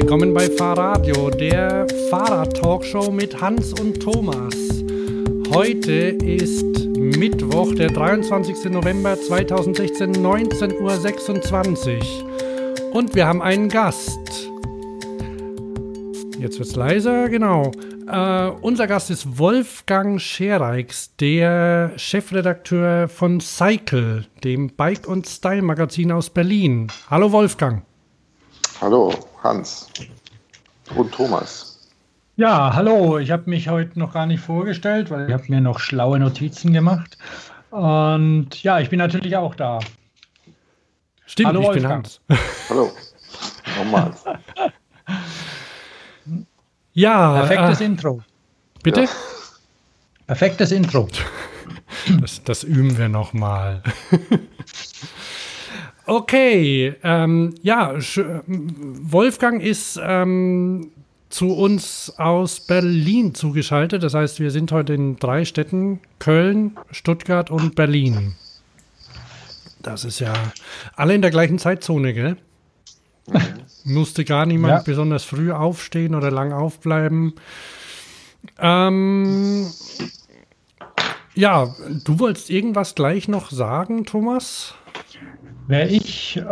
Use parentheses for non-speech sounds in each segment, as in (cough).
Willkommen bei Fahrradio, der Fahrrad-Talkshow mit Hans und Thomas. Heute ist Mittwoch, der 23. November 2016, 19.26 Uhr. Und wir haben einen Gast. Jetzt wird es leiser, genau. Uh, unser Gast ist Wolfgang Schereix, der Chefredakteur von Cycle, dem Bike- und Style-Magazin aus Berlin. Hallo Wolfgang. Hallo Hans und Thomas. Ja, hallo. Ich habe mich heute noch gar nicht vorgestellt, weil ich habe mir noch schlaue Notizen gemacht. Und ja, ich bin natürlich auch da. Stimmt, hallo, ich Wolfgang. bin Hans. (laughs) Hallo. Nochmal. Ja. Perfektes äh, Intro. Bitte? Ja. Perfektes Intro. Das, das üben wir nochmal. Okay, ähm, ja, Wolfgang ist ähm, zu uns aus Berlin zugeschaltet. Das heißt, wir sind heute in drei Städten: Köln, Stuttgart und Berlin. Das ist ja alle in der gleichen Zeitzone, gell? Mhm. Musste gar niemand ja. besonders früh aufstehen oder lang aufbleiben. Ähm, ja, du wolltest irgendwas gleich noch sagen, Thomas? Wer ich, äh,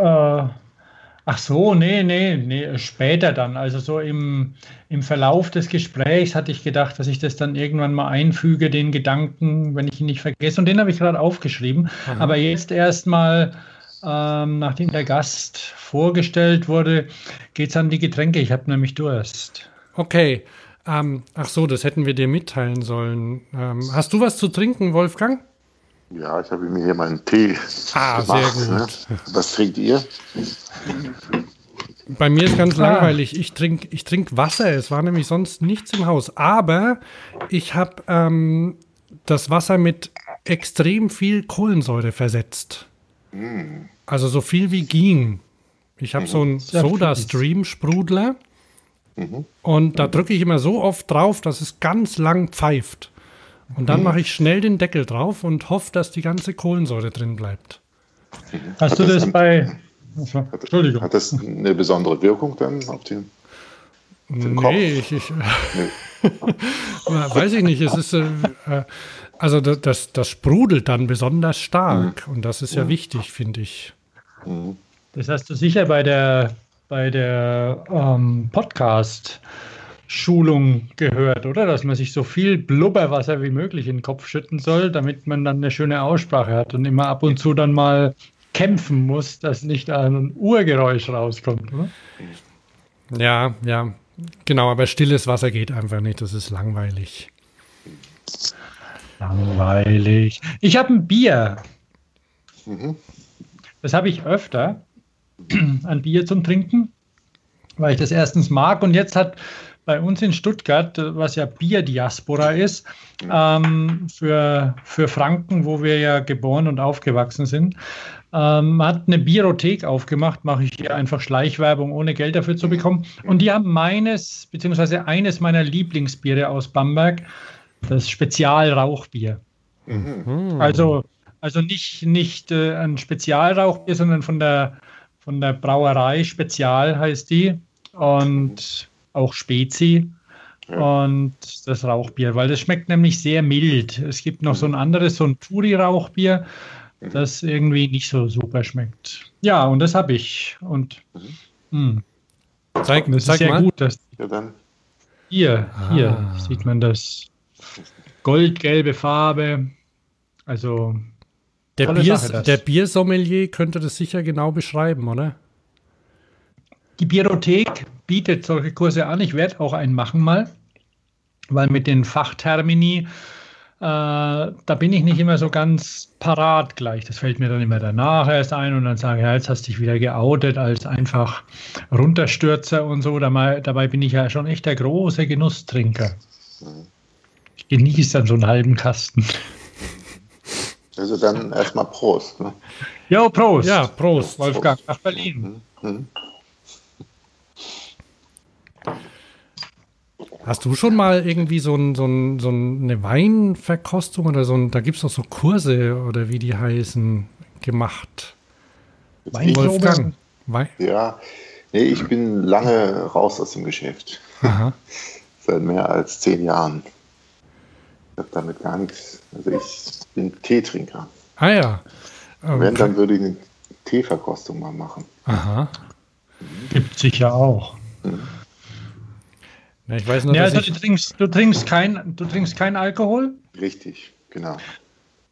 ach so, nee, nee, nee, später dann. Also so im, im Verlauf des Gesprächs hatte ich gedacht, dass ich das dann irgendwann mal einfüge, den Gedanken, wenn ich ihn nicht vergesse. Und den habe ich gerade aufgeschrieben. Aha. Aber jetzt erstmal ähm, nachdem der Gast vorgestellt wurde, geht es an die Getränke. Ich habe nämlich Durst. Okay. Ähm, ach so, das hätten wir dir mitteilen sollen. Ähm, hast du was zu trinken, Wolfgang? Ja, ich habe mir hier meinen Tee ah, gemacht. Sehr ne? gut. Ne? Was trinkt ihr? Bei mir ist ganz ah. langweilig. Ich trinke ich trink Wasser. Es war nämlich sonst nichts im Haus. Aber ich habe ähm, das Wasser mit extrem viel Kohlensäure versetzt. Also so viel wie ging. Ich habe mhm. so einen Soda-Stream-Sprudler mhm. und da drücke ich immer so oft drauf, dass es ganz lang pfeift. Und dann mache ich schnell den Deckel drauf und hoffe, dass die ganze Kohlensäure drin bleibt. Hast hat du das, das bei. Hat, Entschuldigung. Hat das eine besondere Wirkung dann auf den, auf den nee, Kopf? Ich, ich nee. (laughs) weiß ich nicht. Es ist. Äh, äh also das, das sprudelt dann besonders stark mhm. und das ist ja mhm. wichtig, finde ich. Mhm. Das hast du sicher bei der, bei der ähm, Podcast- Schulung gehört, oder? Dass man sich so viel Blubberwasser wie möglich in den Kopf schütten soll, damit man dann eine schöne Aussprache hat und immer ab und zu dann mal kämpfen muss, dass nicht ein Urgeräusch rauskommt, oder? Ja, ja, genau, aber stilles Wasser geht einfach nicht, das ist langweilig. Langweilig. Ich habe ein Bier. Mhm. Das habe ich öfter, ein Bier zum Trinken, weil ich das erstens mag. Und jetzt hat bei uns in Stuttgart, was ja Bierdiaspora ist, ähm, für, für Franken, wo wir ja geboren und aufgewachsen sind, ähm, hat eine Bierothek aufgemacht, mache ich hier einfach Schleichwerbung, ohne Geld dafür zu bekommen. Und die haben meines, beziehungsweise eines meiner Lieblingsbiere aus Bamberg, das Spezialrauchbier. Mhm. Also, also nicht, nicht äh, ein Spezialrauchbier, sondern von der, von der Brauerei Spezial heißt die und auch Spezi. Ja. Und das Rauchbier, weil das schmeckt nämlich sehr mild. Es gibt noch so ein anderes, so ein Turi-Rauchbier, mhm. das irgendwie nicht so super schmeckt. Ja, und das habe ich. Und mhm. mh. zeig, das zeig ist sehr mal. gut. Dass ja, dann. Hier, hier ah. sieht man das goldgelbe Farbe. Also. Der, Bier, der Biersommelier könnte das sicher genau beschreiben, oder? Die Biothek bietet solche Kurse an. Ich werde auch einen machen mal, weil mit den Fachtermini, äh, da bin ich nicht immer so ganz parat gleich. Das fällt mir dann immer danach erst ein und dann sage ich, ja, jetzt hast du dich wieder geoutet als einfach Runterstürzer und so. Dabei, dabei bin ich ja schon echt der große Genusstrinker. Mhm genieße dann so einen halben Kasten. Also dann erstmal Prost. Ne? Jo, Prost. Ja, Prost. Wolfgang, nach Berlin. Mhm. Hast du schon mal irgendwie so, ein, so, ein, so eine Weinverkostung oder so ein, da gibt es doch so Kurse oder wie die heißen, gemacht? Wolfgang. Wein? Ja, Nee, ich bin lange raus aus dem Geschäft. Aha. (laughs) Seit mehr als zehn Jahren. Ich habe damit gar nichts. Also ich bin Teetrinker. Ah ja. Ähm, Wenn, dann würde ich eine Teeverkostung mal machen. Aha. Gibt sicher auch. Mhm. Ja, ich weiß nur, ja, also du, trinkst, du, trinkst kein, du trinkst kein Alkohol? Richtig, genau.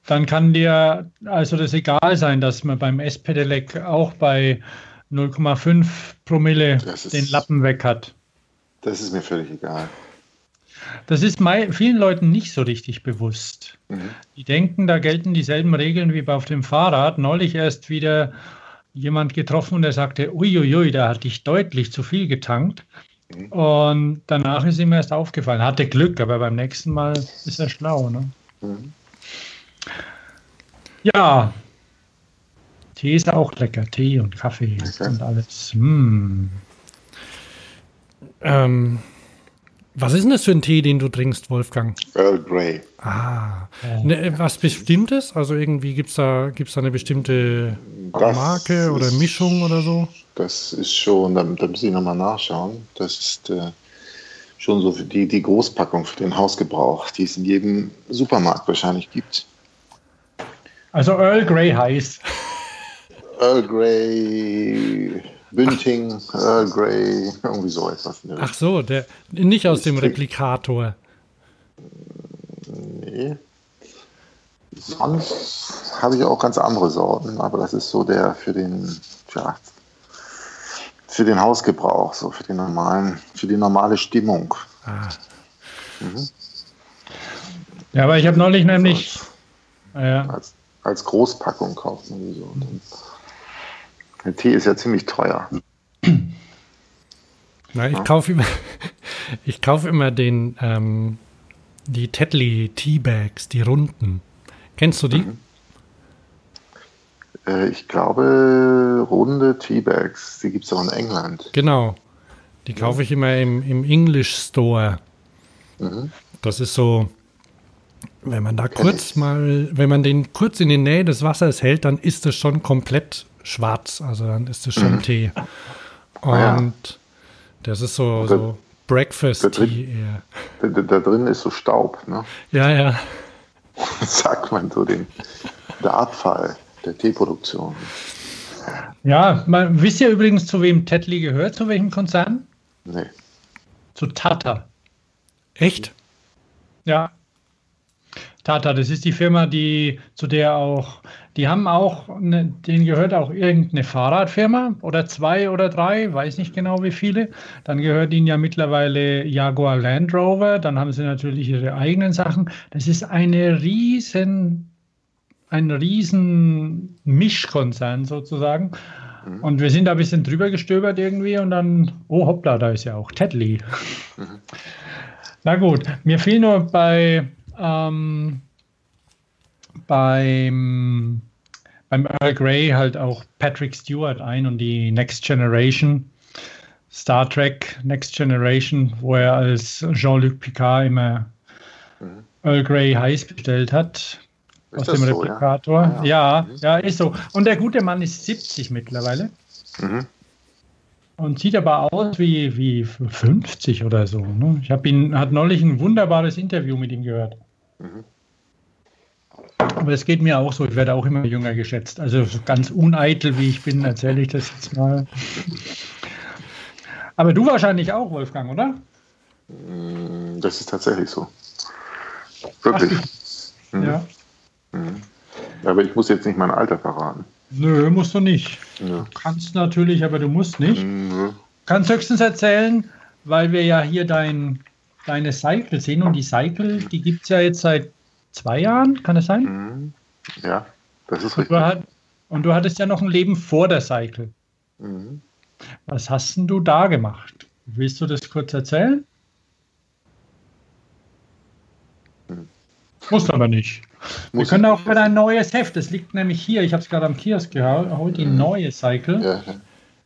Dann kann dir also das egal sein, dass man beim S-Pedelec auch bei 0,5 Promille ist, den Lappen weg hat. Das ist mir völlig egal. Das ist vielen Leuten nicht so richtig bewusst. Mhm. Die denken, da gelten dieselben Regeln wie auf dem Fahrrad. Neulich erst wieder jemand getroffen, der sagte, uiuiui, da hatte ich deutlich zu viel getankt. Mhm. Und danach ist ihm erst aufgefallen. Hatte Glück, aber beim nächsten Mal ist er schlau. Ne? Mhm. Ja, Tee ist auch lecker. Tee und Kaffee okay. und alles. Mm. Ähm, was ist denn das für ein Tee, den du trinkst, Wolfgang? Earl Grey. Ah, ne, was Bestimmtes? Also irgendwie gibt es da, gibt's da eine bestimmte das Marke oder ist, Mischung oder so? Das ist schon, da, da muss ich nochmal nachschauen. Das ist äh, schon so die, die Großpackung für den Hausgebrauch, die es in jedem Supermarkt wahrscheinlich gibt. Also Earl Grey heißt. Earl Grey Bünding, Earl Grey, irgendwie so etwas. Ach so, der nicht aus dem Replikator. Nee. Sonst habe ich auch ganz andere Sorten, aber das ist so der für den, ja, für den Hausgebrauch, so für den normalen, für die normale Stimmung. Ah. Mhm. Ja, aber ich habe neulich nämlich ja. als, als Großpackung kauft man die so. Der Tee ist ja ziemlich teuer. Na, ich kaufe immer, (laughs) ich kaufe immer den, ähm, die Tetley Teabags, die runden. Kennst du die? Mhm. Äh, ich glaube, runde Teabags, die gibt es auch in England. Genau. Die kaufe ich immer im, im English Store. Mhm. Das ist so, wenn man da kurz mal, wenn man den kurz in die Nähe des Wassers hält, dann ist es schon komplett schwarz. Also dann ist es schon mhm. Tee. Und ah, ja. das ist so, da, so Breakfast-Tee eher. Da, da, drin ist so Staub, ne? Ja, ja. (laughs) Sagt man so den, der Abfall der Teeproduktion. Ja, man, wisst ihr übrigens, zu wem Tetley gehört, zu welchem Konzern? Nee. Zu Tata. Echt? Ja, Tata, das ist die Firma, die zu der auch, die haben auch, eine, denen gehört auch irgendeine Fahrradfirma oder zwei oder drei, weiß nicht genau wie viele. Dann gehört ihnen ja mittlerweile Jaguar Land Rover, dann haben sie natürlich ihre eigenen Sachen. Das ist eine riesen, ein riesen Mischkonzern sozusagen. Mhm. Und wir sind da ein bisschen drüber gestöbert irgendwie und dann, oh hoppla, da ist ja auch Tedley. Mhm. Na gut, mir fiel nur bei ähm, beim, beim Earl Grey halt auch Patrick Stewart ein und die Next Generation, Star Trek Next Generation, wo er als Jean-Luc Picard immer mhm. Earl Grey heiß bestellt hat. Ist aus dem so, Replikator. Ja, ja, mhm. ja, ist so. Und der gute Mann ist 70 mittlerweile. Mhm. Und sieht aber aus wie, wie 50 oder so. Ne? Ich habe ihn, hat neulich ein wunderbares Interview mit ihm gehört. Mhm. Aber es geht mir auch so, ich werde auch immer jünger geschätzt. Also ganz uneitel, wie ich bin, erzähle ich das jetzt mal. Aber du wahrscheinlich auch, Wolfgang, oder? Mm, das ist tatsächlich so. Wirklich. Ach, mhm. Ja. Mhm. Aber ich muss jetzt nicht mein Alter verraten. Nö, musst du nicht. Ja. Du kannst natürlich, aber du musst nicht. Mhm. Kannst höchstens erzählen, weil wir ja hier dein deine Cycle sehen. Und die Cycle, die gibt es ja jetzt seit zwei Jahren, kann das sein? Mhm. Ja, das ist richtig. Und du, hat, und du hattest ja noch ein Leben vor der Cycle. Mhm. Was hast denn du da gemacht? Willst du das kurz erzählen? Mhm. Musst aber nicht. Muss Wir können auch wieder ein neues Heft, das liegt nämlich hier, ich habe es gerade am Kiosk geholt, die mhm. neue Cycle. Ja.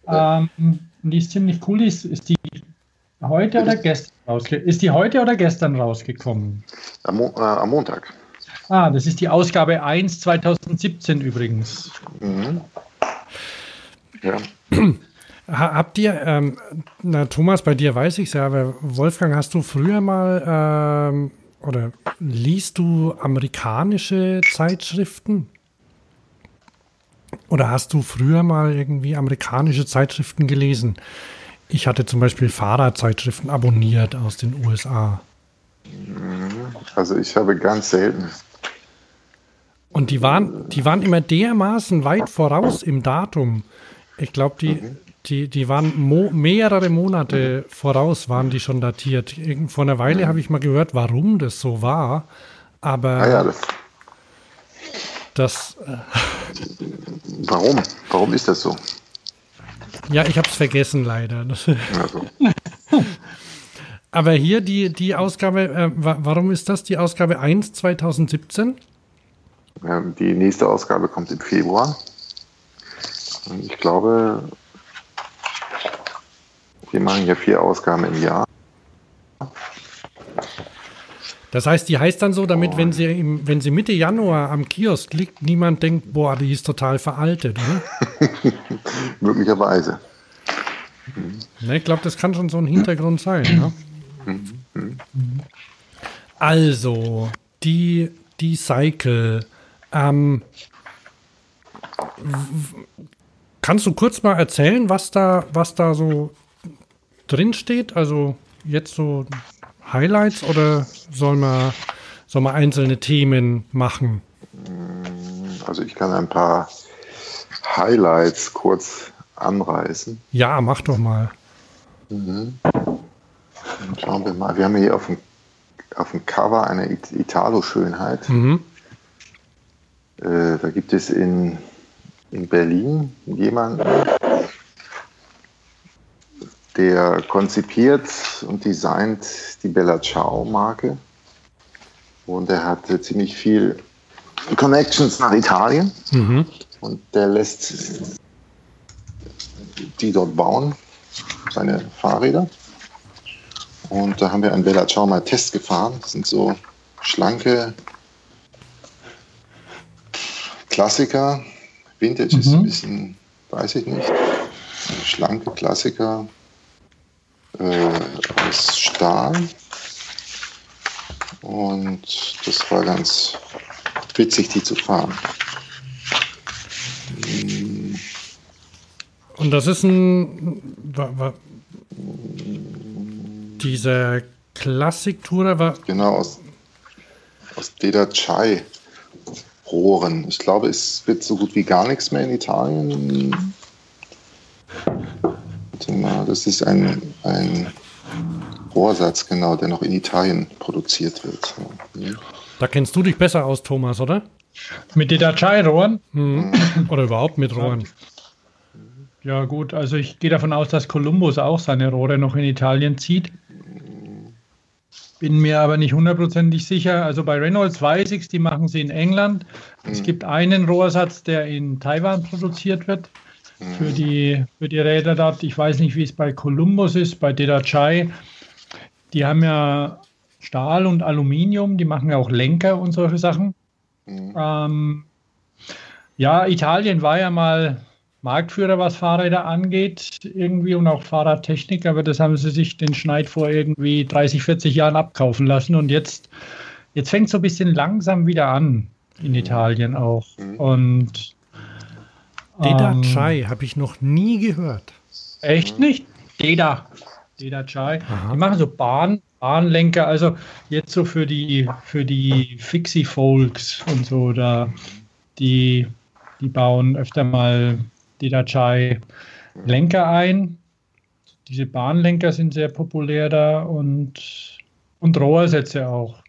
Ja. Ähm, die ist ziemlich cool, die ist, ist die Heute oder gestern rausgekommen? Ist die heute oder gestern rausgekommen? Am, Mo äh, am, Montag. Ah, das ist die Ausgabe 1 2017 übrigens. Mhm. Ja. habt ihr, ähm, na Thomas, bei dir weiß ich es ja, aber Wolfgang, hast du früher mal ähm, oder liest du amerikanische Zeitschriften? Oder hast du früher mal irgendwie amerikanische Zeitschriften gelesen? Ich hatte zum Beispiel Fahrradzeitschriften abonniert aus den USA. Also ich habe ganz selten. Und die waren, die waren immer dermaßen weit voraus im Datum. Ich glaube, die, die, die waren mo mehrere Monate voraus, waren die schon datiert. Vor einer Weile habe ich mal gehört, warum das so war. Aber ah ja, das, das äh, Warum? Warum ist das so? Ja, ich habe es vergessen leider. Also. (laughs) Aber hier die, die Ausgabe, äh, warum ist das die Ausgabe 1 2017? Die nächste Ausgabe kommt im Februar. Und ich glaube, wir machen ja vier Ausgaben im Jahr. Das heißt, die heißt dann so, damit, oh. wenn sie, im, wenn sie Mitte Januar am Kiosk liegt, niemand denkt, boah, die ist total veraltet, oder? (laughs) Möglicherweise. Ne, ich glaube, das kann schon so ein Hintergrund sein. Ne? Also, die, die Cycle. Ähm, kannst du kurz mal erzählen, was da, was da so drin steht? Also jetzt so Highlights oder soll man, soll man einzelne Themen machen? Also ich kann ein paar Highlights kurz anreißen. Ja, mach doch mal. Mhm. schauen wir mal. Wir haben hier auf dem, auf dem Cover eine Italo-Schönheit. Mhm. Äh, da gibt es in, in Berlin jemanden, der konzipiert und designt die Bella Ciao Marke. Und er hat ziemlich viel Connections nach Italien. Mhm. Und der lässt die dort bauen, seine Fahrräder. Und da haben wir einen Bella Ciao mal Test gefahren. Das sind so schlanke Klassiker. Vintage mhm. ist ein bisschen, weiß ich nicht. Schlanke Klassiker äh, aus Stahl. Und das war ganz witzig, die zu fahren. Und das ist ein. Dieser Klassik-Tourer war. Genau, aus, aus Deda Chai Rohren. Ich glaube, es wird so gut wie gar nichts mehr in Italien das ist ein, ein Rohrsatz, genau, der noch in Italien produziert wird. Ja. Da kennst du dich besser aus, Thomas, oder? Mit den Dateirohren? Mhm. Oder überhaupt mit Rohren? Ja, gut, also ich gehe davon aus, dass Columbus auch seine Rohre noch in Italien zieht. Bin mir aber nicht hundertprozentig sicher. Also bei Reynolds weiß ich es, die machen sie in England. Es mhm. gibt einen Rohrsatz, der in Taiwan produziert wird für, die, für die Räder dort. Ich weiß nicht, wie es bei Columbus ist, bei Dedachai. Die haben ja Stahl und Aluminium, die machen ja auch Lenker und solche Sachen. Mhm. Ähm, ja, Italien war ja mal Marktführer, was Fahrräder angeht, irgendwie und auch Fahrradtechnik, aber das haben sie sich den Schneid vor irgendwie 30, 40 Jahren abkaufen lassen und jetzt, jetzt fängt es so ein bisschen langsam wieder an in mhm. Italien auch. Mhm. Und Deda ähm, Chai habe ich noch nie gehört. Echt nicht? Deda. Deda Chai. Aha. Die machen so Bahn, Bahnlenker, also jetzt so für die, für die Fixie-Folks und so, da, die, die bauen öfter mal Deda Chai Lenker ein. Diese Bahnlenker sind sehr populär da und, und Rohrsätze auch.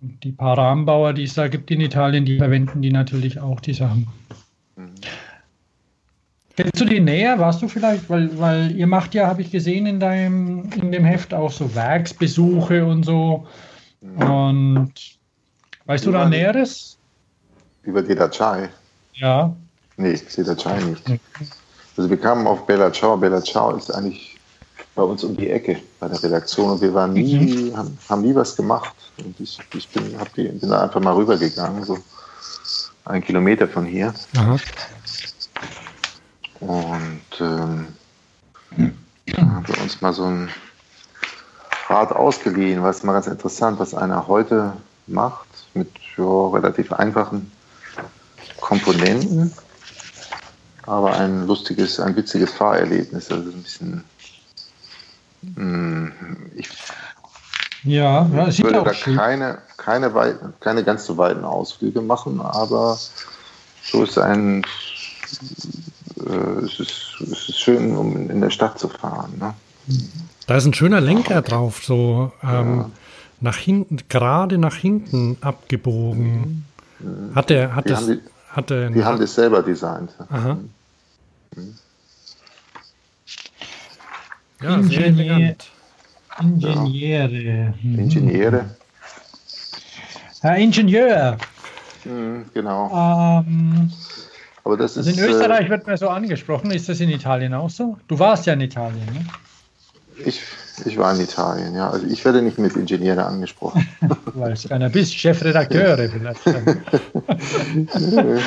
Und die paar Rahmenbauer, die es da gibt in Italien, die verwenden die natürlich auch, die Sachen. Kennst du die näher? Warst du vielleicht, weil, weil ihr macht ja, habe ich gesehen in deinem, in dem Heft auch so Werksbesuche und so. Und weißt du da Näheres? Über Deda Chai? Ja. Nee, Deda Chai nicht. Also wir kamen auf Bella Ciao. Bella Ciao ist eigentlich bei uns um die Ecke bei der Redaktion und wir waren nie, mhm. haben, haben, nie was gemacht. Und ich, ich bin, die, bin da einfach mal rübergegangen, so einen Kilometer von hier. Aha. Und ähm, haben wir uns mal so ein Rad ausgeliehen, was mal ganz interessant, was einer heute macht mit ja, relativ einfachen Komponenten, aber ein lustiges, ein witziges Fahrerlebnis. Also ein bisschen. Mh, hm, ich ja, ja ich würde da keine, keine, weiten, keine ganz so weiten Ausflüge machen, aber so ist ein. Äh, es, ist, es ist schön, um in der Stadt zu fahren. Ne? Da ist ein schöner Lenker drauf, so ähm, ja. nach hinten, gerade nach hinten abgebogen. Mhm. Hat der, hat die das, haben die, hat der die haben das selber designt. Aha. Mhm. Ja, Ingenieur, Ingenieure. Mhm. Ingenieure. Herr Ingenieur. Mhm, genau. Ähm, Aber das also ist, in Österreich äh, wird mir so angesprochen. Ist das in Italien auch so? Du warst ja in Italien, ne? Ich, ich war in Italien, ja. Also ich werde nicht mit Ingenieure angesprochen. (laughs) Weil du einer bist, Chefredakteur (laughs) vielleicht. (laughs)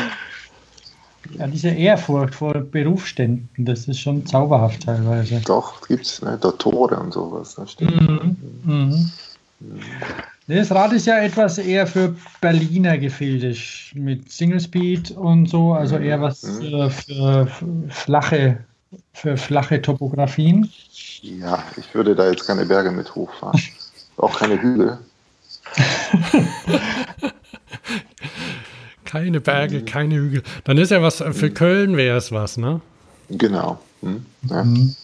ja, diese Ehrfurcht vor Berufsständen, das ist schon zauberhaft teilweise. Doch, gibt es, ne? Dottore und sowas. Das stimmt. Mhm. Mhm. Das Rad ist ja etwas eher für Berliner Gefilde mit Single Speed und so, also eher was mhm. äh, für, für flache für flache Topografien? Ja, ich würde da jetzt keine Berge mit hochfahren. Auch keine Hügel. (laughs) keine Berge, mhm. keine Hügel. Dann ist ja was, für mhm. Köln wäre es was, ne? Genau. Hm? Ja. Mhm.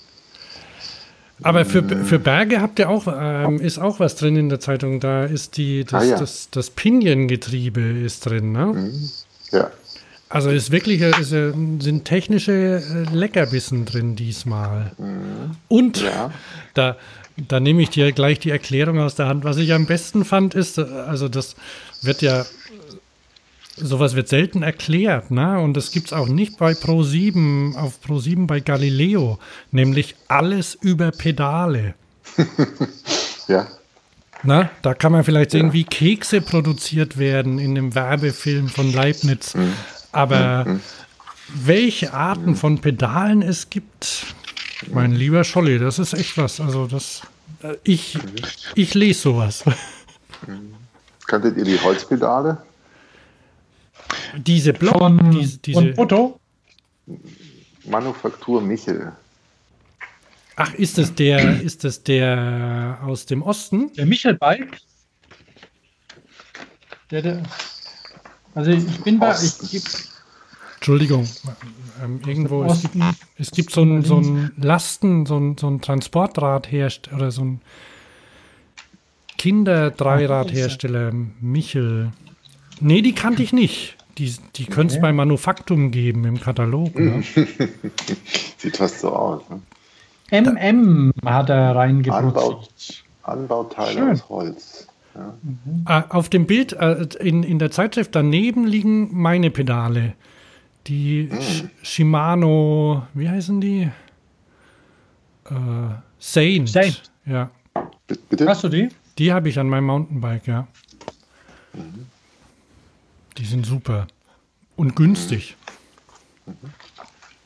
Aber für, für Berge habt ihr auch, ähm, ist auch was drin in der Zeitung. Da ist die, das, ah, ja. das, das Piniengetriebe ist drin, ne? Ja. Also ist wirklich ist, sind technische äh, Leckerbissen drin diesmal. Mhm. Und ja. (laughs) da, da nehme ich dir gleich die Erklärung aus der Hand. Was ich am besten fand, ist, also das wird ja, sowas wird selten erklärt, ne? Und das gibt es auch nicht bei Pro7, auf Pro7 bei Galileo, nämlich alles über Pedale. (laughs) ja. Na, da kann man vielleicht sehen, ja. wie Kekse produziert werden in dem Werbefilm von Leibniz. Mhm. Aber mhm. welche Arten von Pedalen es gibt, mein lieber Scholli, das ist echt was. Also das, äh, ich, ich lese sowas. Kanntet ihr die Holzpedale? Diese Block, von, diese, diese Otto? Manufaktur Michel. Ach, ist es der, ist es der aus dem Osten? Der Michel Bike? Der, der, also ich bin bei. Ich, Entschuldigung, ähm, irgendwo es gibt, es gibt so ein, so ein Lasten, so ein, so ein Transportrad herrscht oder so ein Kinder-Dreiradhersteller, Michel. Nee, die kannte ich nicht. Die, die können es okay. bei Manufaktum geben im Katalog. Ne? (laughs) Sieht fast so aus. Ne? MM hat er reingebrutzt. Anbau, Anbauteile Schön. aus Holz. Mhm. Auf dem Bild äh, in, in der Zeitschrift daneben liegen meine Pedale. Die mhm. Shimano, wie heißen die? Äh, Saint. Saint. Ja. Bitte? Hast du die? Die habe ich an meinem Mountainbike, ja. Mhm. Die sind super. Und günstig. Mhm.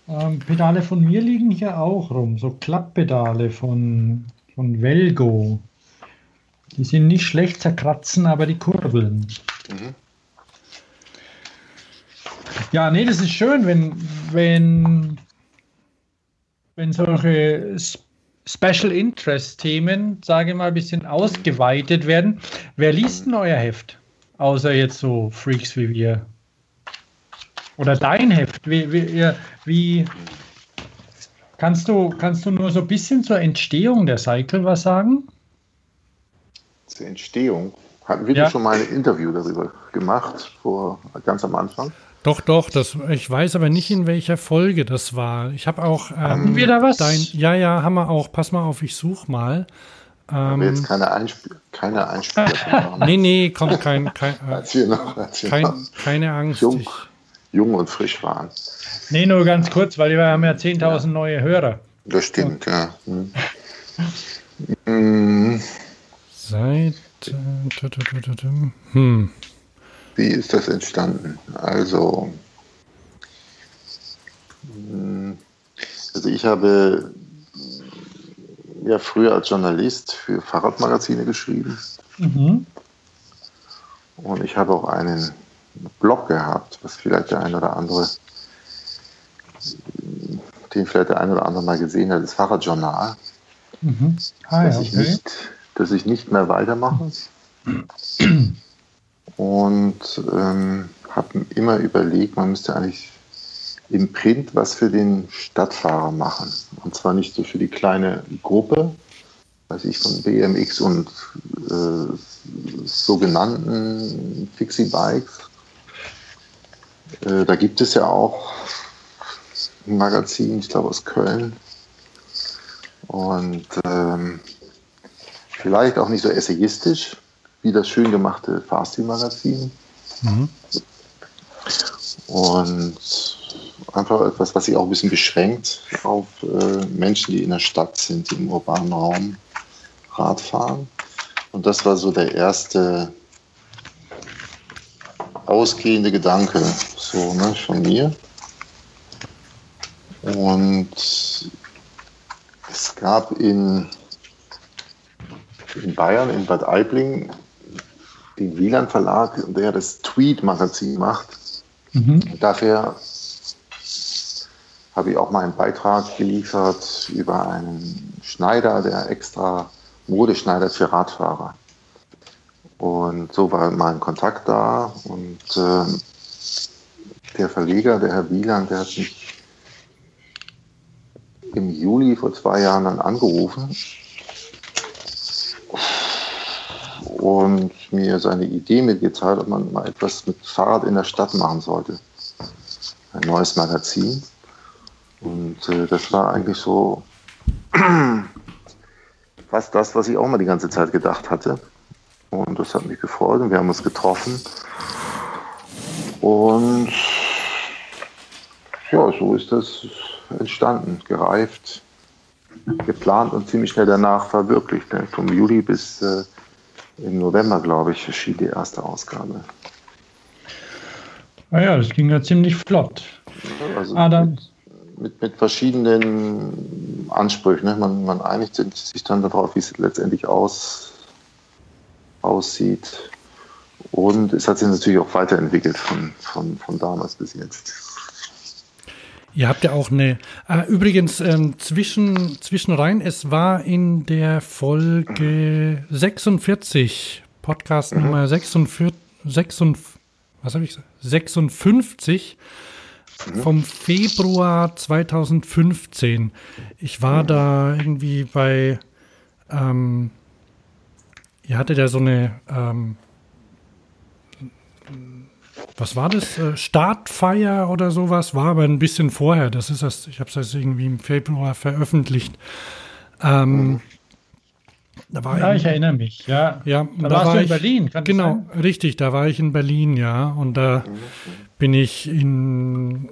Ähm, Pedale von mir liegen hier auch rum. So Klapppedale von, von Velgo. Die sind nicht schlecht zerkratzen, aber die kurbeln. Mhm. Ja, nee, das ist schön, wenn, wenn, wenn solche Special Interest Themen, sage ich mal, ein bisschen ausgeweitet werden. Wer liest denn euer Heft? Außer jetzt so Freaks wie wir. Oder dein Heft? Wie, wie, wie kannst, du, kannst du nur so ein bisschen zur Entstehung der Cycle was sagen? zur Entstehung. Hatten wir ja. schon mal ein Interview darüber gemacht, vor ganz am Anfang? Doch, doch, das, ich weiß aber nicht, in welcher Folge das war. Ich habe auch. Ähm, haben wir da was? Dein, ja, ja, haben wir auch. Pass mal auf, ich suche mal. Ähm, haben wir jetzt keine, Einspiel keine Einspieler (laughs) Nee, nee, kommt kein. kein äh, noch, kein, noch keine Angst. Jung, jung und frisch waren. Nee, nur ganz kurz, weil wir haben ja 10.000 ja. neue Hörer. Das stimmt, ja. Hm. hm. Seit. Hm. Wie ist das entstanden? Also, hm, ich habe ja früher als Journalist für Fahrradmagazine geschrieben. Mhm. Und ich habe auch einen Blog gehabt, was vielleicht der eine oder andere, den vielleicht der eine oder andere mal gesehen hat, das Fahrradjournal. Mhm. Ah, das, ja, ich nicht, dass ich nicht mehr weitermache. (clears throat) Und ähm, habe immer überlegt, man müsste eigentlich im Print was für den Stadtfahrer machen. Und zwar nicht so für die kleine Gruppe, weiß ich, von BMX und äh, sogenannten Fixie-Bikes. Äh, da gibt es ja auch ein Magazin, ich glaube aus Köln. Und ähm, vielleicht auch nicht so essayistisch wie das schön gemachte Fasti-Magazin. Mhm. Und einfach etwas, was sich auch ein bisschen beschränkt auf äh, Menschen, die in der Stadt sind, die im urbanen Raum Rad fahren. Und das war so der erste ausgehende Gedanke so ne, von mir. Und es gab in, in Bayern, in Bad Aibling, den Wieland Verlag, der das Tweet-Magazin macht. Mhm. Dafür habe ich auch mal einen Beitrag geliefert über einen Schneider, der extra Mode schneidet für Radfahrer. Und so war mal ein Kontakt da und äh, der Verleger, der Herr Wieland, der hat mich im Juli vor zwei Jahren dann angerufen und mir seine Idee mitgeteilt, ob man mal etwas mit Fahrrad in der Stadt machen sollte. Ein neues Magazin. Und äh, das war eigentlich so (clears throat) fast das, was ich auch mal die ganze Zeit gedacht hatte. Und das hat mich gefreut und wir haben uns getroffen. Und ja, so ist das entstanden, gereift, geplant und ziemlich schnell danach verwirklicht. Vom Juli bis äh, im November, glaube ich, erschien die erste Ausgabe. Naja, ah das ging ja ziemlich flott. Also ah, dann. Mit, mit, verschiedenen Ansprüchen. Ne? Man, man einigt sich dann darauf, wie es letztendlich aus, aussieht. Und es hat sich natürlich auch weiterentwickelt von, von, von damals bis jetzt. Ihr habt ja auch eine. Äh, übrigens, ähm, zwischen, zwischen rein, es war in der Folge 46, Podcast mhm. Nummer 46, 46 was habe ich gesagt? 56 mhm. vom Februar 2015. Ich war mhm. da irgendwie bei. Ähm, ihr hattet ja so eine. Ähm, was war das? Äh, Startfeier oder sowas? War aber ein bisschen vorher. Das ist das, ich habe es jetzt irgendwie im Februar veröffentlicht. Ähm, mhm. ja, ich, ich erinnere mich, ja. ja da, da warst war du in Berlin, kann Genau, richtig, da war ich in Berlin, ja. Und da bin ich in,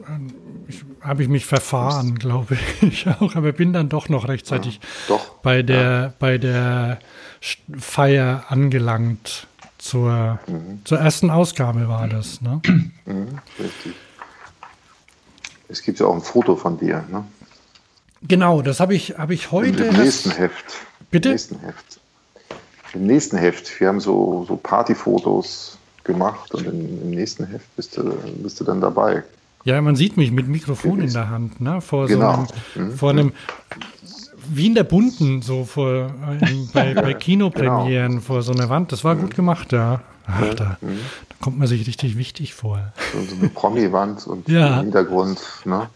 habe ich mich verfahren, glaube ich (laughs) auch, aber bin dann doch noch rechtzeitig ja, doch. bei der, ja. bei der Feier angelangt. Zur, mhm. zur ersten Ausgabe war das, ne? Mhm, richtig. Es gibt ja auch ein Foto von dir, ne? Genau, das habe ich, hab ich heute. Im, nächsten Heft. Bitte? Im nächsten Heft. Im nächsten Heft. Wir haben so, so Partyfotos gemacht und im, im nächsten Heft bist du, bist du dann dabei. Ja, man sieht mich mit Mikrofon in der Hand, ne? Vor genau. so einem, mhm. vor einem wie in der Bunten, so vor, äh, bei, (laughs) bei Kinopremieren genau. vor so einer Wand. Das war mhm. gut gemacht, ja. Ach, da, mhm. da, kommt man sich richtig wichtig vor. So, so eine Promi-Wand und ja. im Hintergrund, ne?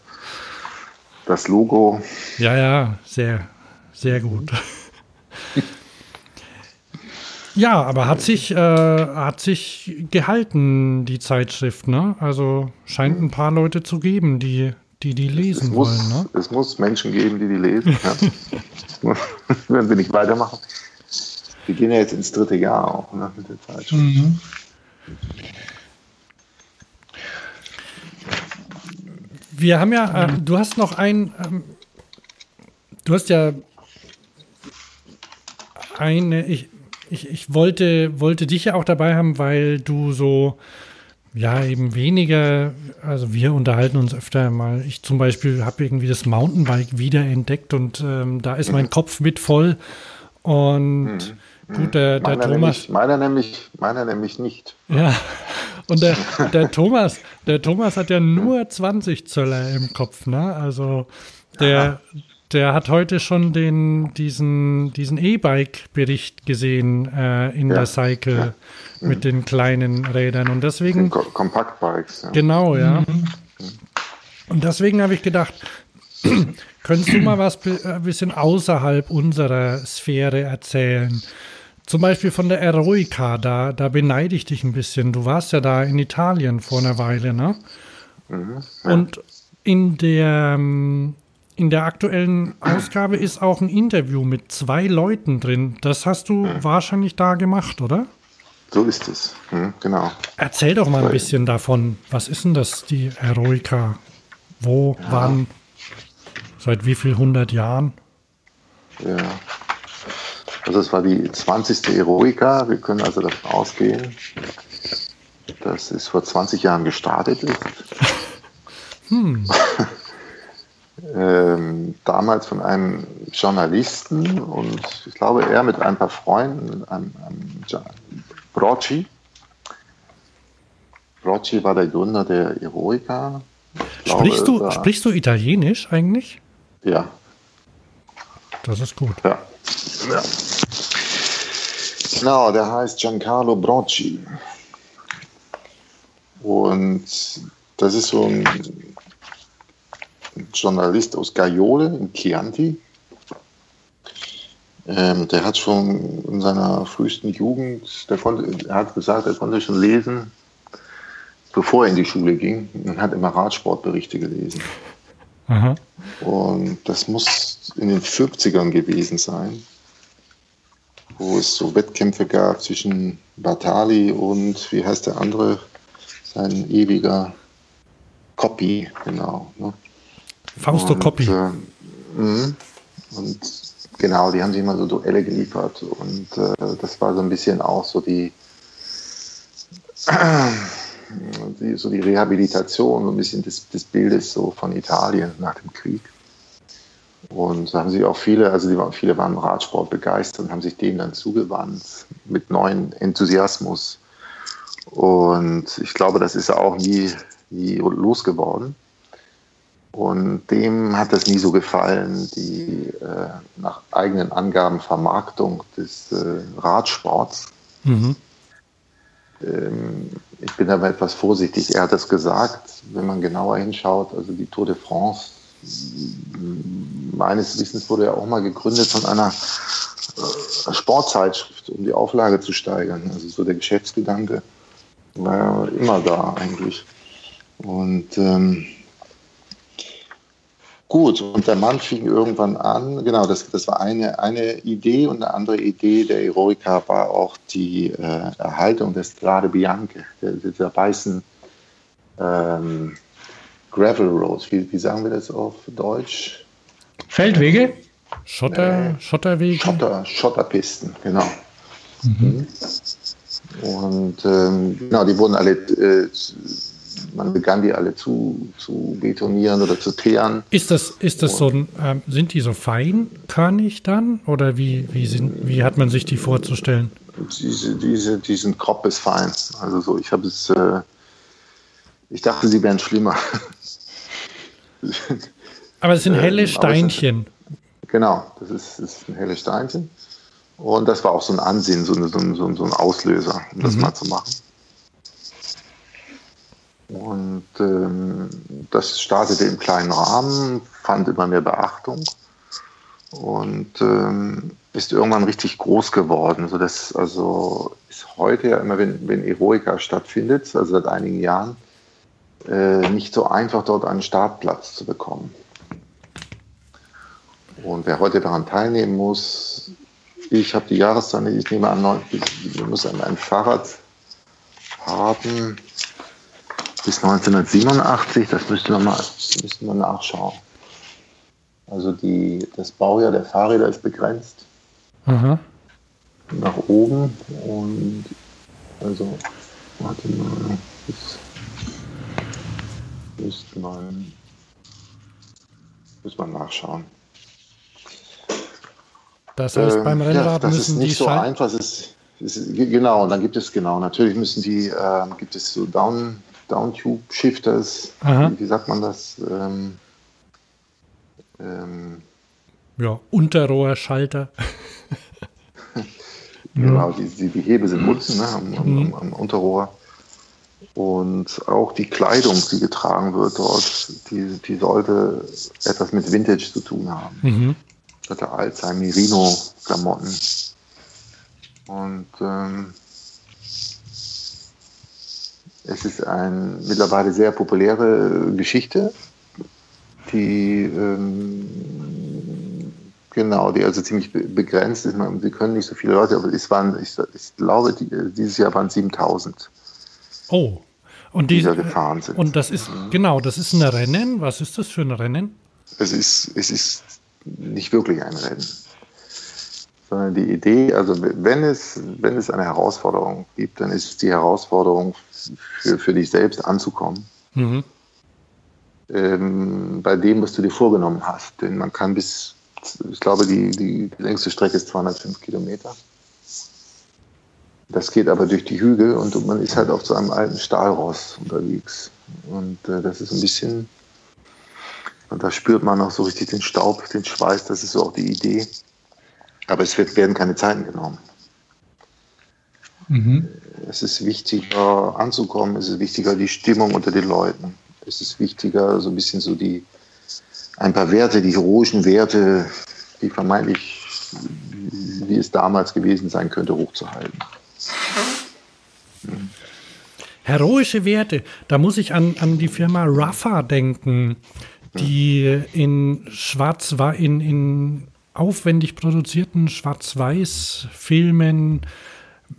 Das Logo. Ja, ja, sehr, sehr gut. (laughs) Ja, aber hat sich, äh, hat sich gehalten, die Zeitschrift, ne? Also scheint ein paar Leute zu geben, die die, die lesen es muss, wollen. Ne? Es muss Menschen geben, die die lesen. Ja. (laughs) Wenn wir nicht weitermachen. Wir gehen ja jetzt ins dritte Jahr auch ne, mit der Zeitschrift. Mhm. Wir haben ja, äh, du hast noch ein, ähm, du hast ja eine, ich, ich, ich wollte, wollte dich ja auch dabei haben, weil du so ja, eben weniger, also wir unterhalten uns öfter mal. Ich zum Beispiel habe irgendwie das Mountainbike wiederentdeckt und ähm, da ist mein (laughs) Kopf mit voll. Und mhm. gut, der, der meiner Thomas. Nämlich, meiner, nämlich, meiner nämlich nicht. Ja, (laughs) und der, der Thomas, der Thomas hat ja nur 20 Zöller im Kopf, ne? Also der, der hat heute schon den, diesen, diesen E-Bike-Bericht gesehen äh, in ja. der Cycle. Ja mit den kleinen Rädern. Und deswegen. Ko Kompaktbikes. Ja. Genau, ja. Mhm. Und deswegen habe ich gedacht, (clears throat) könntest du mal was ein äh, bisschen außerhalb unserer Sphäre erzählen? Zum Beispiel von der Eroica, da, da beneide ich dich ein bisschen. Du warst ja da in Italien vor einer Weile, ne? Mhm, ja. Und in der, ähm, in der aktuellen Ausgabe ist auch ein Interview mit zwei Leuten drin. Das hast du mhm. wahrscheinlich da gemacht, oder? So ist es, hm, genau. Erzähl doch mal ein bisschen davon. Was ist denn das, die Heroica? Wo, ja. wann, seit wie viel hundert Jahren? Ja, also es war die 20. Heroica. Wir können also davon ausgehen, dass es vor 20 Jahren gestartet ist. hm. (laughs) ähm, damals von einem Journalisten und ich glaube, er mit ein paar Freunden, einem, einem Brocci. Brocci war der Gründer der Eroica. Sprichst du, sprichst du Italienisch eigentlich? Ja. Das ist gut. Ja. ja. Genau, der heißt Giancarlo Brocci. Und das ist so ein Journalist aus Gaiole in Chianti. Ähm, der hat schon in seiner frühesten Jugend, der konnte, er hat gesagt, er konnte schon lesen, bevor er in die Schule ging und hat immer Radsportberichte gelesen. Aha. Und das muss in den 50ern gewesen sein, wo es so Wettkämpfe gab zwischen Bartali und, wie heißt der andere, sein ewiger Copy, genau. Ne? Fausto Copy. Äh, mhm. und Genau, die haben sich immer so Duelle geliefert und äh, das war so ein bisschen auch so die, (clears throat) die, so die Rehabilitation, so ein bisschen des, des Bildes so von Italien nach dem Krieg. Und da haben sich auch viele, also die waren, viele waren Radsport begeistert und haben sich dem dann zugewandt mit neuen Enthusiasmus. Und ich glaube, das ist auch nie, nie losgeworden. Und dem hat das nie so gefallen, die äh, nach eigenen Angaben Vermarktung des äh, Radsports. Mhm. Ähm, ich bin aber etwas vorsichtig. Er hat es gesagt, wenn man genauer hinschaut, also die Tour de France, meines Wissens wurde ja auch mal gegründet von einer äh, Sportzeitschrift, um die Auflage zu steigern. Also so der Geschäftsgedanke war ja immer da eigentlich. Und ähm, Gut, und der Mann fing irgendwann an, genau, das, das war eine, eine Idee und eine andere Idee der Eroica war auch die äh, Erhaltung des Strade Bianche, der, dieser weißen ähm, Gravel Roads. Wie, wie sagen wir das auf Deutsch? Feldwege? Schotter, äh, Schotterwege? Schotter, Schotterpisten, genau. Mhm. Und ähm, genau, die wurden alle äh, man begann die alle zu, zu betonieren oder zu teeren. Ist das, ist das so ein, ähm, sind die so feinkörnig dann? Oder wie, wie, sind, wie hat man sich die vorzustellen? Diese, diese, die sind grob bis fein. Also so, ich habe es, äh, ich dachte, sie wären schlimmer. (laughs) Aber es sind helle Steinchen. Sind, genau, das ist, ist ein helles Steinchen. Und das war auch so ein Ansehen, so, eine, so, ein, so ein Auslöser, um das mhm. mal zu machen. Und ähm, das startete im kleinen Rahmen, fand immer mehr Beachtung und ähm, ist irgendwann richtig groß geworden. So dass, also ist heute ja immer, wenn, wenn Eroica stattfindet, also seit einigen Jahren, äh, nicht so einfach dort einen Startplatz zu bekommen. Und wer heute daran teilnehmen muss, ich habe die Jahreszahl, ich nehme an, ich muss ein Fahrrad haben, bis 1987, das müsste man mal müssten wir nachschauen. Also die, das Baujahr der Fahrräder ist begrenzt. Aha. Nach oben und also, warte mal, Das müsste man, muss man nachschauen. Das heißt, äh, beim Rennrad ja, das müssen ist nicht so einfach. Es ist, es ist, genau, dann gibt es genau, natürlich müssen die, äh, gibt es so Down, Downtube-Shifters, wie, sagt man das? Ähm, ähm, ja, Unterrohrschalter. (laughs) Genau, die, die, die Hebel sind unten ne, am, am, am Unterrohr. Und auch die Kleidung, die getragen wird dort, die, die sollte etwas mit Vintage zu tun haben. Mhm. Sollte alt sein, Merino-Klamotten. Und ähm, es ist eine mittlerweile sehr populäre Geschichte, die ähm, Genau, die also ziemlich begrenzt ist. Sie können nicht so viele Leute, aber es waren, ich, ich glaube, die, dieses Jahr waren 7000. Oh. Und die, die da gefahren sind. Und das ist, genau, das ist ein Rennen. Was ist das für ein Rennen? Es ist, es ist nicht wirklich ein Rennen. Sondern die Idee, also wenn es, wenn es eine Herausforderung gibt, dann ist es die Herausforderung für, für dich selbst anzukommen. Mhm. Ähm, bei dem, was du dir vorgenommen hast. Denn man kann bis ich glaube, die, die längste Strecke ist 205 Kilometer. Das geht aber durch die Hügel und man ist halt auf so einem alten Stahlross unterwegs. Und äh, das ist ein bisschen, und da spürt man auch so richtig den Staub, den Schweiß, das ist so auch die Idee. Aber es wird, werden keine Zeiten genommen. Mhm. Es ist wichtiger anzukommen, es ist wichtiger die Stimmung unter den Leuten. Es ist wichtiger so ein bisschen so die, ein paar Werte, die heroischen Werte, die vermeintlich, wie es damals gewesen sein könnte, hochzuhalten. Hm. Heroische Werte, da muss ich an, an die Firma Rafa denken, die in Schwarz war, in, in aufwendig produzierten Schwarz-Weiß-Filmen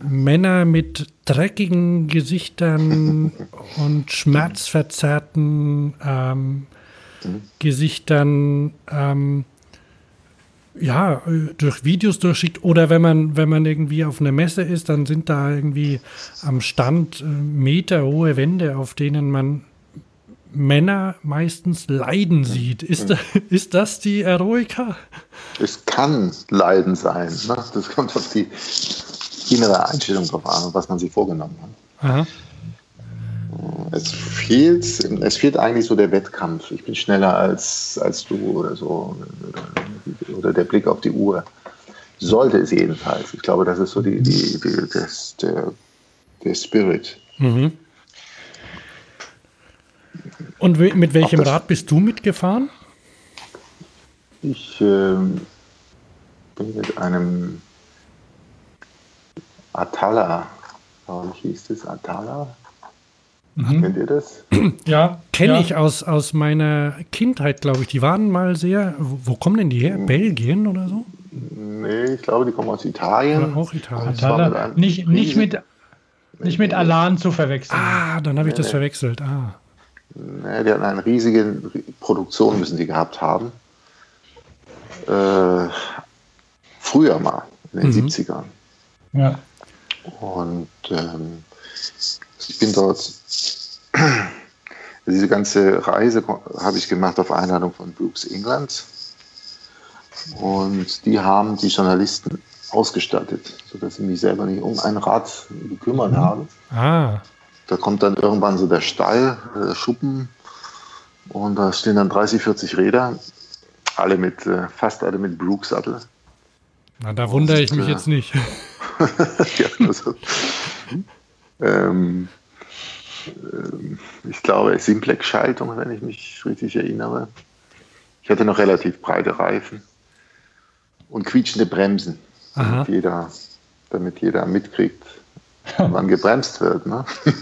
Männer mit dreckigen Gesichtern (laughs) und schmerzverzerrten ähm, Gesichtern ähm, ja, durch Videos durchschickt oder wenn man, wenn man irgendwie auf einer Messe ist, dann sind da irgendwie am Stand äh, meterhohe Wände, auf denen man Männer meistens leiden sieht. Ist, ist das die Eroika? Es kann Leiden sein. Ne? Das kommt auf die innere Einstellung drauf an, was man sich vorgenommen hat. Aha. Es fehlt, es fehlt eigentlich so der Wettkampf. Ich bin schneller als, als du oder so. Oder der Blick auf die Uhr. Sollte es jedenfalls. Ich glaube, das ist so die, die, die das, der, der Spirit. Mhm. Und mit welchem Rad bist du mitgefahren? Ich äh, bin mit einem Atala, wie hieß das? Atala? Mhm. Kennt ihr das? (clears throat) Ja, kenne ja. ich aus, aus meiner Kindheit, glaube ich. Die waren mal sehr. Wo, wo kommen denn die her? Mhm. Belgien oder so? Nee, ich glaube, die kommen aus Italien. Oder auch Italien. Atala, nicht, nicht, mit, nicht mit Alan zu verwechseln. Ah, dann habe ich nee, das nee. verwechselt. Ah. Die hatten eine riesige Produktion, müssen die gehabt haben. Äh, früher mal, in den mhm. 70ern. Ja. Und ähm, ich bin dort, (clears throat) diese ganze Reise habe ich gemacht auf Einladung von Brooks England. Und die haben die Journalisten ausgestattet, sodass sie mich selber nicht um ein Rad gekümmert mhm. haben. Ah. Da kommt dann irgendwann so der Stall, der Schuppen und da stehen dann 30, 40 Räder, alle mit, äh, fast alle mit Brooks-Sattel. Na, da wundere ich mich äh, jetzt nicht. (laughs) ja, also, ähm, ähm, ich glaube, Simplex-Schaltung, wenn ich mich richtig erinnere. Ich hatte noch relativ breite Reifen und quietschende Bremsen, damit jeder, damit jeder mitkriegt, wann gebremst wird. Ne? (laughs)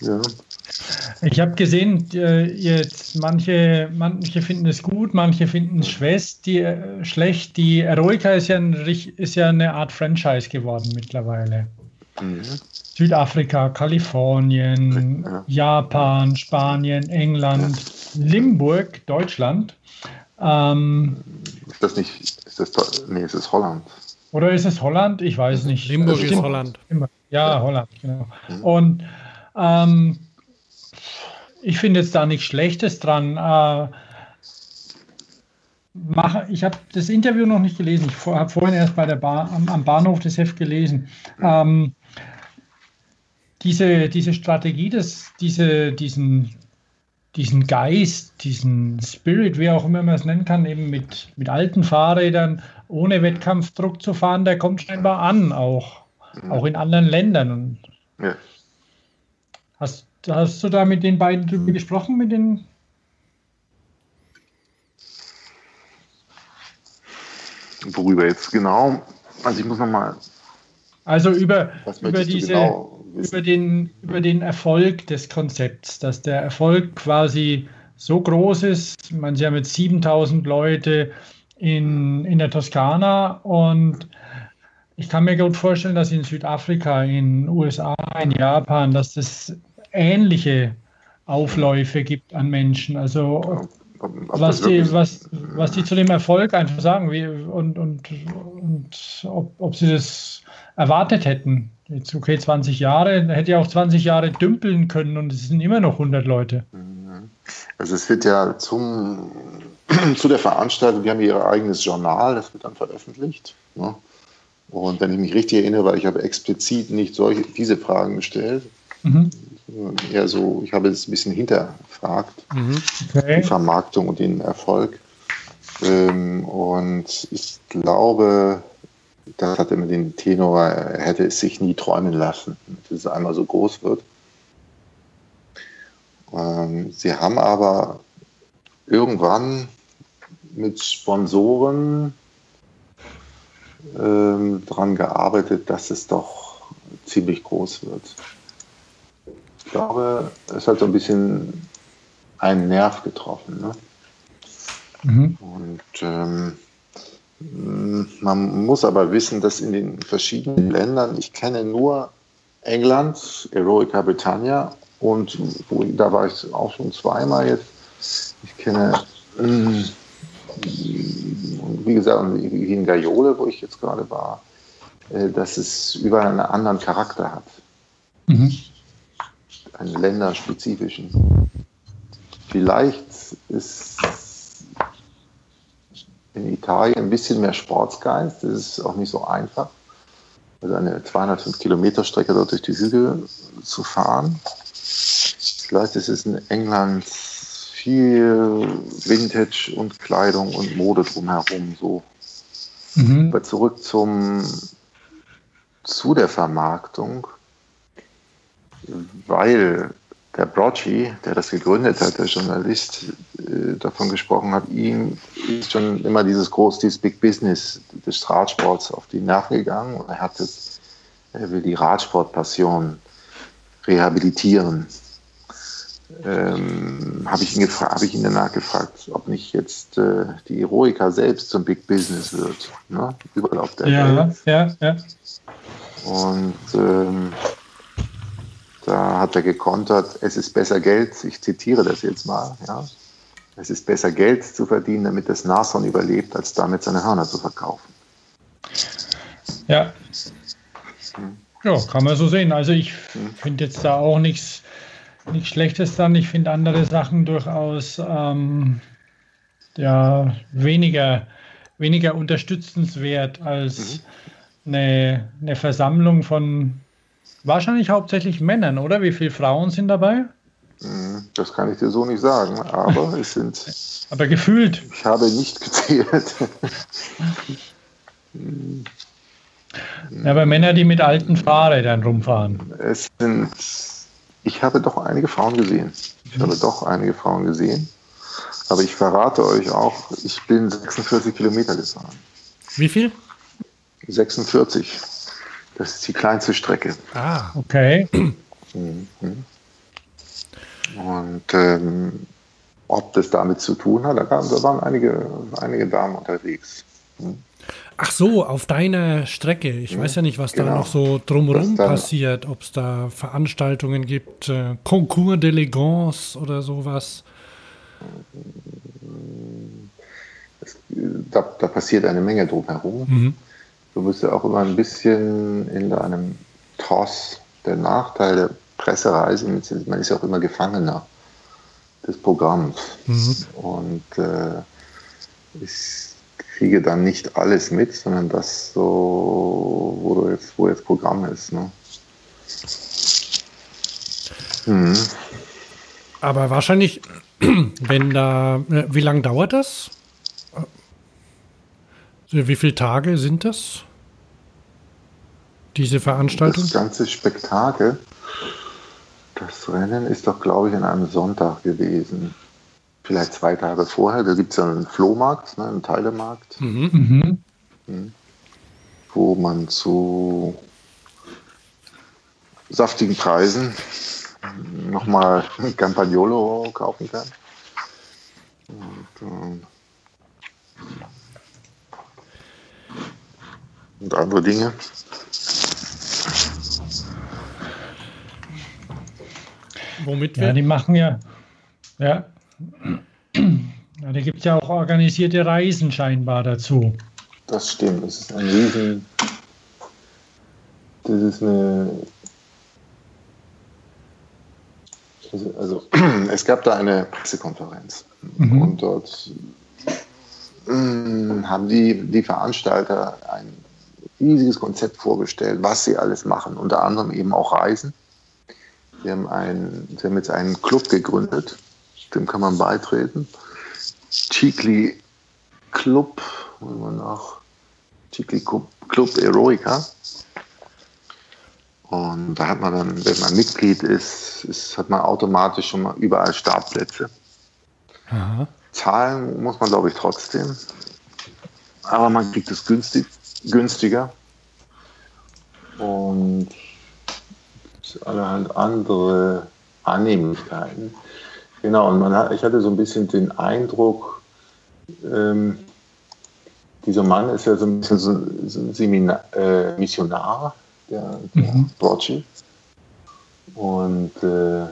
ja. Ich habe gesehen, äh, jetzt manche, manche finden es gut, manche finden es schlecht. Die, äh, schlecht. Die Eroica ist ja, ein, ist ja eine Art Franchise geworden mittlerweile. Mhm. Südafrika, Kalifornien, ja. Japan, Spanien, England, Limburg, Deutschland. Ähm, ist das nicht, ist das, nee, ist das Holland? Oder ist es Holland? Ich weiß nicht. Limburg ist Holland. Ja, Holland, genau. Und ähm, ich finde jetzt da nichts Schlechtes dran. Äh, mach, ich habe das Interview noch nicht gelesen. Ich habe vorhin erst bei der Bar, am, am, Bahnhof das Heft gelesen. Ähm, diese, diese Strategie, das, diese, diesen, diesen Geist, diesen Spirit, wie auch immer man es nennen kann, eben mit, mit alten Fahrrädern ohne Wettkampfdruck zu fahren, der kommt scheinbar an, auch, mhm. auch in anderen Ländern. Ja. hast, hast du da mit den beiden drüber gesprochen, mit den Worüber jetzt genau? Also ich muss nochmal. Also über, über diese, genau über, den, über den Erfolg des Konzepts, dass der Erfolg quasi so groß ist. Man, Sie haben jetzt 7000 Leute in, in der Toskana und ich kann mir gut vorstellen, dass in Südafrika, in USA, in Japan, dass es ähnliche Aufläufe gibt an Menschen. Also was die, was, was die zu dem Erfolg einfach sagen wie, und, und, und ob, ob sie das erwartet hätten. Jetzt okay, 20 Jahre, hätte ja auch 20 Jahre dümpeln können und es sind immer noch 100 Leute. Also es wird ja zum, (clears throat) zu der Veranstaltung, die haben ihr eigenes Journal, das wird dann veröffentlicht. Ne? Und wenn ich mich richtig erinnere, weil ich habe explizit nicht solche, diese Fragen gestellt, mhm. eher so, ich habe es ein bisschen hinterfragt, mhm. okay. die Vermarktung und den Erfolg. Ähm, und ich glaube, das hat immer den Tenor, er hätte es sich nie träumen lassen, dass es einmal so groß wird. Ähm, sie haben aber irgendwann mit Sponsoren ähm, daran gearbeitet, dass es doch ziemlich groß wird. Ich glaube, es hat so ein bisschen einen Nerv getroffen. Ne? Mhm. Und ähm, man muss aber wissen, dass in den verschiedenen Ländern, ich kenne nur England, Eroica Britannia und da war ich auch schon zweimal jetzt. Ich kenne, ähm, wie gesagt, wie in Gaiole, wo ich jetzt gerade war, äh, dass es überall einen anderen Charakter hat. Mhm. Einen länderspezifischen. Vielleicht ist in Italien ein bisschen mehr Sportsgeist. Das ist auch nicht so einfach. Also eine 205 Kilometer Strecke dort durch die Hügel zu fahren. Vielleicht ist es in England viel Vintage und Kleidung und Mode drumherum so. Mhm. Aber zurück zum, zu der Vermarktung, weil der Brocci, der das gegründet hat, der Journalist, äh, davon gesprochen hat, ihm ist schon immer dieses groß, dieses Big Business des Radsports auf die Nerven gegangen und er hat es, er will die Radsportpassion rehabilitieren. Ähm, habe ich, ihn hab ich ihn danach gefragt, ob nicht jetzt äh, die Eroica selbst zum Big Business wird, ne? überall auf der ja, Welt. Ja, ja. Und ähm, da hat er gekontert, es ist besser Geld, ich zitiere das jetzt mal, ja, es ist besser Geld zu verdienen, damit das Nashorn überlebt, als damit seine Hörner zu verkaufen. Ja. Hm. Ja, kann man so sehen. Also ich hm. finde jetzt da auch nichts, nichts Schlechtes dran. Ich finde andere Sachen durchaus ähm, ja, weniger, weniger unterstützenswert als mhm. eine, eine Versammlung von Wahrscheinlich hauptsächlich Männern, oder? Wie viele Frauen sind dabei? Hm, das kann ich dir so nicht sagen, aber es sind. (laughs) aber gefühlt. Ich habe nicht gezählt. (laughs) ja, aber Männer, die mit alten Fahrrädern rumfahren. Es sind. Ich habe doch einige Frauen gesehen. Ich habe doch einige Frauen gesehen. Aber ich verrate euch auch, ich bin 46 Kilometer gefahren. Wie viel? 46. Das ist die kleinste Strecke. Ah, okay. Mhm. Und ähm, ob das damit zu tun hat, da, kam, da waren einige, einige Damen unterwegs. Ach so, auf deiner Strecke. Ich mhm. weiß ja nicht, was genau. da noch so drumherum passiert, ob es da Veranstaltungen gibt, äh, Concours d'Elegance oder sowas. da, da, passiert eine Menge drumherum. Mhm. du bist ja auch immer ein bisschen in deinem Toss. Der Nachteil der Pressereise, man ist ja auch immer Gefangener des Programms. Mhm. Und äh, ich kriege dann nicht alles mit, sondern das so, wo, du jetzt, wo jetzt Programm ist. Ne? Mhm. Aber wahrscheinlich, (clears throat) wenn da, äh, wie lange dauert das? Äh, wie viele Tage sind das? Diese Veranstaltung? Das ganze Spektakel. Das Rennen ist doch, glaube ich, an einem Sonntag gewesen. Vielleicht zwei Tage vorher. Da gibt es ja einen Flohmarkt, ne, einen Teilemarkt, mhm. Mhm. mhm. wo man zu saftigen Preisen nochmal (laughs) Campagnolo kaufen kann. Und, ähm, und andere Dinge. Womit wir? Ja, die machen ja, ja. Ja da gibt es ja auch organisierte Reisen scheinbar dazu. Das stimmt, das ist ein Riesen. Das ist eine. Also, also (clears throat) es gab da eine Pressekonferenz mhm. und dort mm, haben die, die Veranstalter ein riesiges Konzept vorgestellt, was sie alles machen, unter anderem eben auch Reisen. Sie haben, ein, sie haben jetzt einen Club gegründet, dem kann man beitreten. Chikli Club, wollen wir nach Chikli Club Eroica. Und da hat man dann, wenn man Mitglied ist, ist hat man automatisch schon mal überall Startplätze. Aha. Zahlen muss man, glaube ich, trotzdem. Aber man kriegt es günstig, günstiger. Und allerhand andere Annehmlichkeiten. Genau, und man hat, ich hatte so ein bisschen den Eindruck, ähm, dieser Mann ist ja so ein bisschen so, ein Seminar, äh, Missionar, der, der mhm. Borci. Und äh,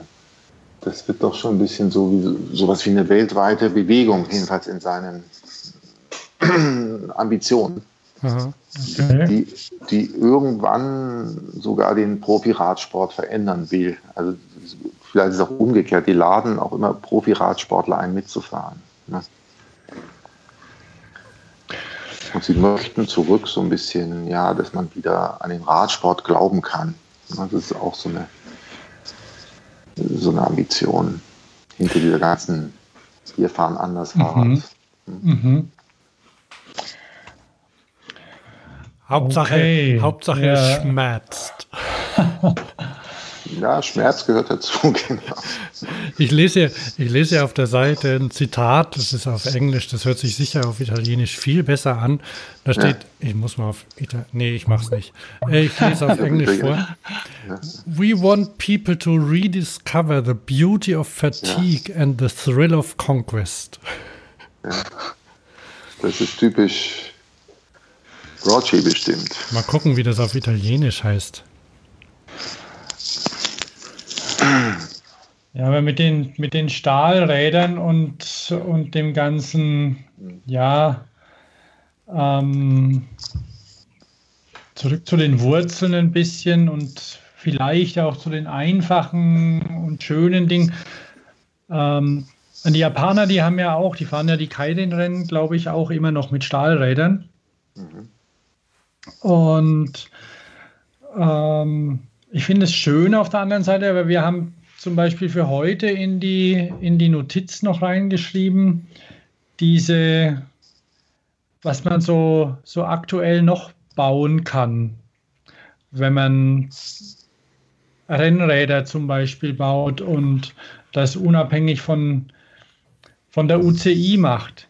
das wird doch schon ein bisschen so wie sowas wie eine weltweite Bewegung, jedenfalls in seinen (clears throat) Ambitionen. Okay. Die, die irgendwann sogar den Profi-Radsport verändern will. Also vielleicht ist es auch umgekehrt, die laden auch immer Profi-Radsportler ein, mitzufahren. Ne? Und sie möchten zurück so ein bisschen, ja, dass man wieder an den Radsport glauben kann. Das ist auch so eine, so eine Ambition hinter dieser ganzen, wir fahren anders Fahrrad. Mhm. Mhm. Hauptsache, okay. Hauptsache ja. es schmerzt. (laughs) Ja, Schmerz gehört dazu, (laughs) genau. Ich lese, ich lese auf der Seite ein Zitat, das ist auf Englisch, das hört sich sicher auf Italienisch viel besser an. Da steht, ja. ich muss mal auf Italienisch, nee, ich mach's nicht. Äh, ich lese auf Englisch vor. We want people to rediscover the beauty of fatigue ja. and the thrill of conquest. Ja. Das ist typisch Broadshay bestimmt. Mal gucken, wie das auf Italienisch heißt. Ja, aber mit den, mit den Stahlrädern und, und dem ganzen, ja, ähm, zurück zu den Wurzeln ein bisschen und vielleicht auch zu den einfachen und schönen Dingen. Ähm, die Japaner, die haben ja auch, die fahren ja die Kaizen-Rennen, glaube ich, auch immer noch mit Stahlrädern. Mhm. Und ähm, ich finde es schön auf der anderen Seite, aber wir haben zum Beispiel für heute in die, in die Notiz noch reingeschrieben, diese, was man so, so aktuell noch bauen kann, wenn man Rennräder zum Beispiel baut und das unabhängig von, von der UCI macht.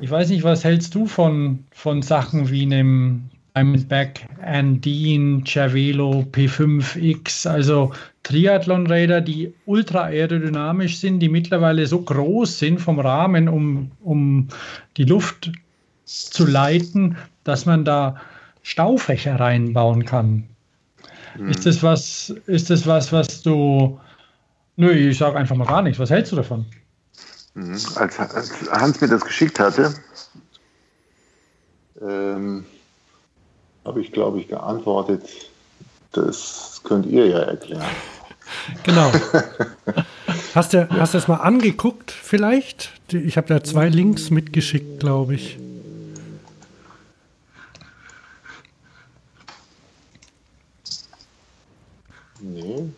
Ich weiß nicht, was hältst du von, von Sachen wie einem Diamondback, Andine, Cervelo, P5X, also Triathlonräder, die ultra aerodynamisch sind, die mittlerweile so groß sind vom Rahmen, um, um die Luft zu leiten, dass man da Staufächer reinbauen kann. Mhm. Ist das was, ist das was, was du. Nö, ich sage einfach mal gar nichts. Was hältst du davon? Mhm. Als, als Hans mir das geschickt hatte, ähm, habe ich, glaube ich, geantwortet. Das könnt ihr ja erklären. (laughs) Genau. (laughs) hast du hast es mal angeguckt, vielleicht? Ich habe da zwei Links mitgeschickt, glaube ich. Nee.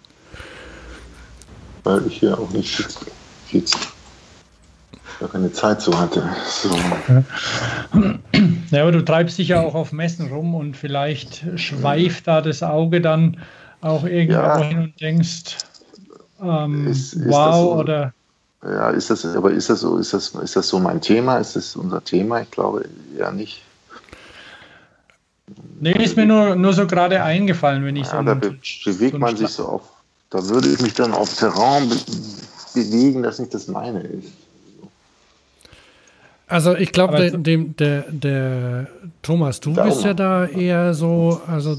Weil ich hier auch nicht jetzt keine Zeit so hatte. So. Ja, aber du treibst dich ja auch auf Messen rum und vielleicht schweift da das Auge dann auch irgendwo ja. hin und denkst, ähm, ist, ist wow so, oder. Ja, ist das, aber ist das so, ist das, ist das so mein Thema? Ist das unser Thema? Ich glaube ja nicht. Nee, ist mir nur, nur so gerade eingefallen, wenn ich ja, so. Da be bewegt so man sich so auf, da würde ich mich dann auf Terrain be bewegen, das nicht das meine ist. Also ich glaube, der, der, der Thomas, du bist ja da eher so, also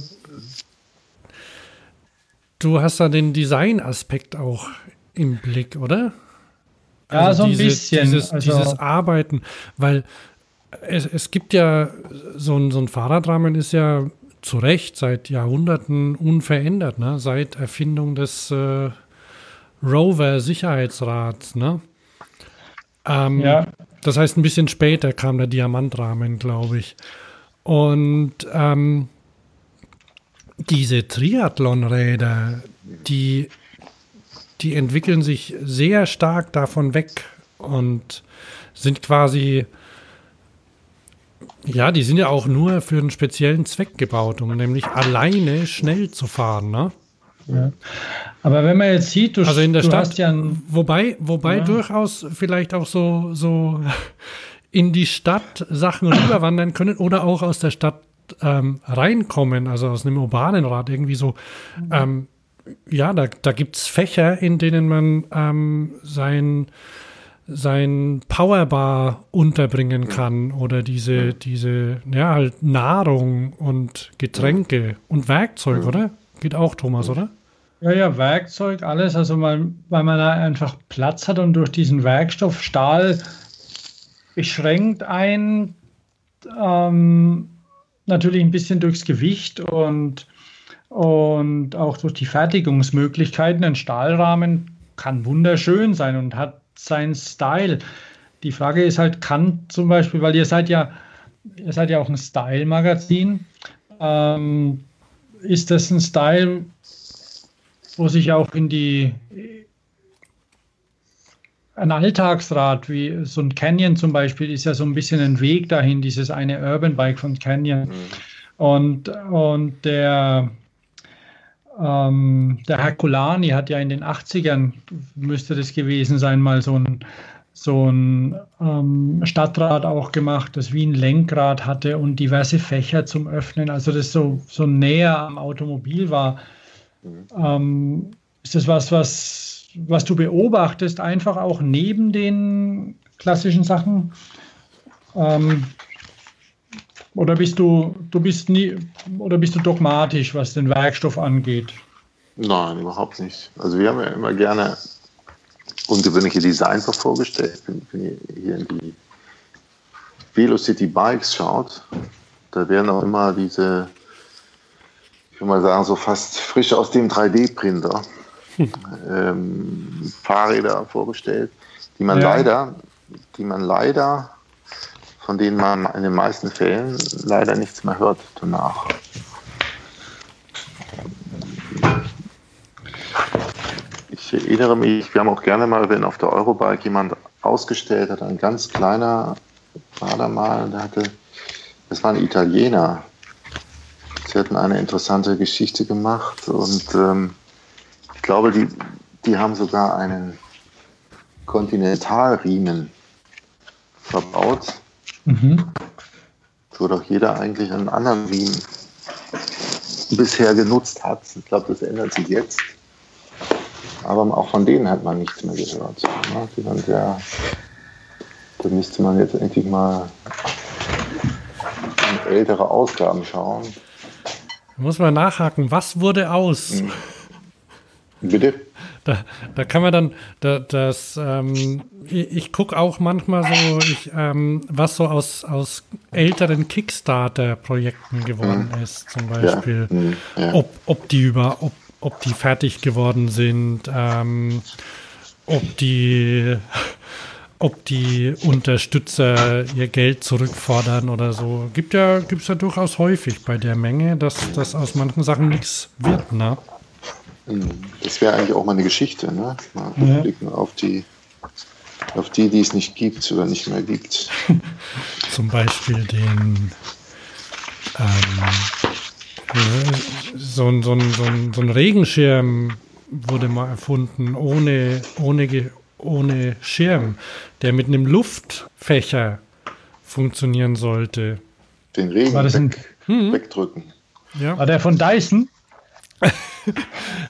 du hast da den Design-Aspekt auch im Blick, oder? Ja, also so ein diese, bisschen. Dieses, also dieses Arbeiten, weil es, es gibt ja, so ein, so ein Fahrradrahmen ist ja zu Recht seit Jahrhunderten unverändert, ne? seit Erfindung des äh, Rover-Sicherheitsrats. Ne? Ähm, ja. Das heißt, ein bisschen später kam der Diamantrahmen, glaube ich. Und ähm, diese Triathlonräder, die, die entwickeln sich sehr stark davon weg und sind quasi, ja, die sind ja auch nur für einen speziellen Zweck gebaut, um nämlich alleine schnell zu fahren. Ne? Ja. Aber wenn man jetzt sieht, du, also in der Stadt, ja wobei, wobei ja. durchaus vielleicht auch so, so in die Stadt Sachen rüberwandern können oder auch aus der Stadt ähm, reinkommen, also aus einem urbanen Rad irgendwie so. Ähm, ja, da, da gibt es Fächer, in denen man ähm, sein, sein Powerbar unterbringen kann oder diese, diese, ja, halt Nahrung und Getränke und Werkzeug, oder? Geht auch, Thomas, oder? Ja, ja, Werkzeug, alles, also weil, weil man da einfach Platz hat und durch diesen Werkstoff Stahl beschränkt ein, ähm, natürlich ein bisschen durchs Gewicht und, und auch durch die Fertigungsmöglichkeiten. Ein Stahlrahmen kann wunderschön sein und hat seinen Style. Die Frage ist halt, kann zum Beispiel, weil ihr seid ja, ihr seid ja auch ein Style-Magazin, ähm, ist das ein Style, wo sich auch in die ein Alltagsrad, wie so ein Canyon zum Beispiel, ist ja so ein bisschen ein Weg dahin, dieses eine Urban Bike von Canyon. Mhm. Und, und der, ähm, der Herculani hat ja in den 80ern, müsste das gewesen sein, mal so ein, so ein ähm, Stadtrad auch gemacht, das wie ein Lenkrad hatte und diverse Fächer zum Öffnen, also das so, so näher am Automobil war. Mhm. Ähm, ist das was, was, was du beobachtest, einfach auch neben den klassischen Sachen? Ähm, oder bist du, du bist nie, oder bist du dogmatisch, was den Werkstoff angeht? Nein, überhaupt nicht. Also wir haben ja immer gerne ungewöhnliche Designs auch vorgestellt. Wenn, wenn ihr hier in die Velocity Bikes schaut, da werden auch immer diese ich würde mal sagen, so fast frisch aus dem 3D-Printer ähm, Fahrräder vorgestellt, die man ja. leider, die man leider, von denen man in den meisten Fällen leider nichts mehr hört danach. Ich erinnere mich, wir haben auch gerne mal, wenn auf der Eurobike jemand ausgestellt hat, ein ganz kleiner war da mal, der hatte, das war ein Italiener, Sie hatten eine interessante Geschichte gemacht und ähm, ich glaube, die, die haben sogar einen Kontinentalriemen verbaut, mhm. wo doch jeder eigentlich einen anderen Riemen bisher genutzt hat. Ich glaube, das ändert sich jetzt. Aber auch von denen hat man nichts mehr gehört. Die waren sehr, da müsste man jetzt endlich mal in ältere Ausgaben schauen. Da muss man nachhaken, was wurde aus? Bitte? da, da kann man dann, da, das, ähm, ich, ich gucke auch manchmal so, ich, ähm, was so aus, aus älteren Kickstarter-Projekten geworden mhm. ist, zum Beispiel. Ja. Mhm. Ja. Ob, ob die über, ob, ob die fertig geworden sind, ähm, ob die ob die Unterstützer ihr Geld zurückfordern oder so. Gibt ja, gibt es ja durchaus häufig bei der Menge, dass das aus manchen Sachen nichts wird, ne? Hm, das wäre eigentlich auch mal eine Geschichte, ne? Mal ja. blicken auf die, auf die, die es nicht gibt oder nicht mehr gibt. (laughs) Zum Beispiel den ähm, so, ein, so, so, so ein Regenschirm wurde mal erfunden, ohne, ohne, ohne Schirm, der mit einem Luftfächer funktionieren sollte. Den Regen War das ein, weg, hm? wegdrücken. Ja. War der von Dyson? (laughs)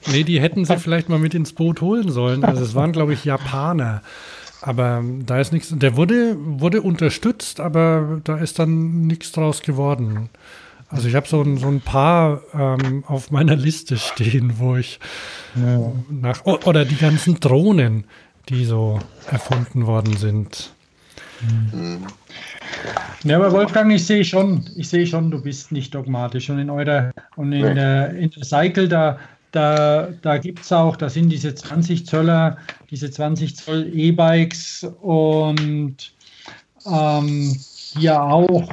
nee, die hätten sie vielleicht mal mit ins Boot holen sollen. Also es waren, glaube ich, Japaner. Aber da ist nichts. Der wurde, wurde unterstützt, aber da ist dann nichts draus geworden. Also ich habe so, ein, so ein paar ähm, auf meiner Liste stehen, wo ich ja. nach oder die ganzen Drohnen, die so erfunden worden sind. Mhm. Ja, aber Wolfgang, ich sehe schon, ich sehe schon, du bist nicht dogmatisch. Und in eurer und in, der, in der Cycle, da, da, da gibt es auch, da sind diese 20 Zöller, diese 20 Zoll E-Bikes und ähm, die ja auch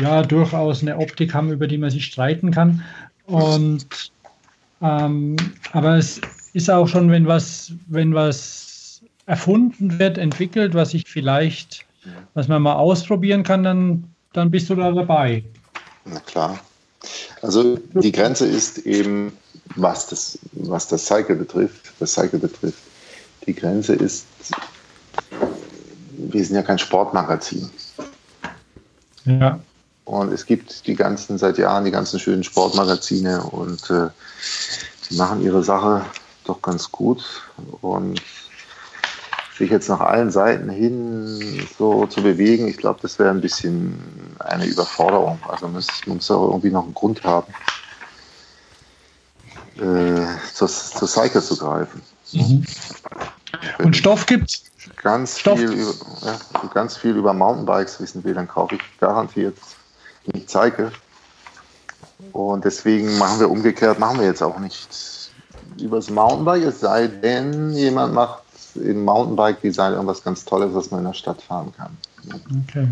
ja durchaus eine Optik haben, über die man sich streiten kann. Und ähm, aber es ist auch schon, wenn was, wenn was erfunden wird, entwickelt, was ich vielleicht, was man mal ausprobieren kann, dann, dann bist du da dabei. Na klar. Also die Grenze ist eben, was das, was das Cycle betrifft, das Cycle betrifft. Die Grenze ist, wir sind ja kein Sportmagazin. Ja. Und es gibt die ganzen, seit Jahren die ganzen schönen Sportmagazine und äh, die machen ihre Sache doch ganz gut. Und sich jetzt nach allen Seiten hin so zu bewegen, ich glaube, das wäre ein bisschen eine Überforderung. Also man muss, man muss auch irgendwie noch einen Grund haben, äh, zur, zur Cycle zu greifen. Mhm. Und Stoff gibt's? Ganz Stoff. viel, über, ja, ganz viel über Mountainbikes wissen will, dann kaufe ich garantiert nicht zeige. Und deswegen machen wir umgekehrt, machen wir jetzt auch nicht übers Mountainbike, es sei denn, jemand macht im Mountainbike-Design irgendwas ganz Tolles, was man in der Stadt fahren kann. Okay.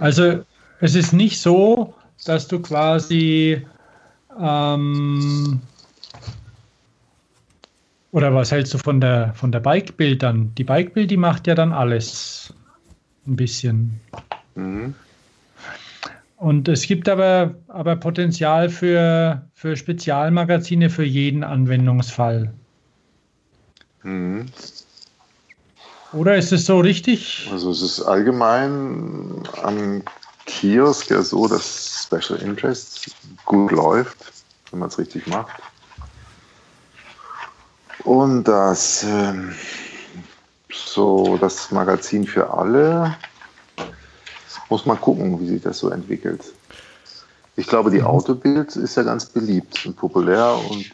Also es ist nicht so, dass du quasi ähm, oder was hältst du von der von der Bike-Bild dann? Die Bike-Bild, die macht ja dann alles ein bisschen. Mhm. Und es gibt aber, aber Potenzial für, für Spezialmagazine für jeden Anwendungsfall. Mhm. Oder ist es so richtig? Also es ist allgemein am Kiosk ja so, dass Special Interest gut läuft, wenn man es richtig macht. Und das ähm, so das Magazin für alle muss man gucken, wie sich das so entwickelt. Ich glaube, die. Autobild ist ja ganz beliebt und populär und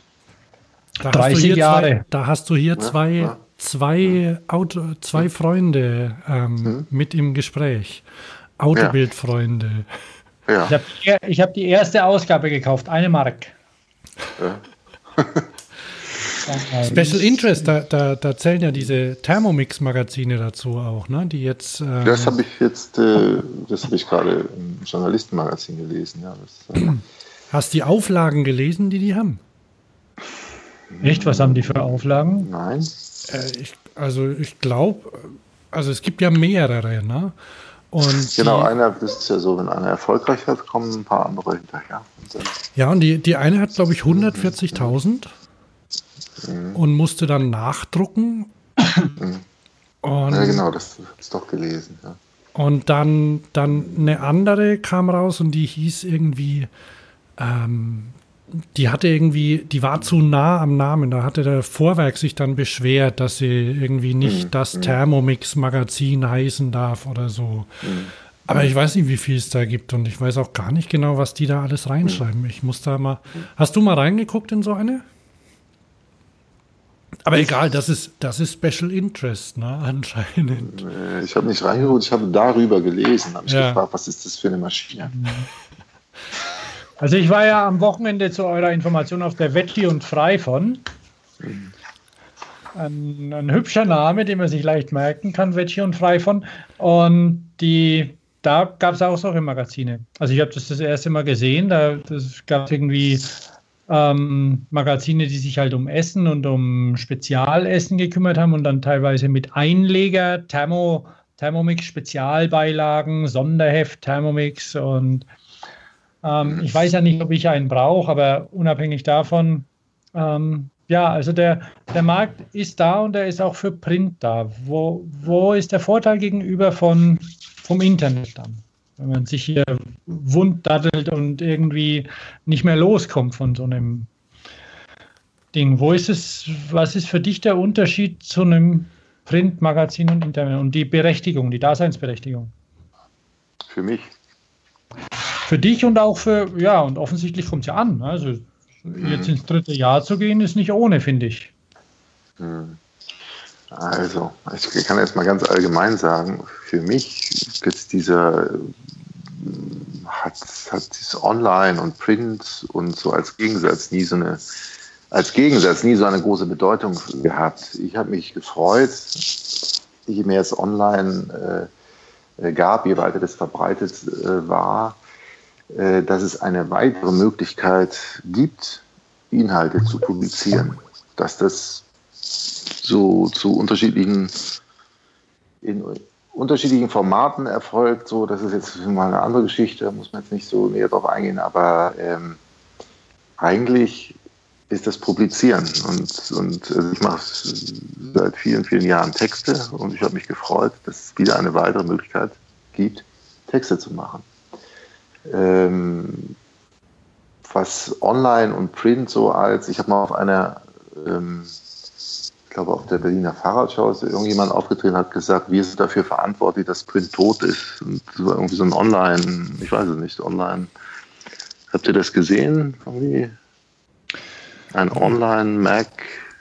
da 30 Jahre. Zwei, da hast du hier ja, zwei, ja. Zwei, Auto, zwei Freunde ähm, hm? mit im Gespräch. Autobildfreunde. Ja. Ich habe hab die erste Ausgabe gekauft, eine Mark. Ja. (laughs) Special Interest, da, da, da, zählen ja diese Thermomix-Magazine dazu auch, ne? Die jetzt. Ähm das habe ich jetzt, äh, das habe ich gerade im Journalistenmagazin gelesen, ja. Das, äh Hast die Auflagen gelesen, die die haben? Echt? Was haben die für Auflagen? Nein. Äh, ich, also ich glaube, also es gibt ja mehrere, ne? Und genau, die, einer, das ist ja so, wenn einer erfolgreich hat, kommen ein paar andere hinterher. Und ja, und die, die eine hat, glaube ich, 140.000 mhm. und musste dann nachdrucken. Mhm. ja, genau, das du doch gelesen. Ja. Und dann, dann eine andere kam raus und die hieß irgendwie, ähm, die hatte irgendwie, die war zu nah am Namen. Da hatte der Vorwerk sich dann beschwert, dass sie irgendwie nicht mhm. das mhm. Thermomix-Magazin heißen darf oder so. Mhm. Aber ich weiß nicht, wie viel es da gibt und ich weiß auch gar nicht genau, was die da alles reinschreiben. Ich muss da mal. Hast du mal reingeguckt in so eine? Aber egal, das ist, das ist Special Interest, ne, anscheinend. Ich habe nicht reingeguckt, ich habe darüber gelesen, habe ich ja. gefragt, was ist das für eine Maschine? (laughs) Also ich war ja am Wochenende zu eurer Information auf der Veggie und Frei von. Ein, ein, hübscher Name, den man sich leicht merken kann, Veggie und Frei von. Und die, da gab es auch solche Magazine. Also ich habe das das erste Mal gesehen, da gab es irgendwie ähm, Magazine, die sich halt um Essen und um Spezialessen gekümmert haben und dann teilweise mit Einleger, Thermo, Thermomix Spezialbeilagen, Sonderheft Thermomix und ähm, ich weiß ja nicht, ob ich einen brauche, aber unabhängig davon, ähm, ja, also der, der Markt ist da und er ist auch für Print da. Wo, wo ist der Vorteil gegenüber von, vom Internet dann? wenn man sich hier wunddattelt und irgendwie nicht mehr loskommt von so einem Ding. Wo ist es, was ist für dich der Unterschied zu einem Printmagazin und Internet und die Berechtigung, die Daseinsberechtigung? Für mich. Für dich und auch für, ja, und offensichtlich kommt es ja an. Also jetzt ins dritte Jahr zu gehen, ist nicht ohne, finde ich. Hm. Also, ich kann jetzt mal ganz allgemein sagen, für mich ist dieser hat, hat dieses Online und Print und so als Gegensatz nie so eine als Gegensatz nie so eine große Bedeutung gehabt. Ich habe mich gefreut, je mehr es online äh, gab, je weiter das verbreitet äh, war, äh, dass es eine weitere Möglichkeit gibt, Inhalte zu publizieren. Dass das so zu unterschiedlichen in unterschiedlichen Formaten erfolgt. So, das ist jetzt mal eine andere Geschichte, da muss man jetzt nicht so näher drauf eingehen, aber ähm, eigentlich ist das Publizieren. Und, und also ich mache seit vielen, vielen Jahren Texte und ich habe mich gefreut, dass es wieder eine weitere Möglichkeit gibt, Texte zu machen. Ähm, was online und Print so als, ich habe mal auf einer ähm, glaube auf der Berliner Fahrradschau ist irgendjemand aufgetreten hat gesagt, wir sind dafür verantwortlich, dass Print tot ist. Und so irgendwie so ein Online, ich weiß es nicht, Online. Habt ihr das gesehen? Irgendwie? Ein Online-Mac,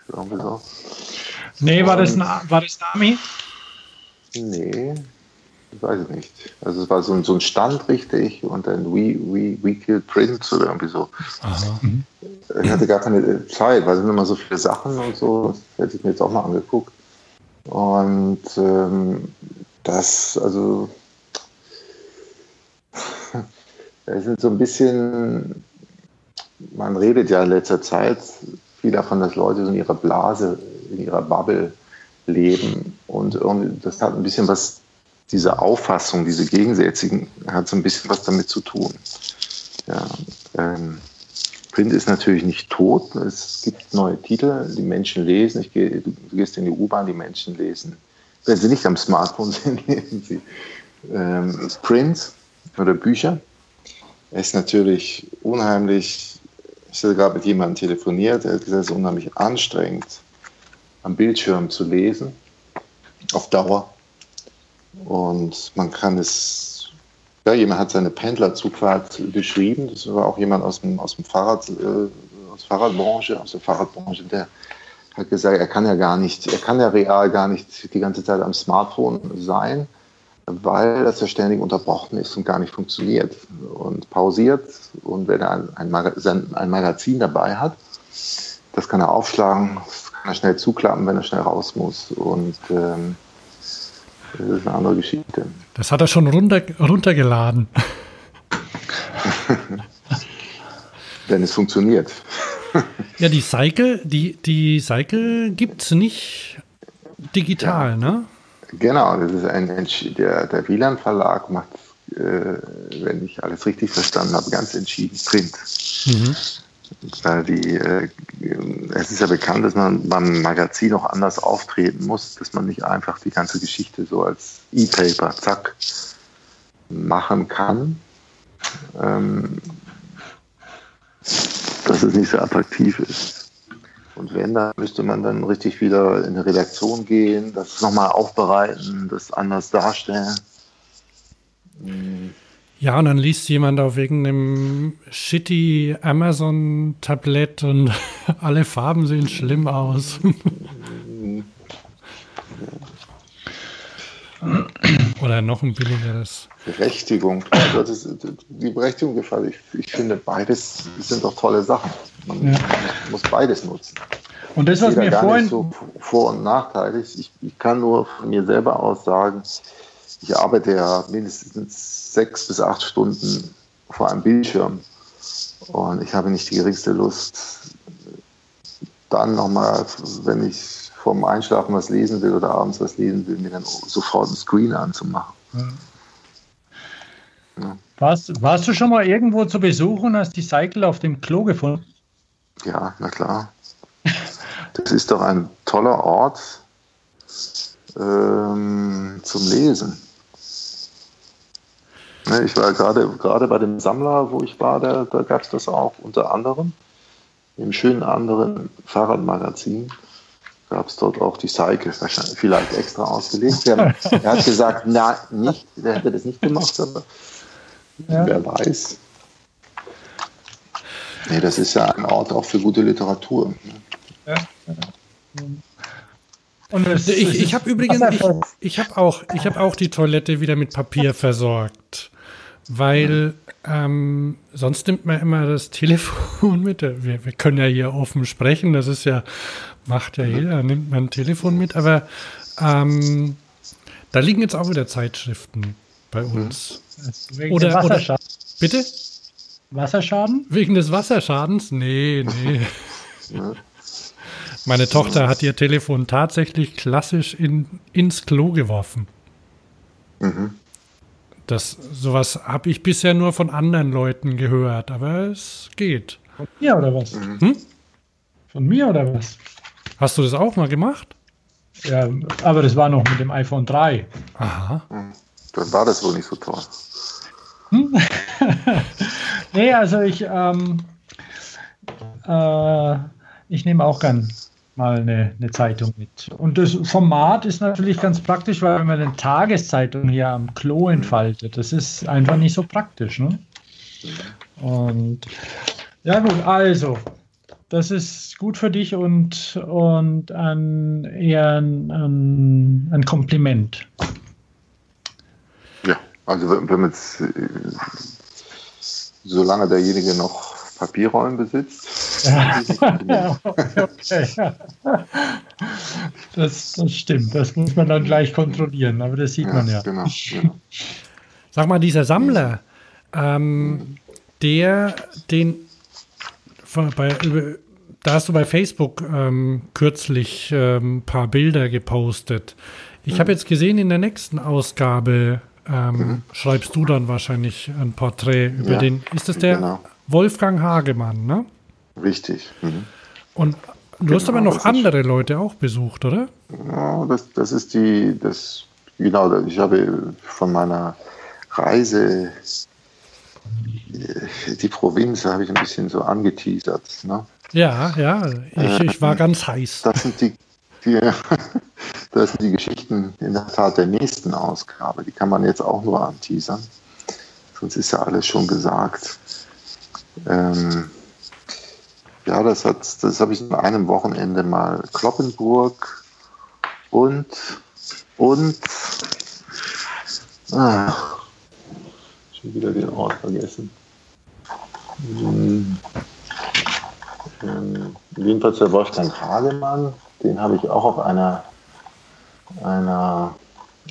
irgendwie so. Nee, war das, war das Nami? Nee, ich weiß es nicht. Also es war so ein, so ein Stand richtig und dann We, We, We Kill Prince oder irgendwie so. Aha. Mhm. Ich hatte gar keine Zeit, weil es sind immer so viele Sachen und so. Das hätte ich mir jetzt auch mal angeguckt. Und ähm, das, also, es ist so ein bisschen, man redet ja in letzter Zeit viel davon, dass Leute so in ihrer Blase, in ihrer Bubble leben. Und das hat ein bisschen was diese Auffassung, diese gegensätzigen, hat so ein bisschen was damit zu tun. Ja, ähm, Print ist natürlich nicht tot. Es gibt neue Titel, die Menschen lesen. Ich gehe, du, gehst in die U-Bahn, die Menschen lesen. Wenn sie nicht am Smartphone (laughs) sind, lesen sie ähm, Print oder Bücher. Es ist natürlich unheimlich. Ich habe gerade mit jemandem telefoniert, der hat gesagt, es ist unheimlich anstrengend, am Bildschirm zu lesen, auf Dauer. Und man kann es, ja, jemand hat seine Pendlerzugfahrt beschrieben. Das war auch jemand aus dem, aus dem Fahrrad, äh, aus Fahrradbranche, aus der Fahrradbranche, der hat gesagt, er kann ja gar nicht, er kann ja real gar nicht die ganze Zeit am Smartphone sein, weil das ja ständig unterbrochen ist und gar nicht funktioniert und pausiert. Und wenn er ein, ein, Magazin, ein Magazin dabei hat, das kann er aufschlagen, das kann er schnell zuklappen, wenn er schnell raus muss. Und ähm, das ist eine andere Geschichte. Das hat er schon runter, runtergeladen. (laughs) Wenn es funktioniert. ja, die Cycle, die, die Cycle gibt es nicht digital, ja. ne? Genau, das ist ein der, der Wieland Verlag macht, äh, wenn ich alles richtig verstanden habe, ganz entschieden Print. Mhm. Weil die, äh, es ist ja bekannt, dass man beim Magazin auch anders auftreten muss, dass man nicht einfach die ganze Geschichte so als E-Paper, zack, machen kann. Ähm, dass es nicht so attraktiv ist. Und wenn, dann müsste man dann richtig wieder in eine Redaktion gehen, das nochmal aufbereiten, das anders darstellen. Mhm. Ja, und dann liest jemand auf irgendeinem shitty Amazon-Tablett und (laughs) alle Farben sehen schlimm aus. Oder noch ein billigeres. Berechtigung. Also das, die Berechtigung gefällt. Ich, ich finde, beides sind doch tolle Sachen. Man ja. muss beides nutzen. Und das, was mir vorhin. So vor- und nachteilig. Ich, ich kann nur von mir selber aus sagen, ich arbeite ja mindestens sechs bis acht Stunden vor einem Bildschirm. Und ich habe nicht die geringste Lust, dann nochmal, wenn ich vorm Einschlafen was lesen will oder abends was lesen will, mir dann sofort einen Screen anzumachen. Ja. Warst, warst du schon mal irgendwo zu Besuch und hast die Cycle auf dem Klo gefunden? Ja, na klar. Das ist doch ein toller Ort ähm, zum Lesen. Ne, ich war gerade gerade bei dem Sammler, wo ich war, da, da gab es das auch unter anderem. Im schönen anderen Fahrradmagazin gab es dort auch die Cycle, wahrscheinlich vielleicht extra ausgelegt. er hat gesagt, na, nicht, der hätte das nicht gemacht, aber ja. wer weiß. Nee, das ist ja ein Ort auch für gute Literatur. Ja. Und ich, ich habe übrigens, ich, ich habe auch, hab auch die Toilette wieder mit Papier versorgt. Weil ähm, sonst nimmt man immer das Telefon mit. Wir, wir, können ja hier offen sprechen, das ist ja, macht ja jeder, nimmt man ein Telefon mit, aber ähm, da liegen jetzt auch wieder Zeitschriften bei mhm. uns. Wegen oder, Wasserschaden. Oder, bitte? Wasserschaden? Wegen des Wasserschadens? Nee, nee. (laughs) Meine Tochter hat ihr Telefon tatsächlich klassisch in, ins Klo geworfen. Mhm. Das, sowas habe ich bisher nur von anderen Leuten gehört, aber es geht. Von mir oder was? Mhm. Hm? Von mir oder was? Hast du das auch mal gemacht? Ja, aber das war noch mit dem iPhone 3. Aha. Hm. Dann war das wohl nicht so toll. Hm? (laughs) nee, also ich, ähm, äh, ich nehme auch gern mal eine, eine, Zeitung mit. Und das Format ist natürlich ganz praktisch, weil wenn man eine Tageszeitung hier am Klo entfaltet, das ist einfach nicht so praktisch. Ne? Und ja gut, also, das ist gut für dich und, und ein, eher ein, ein, ein Kompliment. Ja, also wenn man jetzt, äh, solange derjenige noch Papierrollen besitzt. Ja. (laughs) okay. Das, das stimmt. Das muss man dann gleich kontrollieren, aber das sieht ja, man ja. Genau, genau. Sag mal, dieser Sammler, ähm, der den bei, da hast du bei Facebook ähm, kürzlich ein ähm, paar Bilder gepostet. Ich mhm. habe jetzt gesehen, in der nächsten Ausgabe ähm, mhm. schreibst du dann wahrscheinlich ein Porträt über ja, den. Ist das der genau. Wolfgang Hagemann, ne? Richtig. Mhm. Und du genau, hast aber noch andere ist, Leute auch besucht, oder? Ja, das, das ist die, das, genau, ich habe von meiner Reise äh, die Provinz habe ich ein bisschen so angeteasert. Ne? Ja, ja, ich, ich war ganz heiß. Das sind die, die, (laughs) das sind die Geschichten in der Tat der nächsten Ausgabe. Die kann man jetzt auch nur anteasern. Sonst ist ja alles schon gesagt. Ähm, ja, das, hat, das habe ich an einem Wochenende mal Kloppenburg und, und, ah, schon wieder den Ort vergessen. Hm, jedenfalls der Wolfgang Hagemann, den habe ich auch auf einer, einer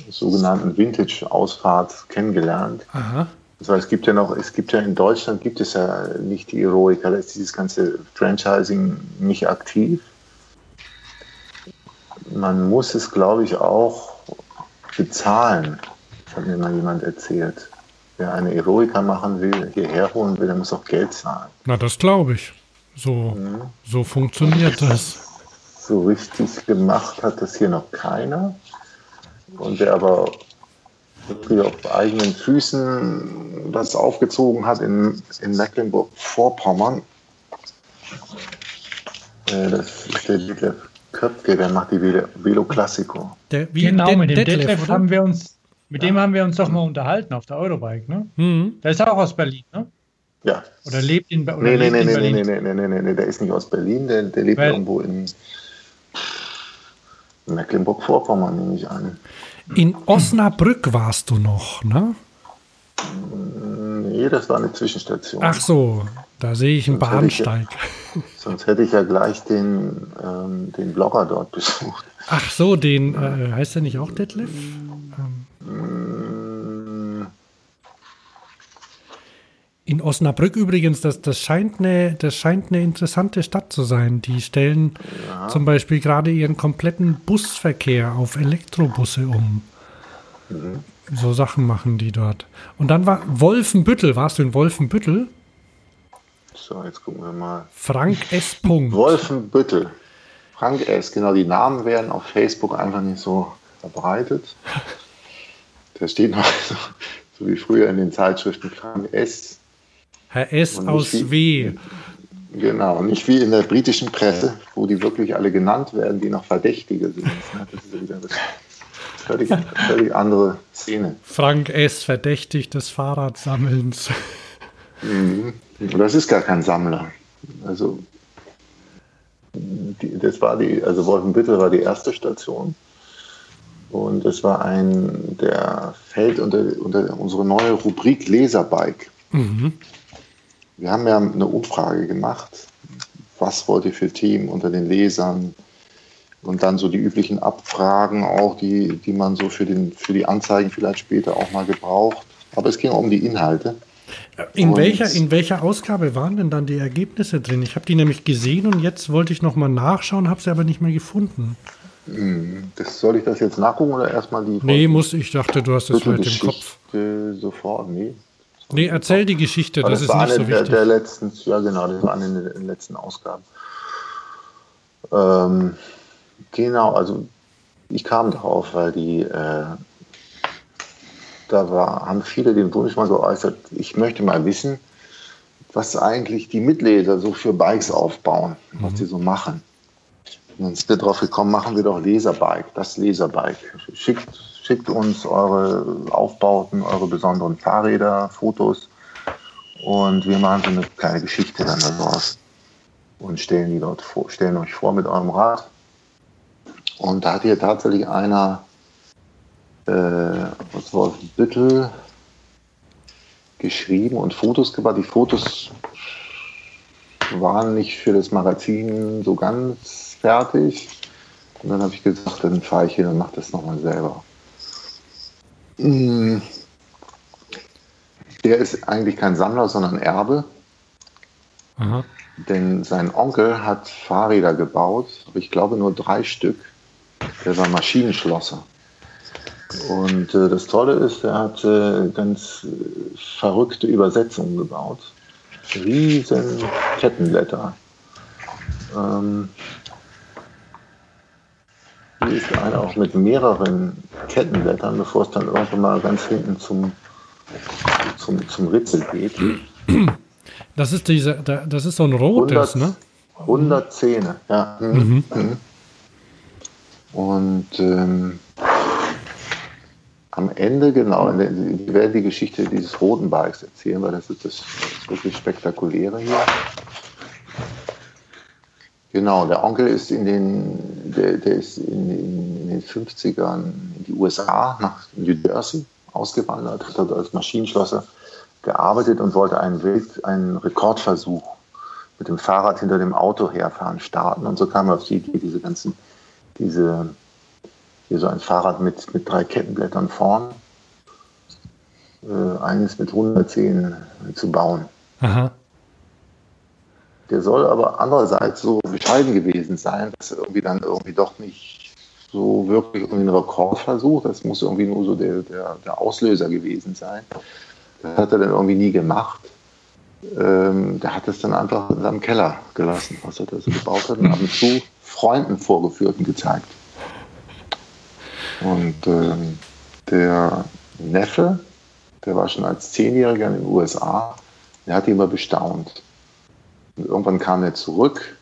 sogenannten Vintage-Ausfahrt kennengelernt. Aha. Also es gibt ja noch, es gibt ja in Deutschland gibt es ja nicht die Eroica, da ist dieses ganze Franchising nicht aktiv. Man muss es, glaube ich, auch bezahlen. Das hat mir mal jemand erzählt. Wer eine Eroica machen will, hierher holen will, der muss auch Geld zahlen. Na, das glaube ich. So, mhm. so funktioniert das. So richtig gemacht hat das hier noch keiner. Und wer aber wirklich auf eigenen Füßen das aufgezogen hat in, in Mecklenburg-Vorpommern. Äh, das ist der Detlef Köpke, der macht die Velo Classico. Der, genau, mit dem Detlef, Detlef haben wir uns, mit ja. dem haben wir uns doch mal unterhalten auf der Eurobike, ne? Mhm. Der ist auch aus Berlin, ne? Ja. Oder lebt in, oder nee, lebt nee, in nee, Berlin? Nee, nee, nee, nee, nee, nee, der ist nicht aus Berlin, der, der lebt Weil, irgendwo in Mecklenburg-Vorpommern, nehme ich an. In Osnabrück warst du noch, ne? Nee, das war eine Zwischenstation. Ach so, da sehe ich einen sonst Bahnsteig. Hätte ich, (laughs) sonst hätte ich ja gleich den, ähm, den Blogger dort besucht. Ach so, den, äh, heißt der nicht auch Detlef? Ähm. In Osnabrück übrigens, das, das, scheint eine, das scheint eine interessante Stadt zu sein. Die stellen ja. zum Beispiel gerade ihren kompletten Busverkehr auf Elektrobusse um. Mhm. So Sachen machen die dort. Und dann war Wolfenbüttel. Warst du in Wolfenbüttel? So, jetzt gucken wir mal. Frank S. Wolfenbüttel. Frank S. Genau, die Namen werden auf Facebook einfach nicht so verbreitet. Da steht noch (laughs) so, so wie früher in den Zeitschriften Frank S. Herr S. aus wie, W. Genau, nicht wie in der britischen Presse, wo die wirklich alle genannt werden, die noch Verdächtige sind. (laughs) Das ist wieder eine völlig, völlig andere Szene. Frank S. verdächtigt des Fahrradsammelns. Mhm. Das ist gar kein Sammler. Also die, das war die, also Wolfenbüttel war die erste Station. Und das war ein, der fällt unter, unter unsere neue Rubrik Leserbike. Mhm. Wir haben ja eine Umfrage gemacht. Was wollt ihr für Themen unter den Lesern? Und dann so die üblichen Abfragen auch, die, die man so für, den, für die Anzeigen vielleicht später auch mal gebraucht. Aber es ging auch um die Inhalte. In welcher, in welcher Ausgabe waren denn dann die Ergebnisse drin? Ich habe die nämlich gesehen und jetzt wollte ich nochmal nachschauen, habe sie aber nicht mehr gefunden. Hm, das, soll ich das jetzt nachgucken oder erstmal die? Nee, muss ich dachte, du hast das vielleicht im Kopf. Sofort, nee. Nee, erzähl die Geschichte, das, das ist nicht so wichtig. Der, der letzten, ja genau, das war eine der letzten Ausgaben. Ähm, genau, also ich kam darauf, weil die äh, da war, haben viele den Wunsch mal geäußert, ich möchte mal wissen, was eigentlich die Mitglieder so für Bikes aufbauen, mhm. was sie so machen. Und dann sind wir darauf gekommen, machen wir doch Laserbike, das Laserbike. Schickt, schickt uns eure Aufbauten, eure besonderen Fahrräder, Fotos und wir machen so eine kleine Geschichte dann daraus und stellen die dort vor, stellen euch vor mit eurem Rad. Und da hat hier tatsächlich einer äh, aus Wolfenbüttel geschrieben und Fotos gemacht. Die Fotos waren nicht für das Magazin so ganz fertig. Und dann habe ich gesagt, dann fahre ich hin und mache das nochmal selber. Mm. Der ist eigentlich kein Sammler, sondern Erbe. Aha. Denn sein Onkel hat Fahrräder gebaut, aber ich glaube nur drei Stück. Der war Maschinenschlosser. Und äh, das Tolle ist, er hat äh, ganz äh, verrückte Übersetzungen gebaut. Riesen Kettenblätter. Ähm, hier ist einer auch mit mehreren Kettenblättern, bevor es dann irgendwann mal ganz hinten zum, zum, zum Ritzel geht. Das ist diese, das ist so ein rotes, 100, ne? 100 Zähne, ja. Mhm. Mhm. Und ähm, am Ende, genau, wir werden die Geschichte dieses roten Bikes erzählen, weil das ist das wirklich Spektakuläre hier. Genau, der Onkel ist in den, der, der ist in, in, in, den 50ern in die USA, nach New Jersey ausgewandert, hat dort als Maschinenschlosser gearbeitet und wollte einen, Welt, einen Rekordversuch mit dem Fahrrad hinter dem Auto herfahren starten. Und so kam er auf die Idee, diese ganzen, diese hier so ein Fahrrad mit, mit drei Kettenblättern vorn, äh, eines mit 110 zu bauen. Aha. Der soll aber andererseits so bescheiden gewesen sein, dass er irgendwie dann irgendwie doch nicht so wirklich einen Rekordversuch, das muss irgendwie nur so der, der, der Auslöser gewesen sein. Das hat er dann irgendwie nie gemacht. Ähm, der hat es dann einfach in seinem Keller gelassen, was er da so gebaut hat und ab und zu Freunden vorgeführt und gezeigt. Und ähm, der Neffe, der war schon als Zehnjähriger in den USA, der hat ihn immer bestaunt. Irgendwann kam er zurück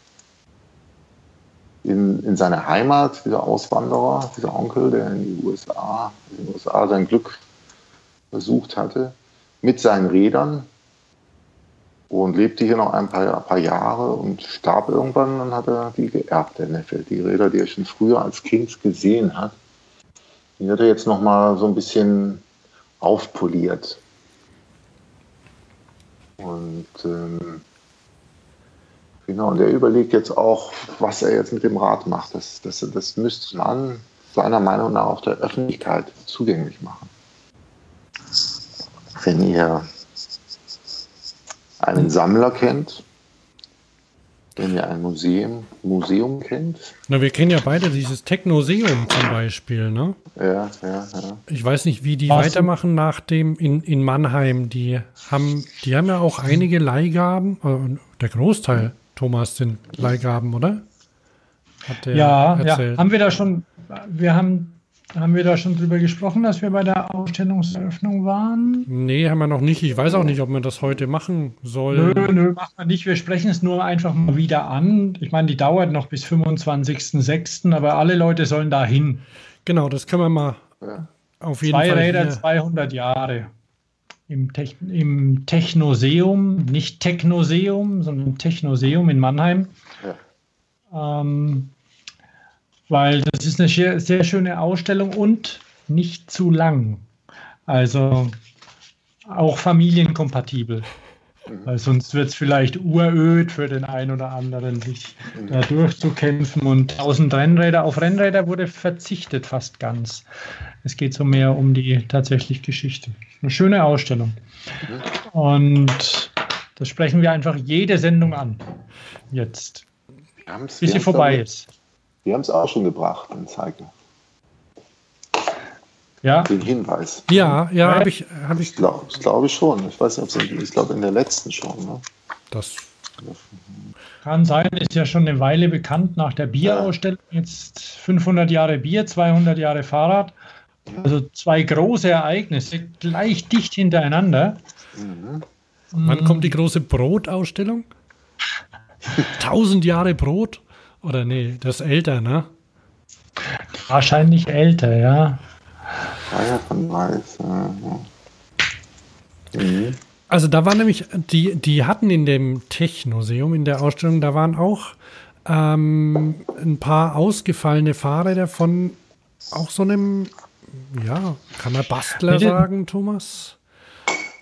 in, in seine Heimat, dieser Auswanderer, dieser Onkel, der in die USA, in den USA sein Glück versucht hatte, mit seinen Rädern und lebte hier noch ein paar, ein paar Jahre und starb irgendwann. Dann hat er die geerbt, der Neffe. Die Räder, die er schon früher als Kind gesehen hat, Die hat er jetzt nochmal so ein bisschen aufpoliert. Und ähm, genau, und er überlegt jetzt auch, was er jetzt mit dem Rad macht. Das, das, das müsste man seiner Meinung nach auch der Öffentlichkeit zugänglich machen. Wenn ihr einen Sammler kennt, wenn ihr ein Museum, Museum kennt. Na, wir kennen ja beide dieses Technoseum zum Beispiel, ne? Ja, ja, ja. Ich weiß nicht, wie die Was? weitermachen nach dem in, in Mannheim. Die haben, die haben ja auch einige Leihgaben. Äh, der Großteil, Thomas, sind Leihgaben, oder? ja, erzählt. ja, haben wir da schon, wir haben haben wir da schon drüber gesprochen, dass wir bei der Ausstellungseröffnung waren? Nee, haben wir noch nicht. Ich weiß auch nicht, ob wir das heute machen sollen. Nö, nö, machen wir nicht. Wir sprechen es nur einfach mal wieder an. Ich meine, die dauert noch bis 25.06., aber alle Leute sollen da hin. Genau, das können wir mal ja. auf jeden Zwei Fall. Zwei Räder, hier. 200 Jahre. Im, Techn im Technoseum, nicht Technoseum, sondern Technoseum in Mannheim. Ja. Ähm, weil das ist eine sehr, sehr schöne Ausstellung und nicht zu lang. Also auch familienkompatibel. Weil sonst wird es vielleicht uröd für den einen oder anderen, sich da durchzukämpfen. Und 1000 Rennräder, auf Rennräder wurde verzichtet fast ganz. Es geht so mehr um die tatsächlich Geschichte. Eine schöne Ausstellung. Und das sprechen wir einfach jede Sendung an. Jetzt. Bis sie vorbei ist. Wir haben es auch schon gebracht, den Zeiger. Ja. Den Hinweis. Ja, ja, habe ich. Hab ich ich glaube glaub ich schon. Ich weiß nicht, ob ich glaube in der letzten schon. Ne? Das kann sein, ist ja schon eine Weile bekannt nach der Bierausstellung. Jetzt 500 Jahre Bier, 200 Jahre Fahrrad. Also zwei große Ereignisse gleich dicht hintereinander. Mhm. Wann kommt die große Brotausstellung? (laughs) 1000 Jahre Brot? Oder nee, das ist älter, ne? Wahrscheinlich älter, ja. Feier von Weiß. Mhm. Also da war nämlich, die, die hatten in dem Technoseum, in der Ausstellung, da waren auch ähm, ein paar ausgefallene Fahrräder von auch so einem, ja, kann man Bastler sagen, Thomas?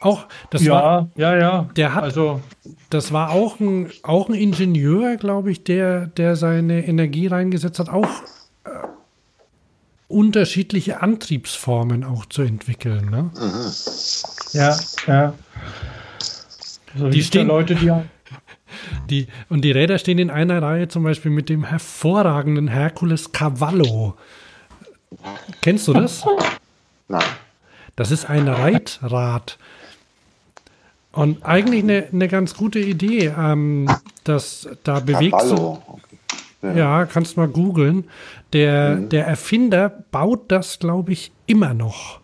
Auch, das ja, war, ja, ja. Der hat, also, das war auch ein, auch ein Ingenieur, glaube ich, der, der seine Energie reingesetzt hat, auch äh, unterschiedliche Antriebsformen auch zu entwickeln. Ne? Mhm. Ja, ja. Also die stehen, Leute, die, (laughs) die und die Räder stehen in einer Reihe zum Beispiel mit dem hervorragenden Hercules Cavallo. Kennst du das? Nein. Das ist ein Reitrad. Und eigentlich eine, eine ganz gute Idee, ähm, dass da bewegt so. Ja. ja. kannst mal googeln. Der, mhm. der Erfinder baut das, glaube ich, immer noch.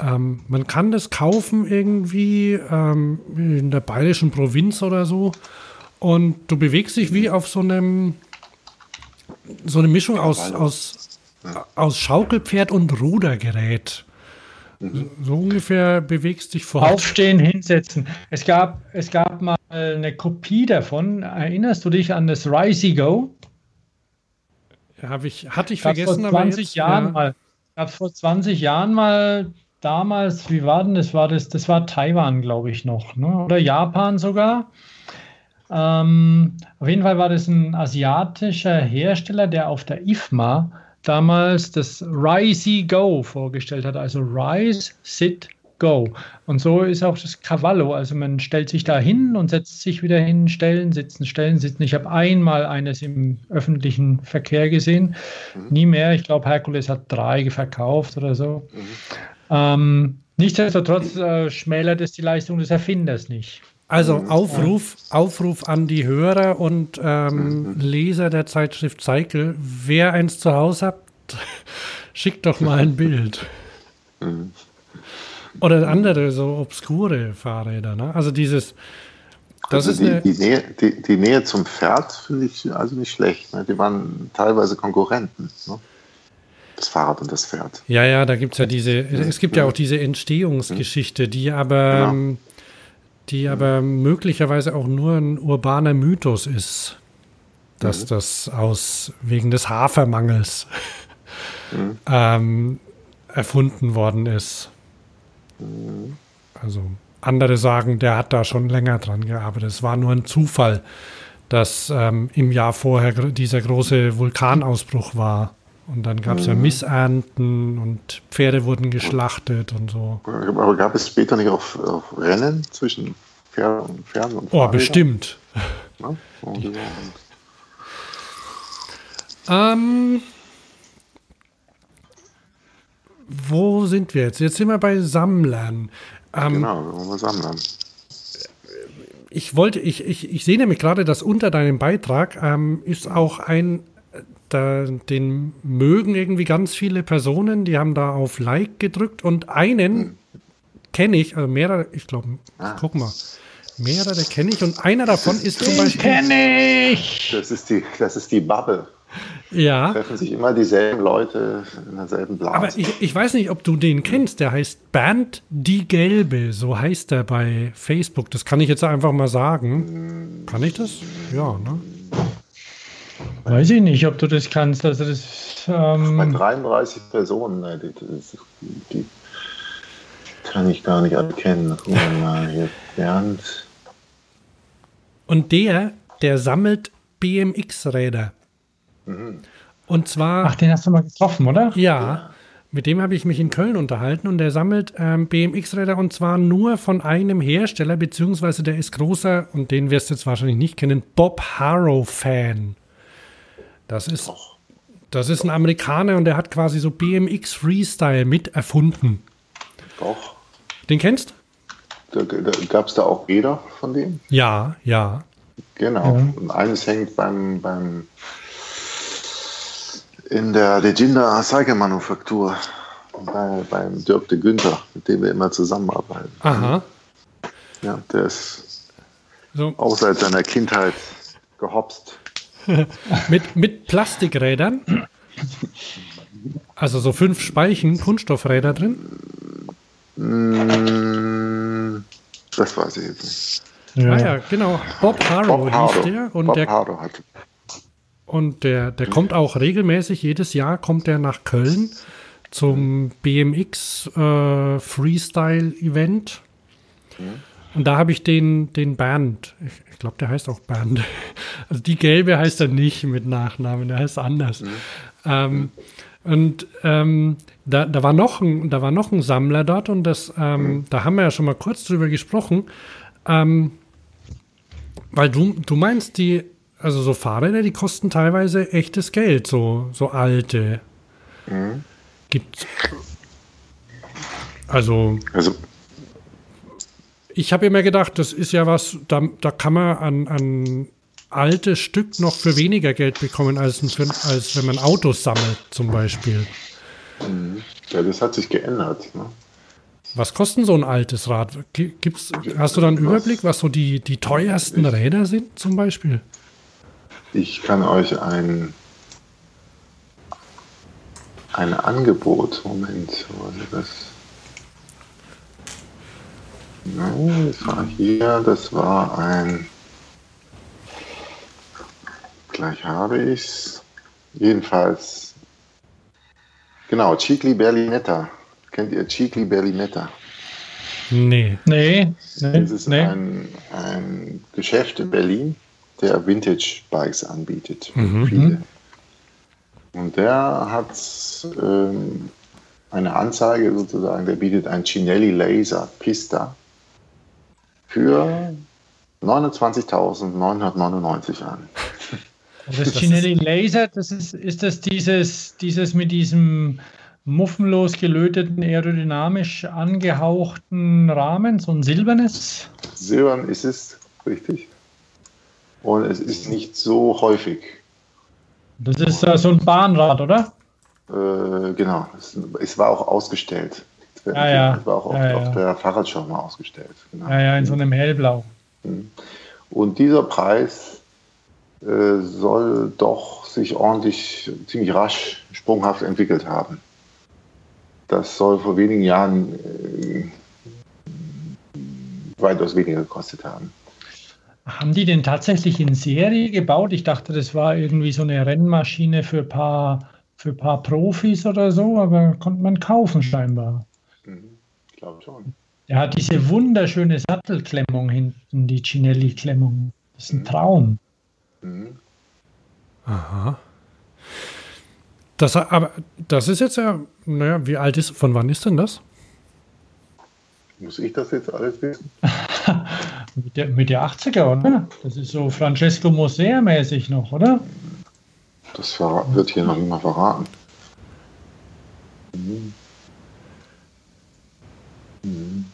Ähm, man kann das kaufen irgendwie ähm, in der bayerischen Provinz oder so. Und du bewegst dich wie auf so einem so eine Mischung aus, aus, aus Schaukelpferd und Rudergerät. So ungefähr bewegst dich fort. Aufstehen, hinsetzen. Es gab, es gab mal eine Kopie davon. Erinnerst du dich an das Risey Go? Hab ich, hatte ich vergessen, vor 20 jetzt, Jahren ja. mal. Gab vor 20 Jahren mal damals, wie war denn das? War das, das war Taiwan, glaube ich, noch, ne? Oder Japan sogar. Ähm, auf jeden Fall war das ein asiatischer Hersteller, der auf der IFMA damals das Rise Go vorgestellt hat, also Rise, Sit, Go. Und so ist auch das Cavallo. Also man stellt sich da hin und setzt sich wieder hin, stellen, sitzen, stellen, sitzen. Ich habe einmal eines im öffentlichen Verkehr gesehen, mhm. nie mehr. Ich glaube, Herkules hat drei verkauft oder so. Mhm. Ähm, nichtsdestotrotz äh, schmälert es die Leistung des Erfinders nicht. Also Aufruf, Aufruf an die Hörer und ähm, Leser der Zeitschrift Cycle. Wer eins zu Hause habt, (laughs) schickt doch mal ein Bild. Oder andere so obskure Fahrräder. Ne? Also dieses, das also ist die, die, Nähe, die, die, Nähe zum Pferd finde ich also nicht schlecht. Ne? Die waren teilweise Konkurrenten. Ne? Das Fahrrad und das Pferd. Ja, ja, da gibt es ja diese, es gibt ja auch diese Entstehungsgeschichte, die aber genau. Die aber möglicherweise auch nur ein urbaner Mythos ist, dass mhm. das aus wegen des Hafermangels mhm. ähm, erfunden worden ist. Also andere sagen, der hat da schon länger dran gearbeitet. Es war nur ein Zufall, dass ähm, im Jahr vorher dieser große Vulkanausbruch war. Und dann gab es ja mhm. Missernten und Pferde wurden geschlachtet und so. Aber gab es später nicht auch, auch Rennen zwischen Pferden und Pferden und Oh, bestimmt. Ja? Ähm, wo sind wir jetzt? Jetzt sind wir bei Sammlern. Ähm, genau, wir wollen Sammlern. Ich wollte, ich, ich, ich sehe nämlich gerade, dass unter deinem Beitrag ähm, ist auch ein, da, den mögen irgendwie ganz viele Personen, die haben da auf Like gedrückt und einen hm. kenne ich, also mehrere, ich glaube, ah. guck mal, mehrere kenne ich und einer davon ist zum Beispiel. kenne ich! Das ist die, das ist die Bubble. Ja. Treffen sich immer dieselben Leute in derselben Blase. Aber ich, ich weiß nicht, ob du den kennst. Der heißt Bernd Die Gelbe. So heißt er bei Facebook. Das kann ich jetzt einfach mal sagen. Kann ich das? Ja, ne? Weiß ich nicht, ob du das kannst. Also das, ähm bei 33 Personen, ne, die, die, die, kann ich gar nicht erkennen. Guck mal hier, Bernd. Und der, der sammelt BMX-Räder. Und zwar. Ach, den hast du mal getroffen, oder? Ja. Mit dem habe ich mich in Köln unterhalten und der sammelt ähm, BMX-Räder und zwar nur von einem Hersteller, beziehungsweise der ist großer, und den wirst du jetzt wahrscheinlich nicht kennen, Bob Harrow-Fan. Das ist, das ist ein Amerikaner und der hat quasi so BMX Freestyle mit erfunden. Doch. Den kennst du? Gab es da auch Räder von dem? Ja, ja. Genau. Ja. Und eines hängt beim, beim in der Leginda Cycle-Manufaktur bei, beim Dirk de Günther, mit dem wir immer zusammenarbeiten. Aha. Ja, der ist so. auch seit seiner Kindheit gehopst. (laughs) mit, mit Plastikrädern? Also so fünf Speichen Kunststoffräder drin? Mm, das weiß ich jetzt nicht. Ja. Ah ja, genau. Bob Harrow, Bob Harrow. hieß der. Und Bob der, Harrow hat und der, der kommt auch regelmäßig, jedes Jahr kommt er nach Köln zum BMX äh, Freestyle Event. Und da habe ich den, den Bernd, ich, ich glaube, der heißt auch Bernd. (laughs) Also die gelbe heißt er nicht mit Nachnamen, der heißt anders. Mhm. Ähm, und ähm, da, da, war noch ein, da war noch ein Sammler dort und das, ähm, mhm. da haben wir ja schon mal kurz drüber gesprochen. Ähm, weil du, du meinst, die also so Fahrräder, die kosten teilweise echtes Geld, so, so alte. Mhm. Gibt. Also. Also. Ich habe immer gedacht, das ist ja was, da, da kann man an, an altes Stück noch für weniger Geld bekommen, als, ein, als wenn man Autos sammelt, zum Beispiel. Mhm. Ja, das hat sich geändert. Ne? Was kostet so ein altes Rad? Gibt's, hast du da einen Überblick, was so die, die teuersten Räder sind, zum Beispiel? Ich kann euch ein, ein Angebot, Moment, wo ist das? Nein, das war hier, das war ein, gleich habe ich es, jedenfalls, genau, Cicli Berlinetta. Kennt ihr Cicli Berlinetta? Nee. Nee. nee das ist nee. Ein, ein Geschäft in Berlin der Vintage-Bikes anbietet. Mhm. Viele. Und der hat ähm, eine Anzeige sozusagen, der bietet ein Cinelli Laser Pista für 29.999 an. (laughs) Das Cinelli Laser, das ist, ist das dieses, dieses mit diesem muffenlos gelöteten, aerodynamisch angehauchten Rahmen, so ein silbernes? Silbern ist es, richtig. Und es ist nicht so häufig. Das ist äh, so ein Bahnrad, oder? Äh, genau. Es, es, war auch ausgestellt. Es war, ah, ja. Es war auch ja, auf, ja. der Fahrradschau mal ausgestellt. Genau. Ja, ja, in so einem hellblau. Mhm. Und dieser Preis äh, soll doch sich ordentlich, ziemlich rasch, sprunghaft entwickelt haben. Das soll vor wenigen Jahren äh, weitaus weniger gekostet haben. Haben die denn tatsächlich in Serie gebaut? Ich dachte, das war irgendwie so eine Rennmaschine für ein paar für ein paar Profis oder so, aber konnte man kaufen scheinbar. Mhm. Ich glaube schon. Er hat diese wunderschöne Sattelklemmung hinten, die Cinelli-Klemmung. Das ist ein Traum. Mhm. Aha. Das, aber das ist jetzt ja, naja, wie alt ist, von wann ist denn das? Muss ich das jetzt alles wissen? (laughs) mit, der, mit der 80er, oder? Das ist so Francesco Musea-mäßig noch, oder? Das wird hier noch mal verraten. Mhm. Mhm.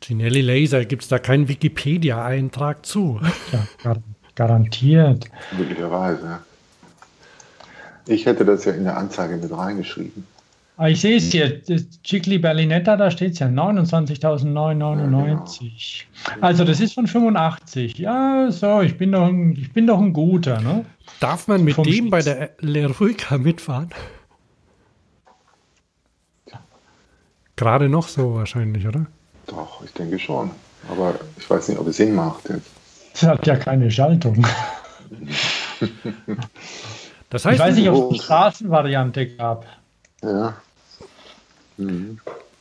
Ginelli Laser, gibt es da keinen Wikipedia-Eintrag zu? Ja, gar, garantiert. Möglicherweise. Ich hätte das ja in der Anzeige mit reingeschrieben. Ah, ich sehe es hier, Cicli Berlinetta, da steht es ja 29.999. Ja, genau. Also das ist von 85. Ja, so, ich bin doch ein, ich bin doch ein guter. Ne? Darf man mit Vom dem Spitz. bei der Leruica mitfahren? Gerade noch so wahrscheinlich, oder? Doch, ich denke schon. Aber ich weiß nicht, ob es Sinn macht jetzt. Es hat ja keine Schaltung. (laughs) das heißt, ich weiß nicht, ob es eine Straßenvariante gab. Ja. Mhm.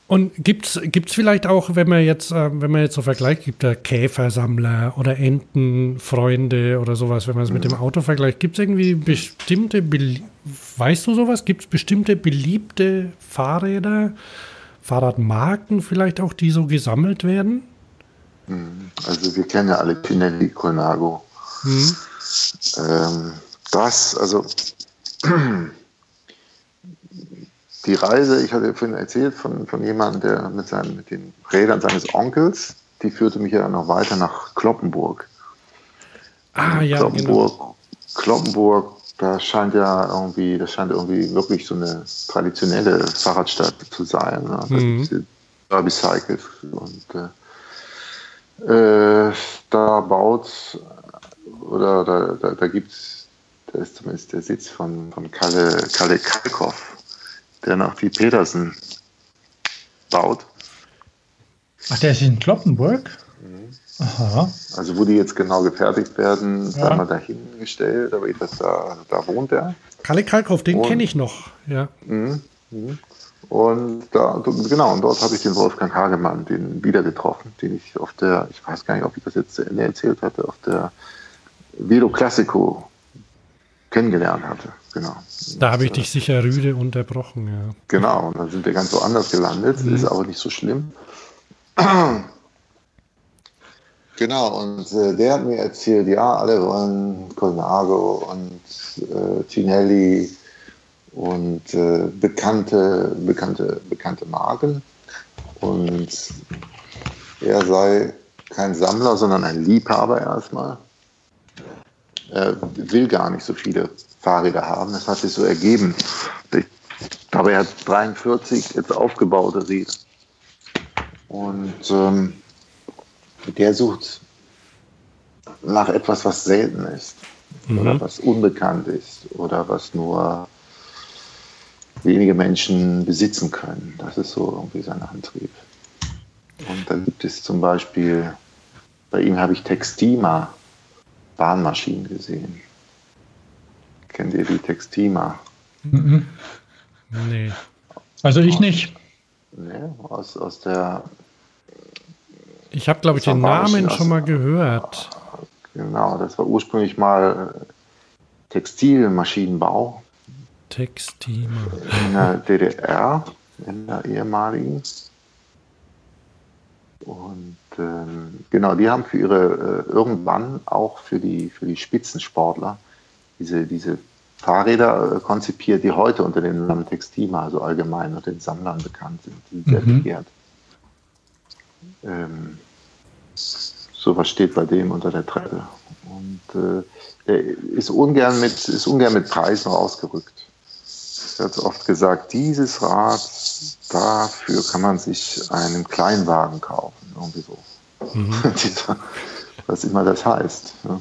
Und gibt es vielleicht auch, wenn man jetzt, äh, wenn man jetzt so vergleicht, gibt da Käfersammler oder Entenfreunde oder sowas, wenn man es mhm. mit dem Auto vergleicht, gibt es irgendwie bestimmte, weißt du sowas, gibt es bestimmte beliebte Fahrräder, Fahrradmarken vielleicht auch, die so gesammelt werden? Mhm. Also wir kennen ja alle Pinelli Colnago. Mhm. Ähm, das, also (clears throat) die Reise, ich hatte vorhin erzählt von, von jemandem, der mit, seinen, mit den Rädern seines Onkels, die führte mich ja noch weiter nach Kloppenburg. Ah, ja. Kloppenburg, genau. Kloppenburg, da scheint ja irgendwie, das scheint irgendwie wirklich so eine traditionelle Fahrradstadt zu sein. Ne? Das mhm. ist Derby Cycles. Und äh, äh, da baut, oder da, da, da gibt es, da ist zumindest der Sitz von, von Kalle, Kalle Kalkoff der nach die Petersen baut. Ach, der ist in Kloppenburg? Mhm. Aha. Also wo die jetzt genau gefertigt werden, ja. haben wir dahingestellt, aber das da, da wohnt er. Kalle Kalkhoff, den kenne ich noch, ja. Mhm. Mhm. Und da, genau, und dort habe ich den Wolfgang Hagemann, den wieder getroffen, den ich auf der, ich weiß gar nicht, ob ich das jetzt erzählt hatte, auf der Velo Classico kennengelernt hatte. Genau. Da habe ich dich sicher rüde unterbrochen, ja. Genau, und dann sind wir ganz woanders gelandet, mhm. ist aber nicht so schlimm. (clears throat) Genau, und äh, der hat mir erzählt, ja, alle wollen Colnago und äh, Tinelli und äh, bekannte, bekannte, bekannte Marken. Und er sei kein Sammler, sondern ein Liebhaber erstmal. Er will gar nicht so viele Fahrräder haben. Das hat sich so ergeben. Ich glaube, er hat 43 jetzt aufgebaute Räder. Und ähm, der sucht nach etwas, was selten ist mhm. oder was unbekannt ist oder was nur wenige Menschen besitzen können. Das ist so irgendwie sein Antrieb. Und dann gibt es zum Beispiel, bei ihm habe ich Textima Bahnmaschinen gesehen. Kennt ihr die Textima? Mhm. Nee. Also ich nicht. Nee, aus, aus der. Ich habe, glaube ich, den Namen schon mal gehört. Genau, das war ursprünglich mal äh, Textilmaschinenbau. Textima. In der DDR, in der ehemaligen. Und ähm, genau, die haben für ihre, äh, irgendwann auch für die, für die Spitzensportler diese, diese Fahrräder äh, konzipiert, die heute unter dem Namen Textima, also allgemein unter den Sammlern bekannt sind, die sehr mhm. begehrt. Ähm, sowas steht bei dem unter der Treppe. Und äh, er ist ungern, mit, ist ungern mit Preisen rausgerückt. Er hat oft gesagt, dieses Rad, dafür kann man sich einen Kleinwagen kaufen. Irgendwie so. Mhm. (laughs) was immer das heißt. Ja.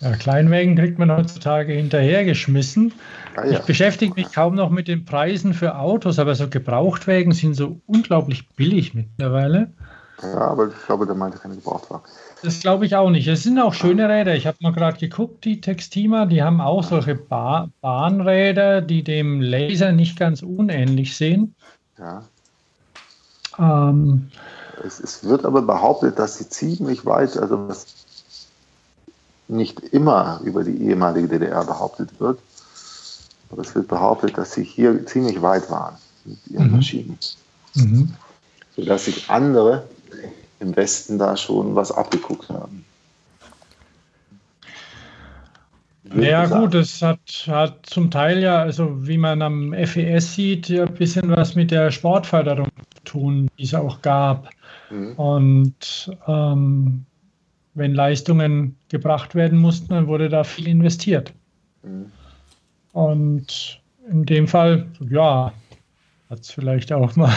Ja, Kleinwägen kriegt man heutzutage hinterhergeschmissen. Ah, ja. Ich beschäftige mich kaum noch mit den Preisen für Autos, aber so Gebrauchtwägen sind so unglaublich billig mittlerweile. Ja, aber ich glaube, der meinte keine Gebrauchtwagen. Das glaube ich auch nicht. Es sind auch schöne Räder. Ich habe mal gerade geguckt, die Textima, die haben auch solche ba Bahnräder, die dem Laser nicht ganz unähnlich sehen. Ja. Ähm, Es, es wird aber behauptet, dass sie ziemlich weit, also was nicht immer über die ehemalige DDR behauptet wird, aber es wird behauptet, dass sie hier ziemlich weit waren mit ihren Mhm. Maschinen, mhm. sodass sich andere im Westen da schon was abgeguckt haben. Ja, gut, das hat, hat zum Teil ja, also wie man am FES sieht, ja ein bisschen was mit der Sportförderung zu tun, die es auch gab. Mhm. Und ähm, wenn Leistungen gebracht werden mussten, dann wurde da viel investiert. Mhm. Und in dem Fall, ja, hat es vielleicht auch mal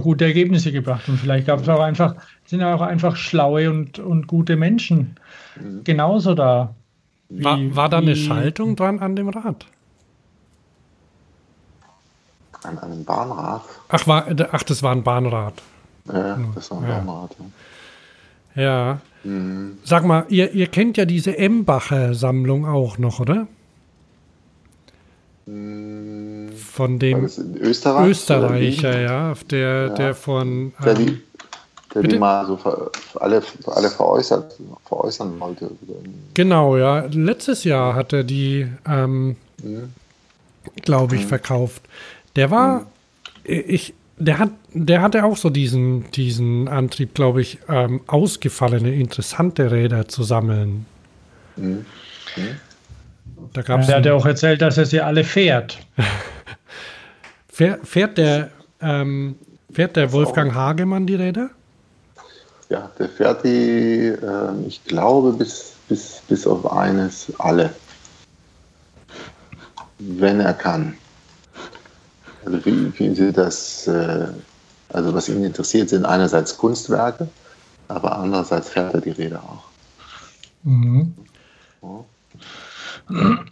gute Ergebnisse gebracht. Und vielleicht gab es auch einfach, sind auch einfach schlaue und, und gute Menschen genauso da. War, Wie- war da eine wie- Schaltung dran an dem Rad? An einem Bahnrad. Ach, war, ach das war ein Bahnrad. Ja, das war ein Ja. Bahnrad. Ja. Ja. Mhm. Sag mal, ihr, ihr kennt ja diese Embacher Sammlung auch noch, oder? Mhm. Von dem Österreich? Österreicher, ja, der, Ja. der von. Der ähm, die, der die mal so ver, alle, alle veräußert, veräußern wollte. Genau, ja. Letztes Jahr hat er die, ähm, Mhm. glaube ich, verkauft. Der war, ich, der hat, der hatte auch so diesen, diesen Antrieb, glaube ich, ähm, ausgefallene, interessante Räder zu sammeln. Mhm. Da gab es. Er hat ja auch erzählt, dass er sie alle fährt. (laughs) Fährt, fährt der, ähm, fährt der Wolfgang Hagemann die Räder? Ja, der fährt die, äh, ich glaube, bis, bis, bis auf eines alle. Wenn er kann. Also für, ihn sind das, äh, also was ihn interessiert, sind einerseits Kunstwerke, aber andererseits fährt er die Räder auch. Mhm. Ja.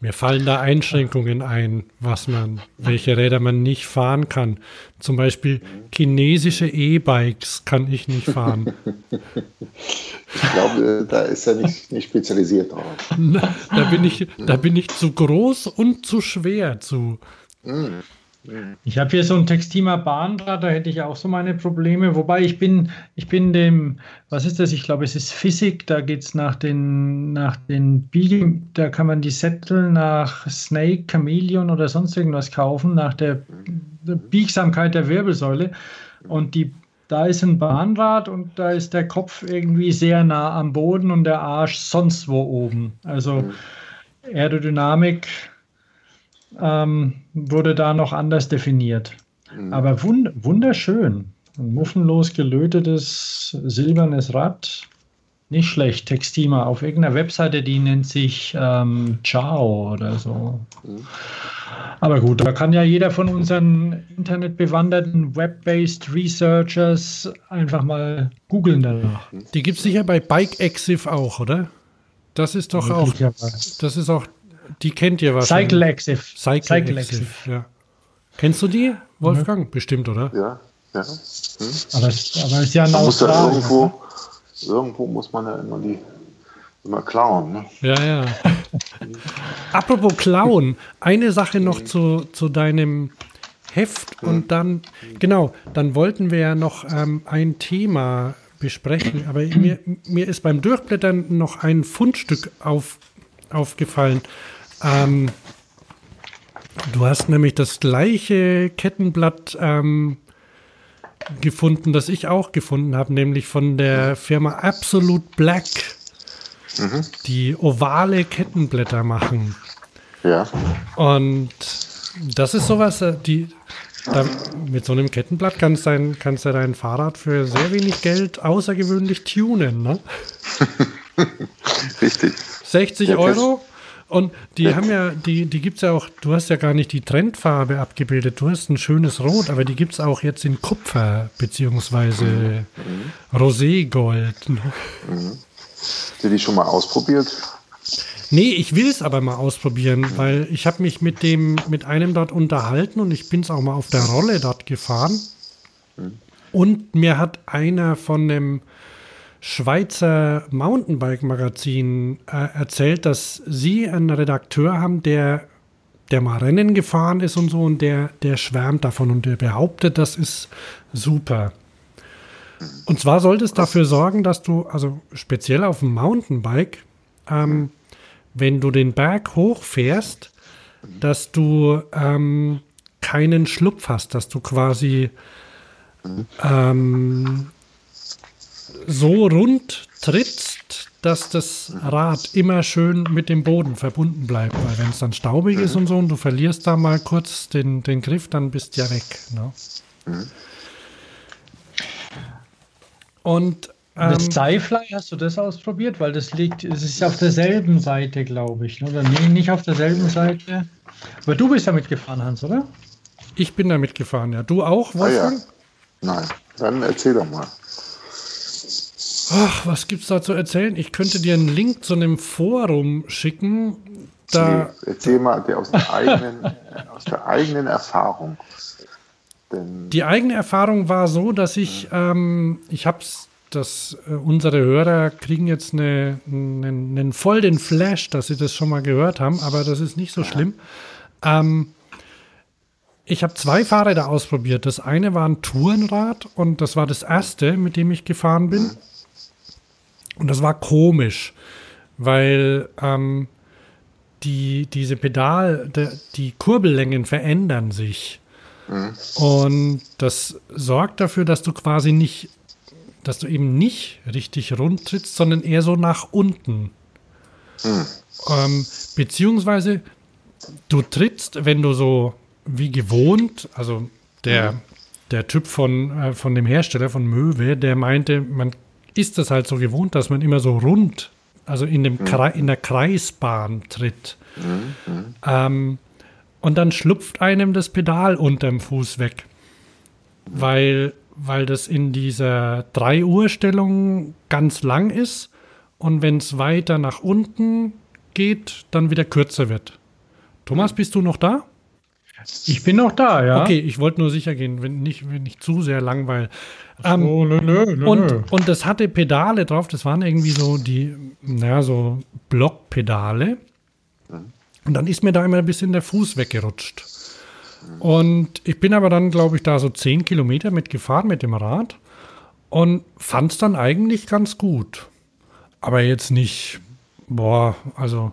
Mir fallen da Einschränkungen ein, was man, welche Räder man nicht fahren kann. Zum Beispiel chinesische E-Bikes kann ich nicht fahren. Ich glaube, da ist er nicht, nicht spezialisiert drauf. (laughs) da bin ich, da bin ich zu groß und zu schwer zu. Mhm. Ich habe hier so ein Textima Bahnrad, da hätte ich auch so meine Probleme. Wobei ich bin, ich bin dem, was ist das? Ich glaube, es ist Physik, da geht es nach den, nach den Biegen, da kann man die Sättel nach Snake, Chameleon oder sonst irgendwas kaufen, nach der, der Biegsamkeit der Wirbelsäule. Und die, da ist ein Bahnrad und da ist der Kopf irgendwie sehr nah am Boden und der Arsch sonst wo oben. Also Aerodynamik ähm, wurde da noch anders definiert. Mhm. Aber wund wunderschön. Ein muffenlos gelötetes silbernes Rad. Nicht schlecht. Textima auf irgendeiner Webseite, die nennt sich ähm, Ciao oder so. Mhm. Aber gut, da kann ja jeder von unseren internetbewanderten Web-based Researchers einfach mal googeln danach. Die gibt es sicher bei Bike Exif auch, oder? Das ist doch auch, das ist auch, die kennt ihr wahrscheinlich. Cycle Active. Cycle, Cycle Exif, Active. ja. Kennst du die, Wolfgang? Bestimmt, oder? Ja, ja. Aber es, aber ist ja ein muss ja Australier. irgendwo, irgendwo muss man ja immer die immer klauen. Ne? Ja, ja. (laughs) Apropos Klauen, eine Sache noch zu, zu deinem Heft und dann, genau, dann wollten wir ja noch ähm, ein Thema besprechen, aber mir, mir ist beim Durchblättern noch ein Fundstück auf, aufgefallen. Ähm, du hast nämlich das gleiche Kettenblatt ähm, gefunden, das ich auch gefunden habe, nämlich von der Firma Absolute Black die ovale Kettenblätter machen. Ja. Und das ist sowas, äh, die, da, mit so einem Kettenblatt kannst, dein, kannst du dein Fahrrad für sehr wenig Geld außergewöhnlich tunen. Ne? (laughs) Richtig. 60 Ja, Euro. Und die haben ja, die, die gibt es ja auch, du hast ja gar nicht die Trendfarbe abgebildet, du hast ein schönes Rot, aber die gibt es auch jetzt in Kupfer, beziehungsweise Roségold. Ne? Hast du die schon mal ausprobiert? Nee, ich will es aber mal ausprobieren, weil ich habe mich mit dem, mit einem dort unterhalten und ich bin es auch mal auf der Rolle dort gefahren. Und mir hat einer von dem Schweizer Mountainbike-Magazin äh, erzählt, dass sie einen Redakteur haben, der, der mal Rennen gefahren ist und so und der, der schwärmt davon und der behauptet, das ist super. Und zwar sollte es dafür sorgen, dass du, also speziell auf dem Mountainbike, ähm, wenn du den Berg hochfährst, dass du ähm, keinen Schlupf hast, dass du quasi ähm, so rund trittst, dass das Rad immer schön mit dem Boden verbunden bleibt. Weil wenn es dann staubig ist und so und du verlierst da mal kurz den, den Griff, dann bist du ja weg. Ne? Und ähm, das Sci-Fly, hast du das ausprobiert? Weil das liegt, es ist auf derselben Seite, glaube ich. Oder nee, nicht auf derselben Seite. Aber du bist damit gefahren, Hans, oder? Ich bin damit gefahren, ja. Du auch, Wolfgang? Ah, ja. Nein, dann erzähl doch mal. Ach, was gibt's da zu erzählen? Ich könnte dir einen Link zu einem Forum schicken. Da, nee, erzähl mal der aus, der (laughs) eigenen, aus der eigenen Erfahrung. Denn die eigene Erfahrung war so, dass ich, ähm, ich hab's, dass äh, unsere Hörer kriegen jetzt eine, einen, einen voll den Flash, dass sie das schon mal gehört haben, aber das ist nicht so schlimm. Ähm, ich habe zwei Fahrräder ausprobiert. Das eine war ein Tourenrad und das war das erste, mit dem ich gefahren bin. Und das war komisch, weil ähm, die, diese Pedal, de, die Kurbellängen verändern sich. Mhm. Und das sorgt dafür, dass du quasi nicht, dass du eben nicht richtig rund trittst, sondern eher so nach unten. Mhm. Ähm, beziehungsweise du trittst, wenn du so wie gewohnt, also der, mhm. der Typ von, äh, von dem Hersteller von Möwe, der meinte, man ist das halt so gewohnt, dass man immer so rund, also in, dem mhm. in der Kreisbahn tritt. Mhm. mhm. Ähm, und dann schlupft einem das Pedal unterm Fuß weg. Weil, weil das in dieser 3 Uhr Stellung ganz lang ist und wenn es weiter nach unten geht, dann wieder kürzer wird. Thomas, bist du noch da? Ich bin noch da, ja. Okay, ich wollte nur sicher gehen, wenn nicht, wenn nicht zu sehr langweilig. Ähm, so, nö, nö, nö, und, und das hatte Pedale drauf, das waren irgendwie so die, naja, so Blockpedale. Und dann ist mir da immer ein bisschen der Fuß weggerutscht. Und ich bin aber dann, glaube ich, da so zehn Kilometer mitgefahren mit dem Rad und fand es dann eigentlich ganz gut. Aber jetzt nicht, boah, also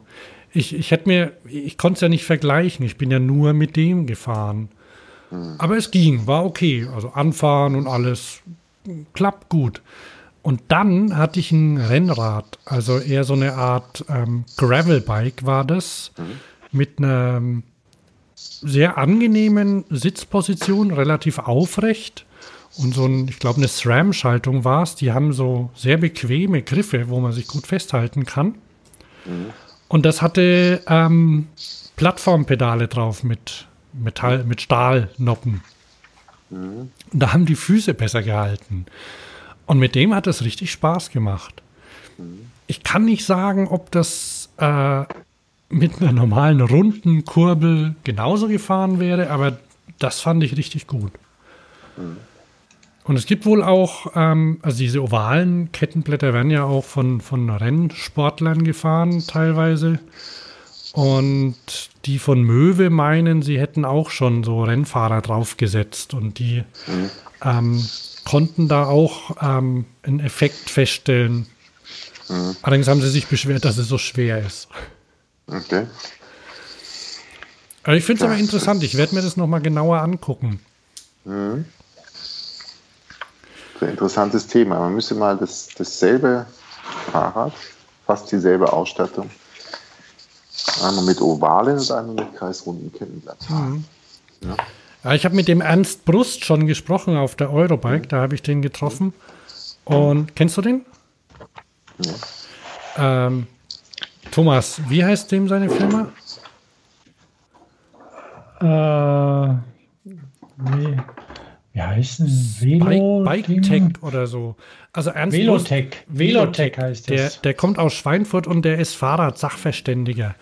ich, ich hätte mir, ich konnte es ja nicht vergleichen. Ich bin ja nur mit dem gefahren. Mhm. Aber es ging, war okay. Also anfahren und alles klappt gut. Und dann hatte ich ein Rennrad, also eher so eine Art ähm, Gravelbike war das, mhm. mit einer sehr angenehmen Sitzposition, relativ aufrecht. Und so ein, ich glaube, eine SRAM-Schaltung war es. Die haben so sehr bequeme Griffe, wo man sich gut festhalten kann. Mhm. Und das hatte ähm, Plattformpedale drauf mit Metall, mit Stahlnoppen. Mhm. Und da haben die Füße besser gehalten. Und mit dem hat es richtig Spaß gemacht. Mhm. Ich kann nicht sagen, ob das äh, mit einer normalen runden Kurbel genauso gefahren wäre, aber das fand ich richtig gut. Mhm. Und es gibt wohl auch, ähm, also diese ovalen Kettenblätter werden ja auch von, von Rennsportlern gefahren teilweise. Und die von Möwe meinen, sie hätten auch schon so Rennfahrer draufgesetzt und die mhm. ähm, konnten da auch ähm, einen Effekt feststellen. Mhm. Allerdings haben sie sich beschwert, dass es so schwer ist. Okay. Aber ich finde es aber interessant. Ich werde mir das nochmal genauer angucken. Mhm ein interessantes Thema. Man müsste mal das, dasselbe Fahrrad, fast dieselbe Ausstattung, einmal mit ovalen und einmal mit kreisrunden Kettenblatt mhm. ja. ja. ich habe mit dem Ernst Brust schon gesprochen auf der Eurobike, mhm. da habe ich den getroffen. Und kennst du den? Ja. Ähm, Thomas, wie heißt dem seine Firma? Äh, nee wie heißt denn Velo Bike, Bike Tech oder so. Also Ernst Velotech. Velotech heißt der, das. Der kommt aus Schweinfurt und der ist Fahrradsachverständiger.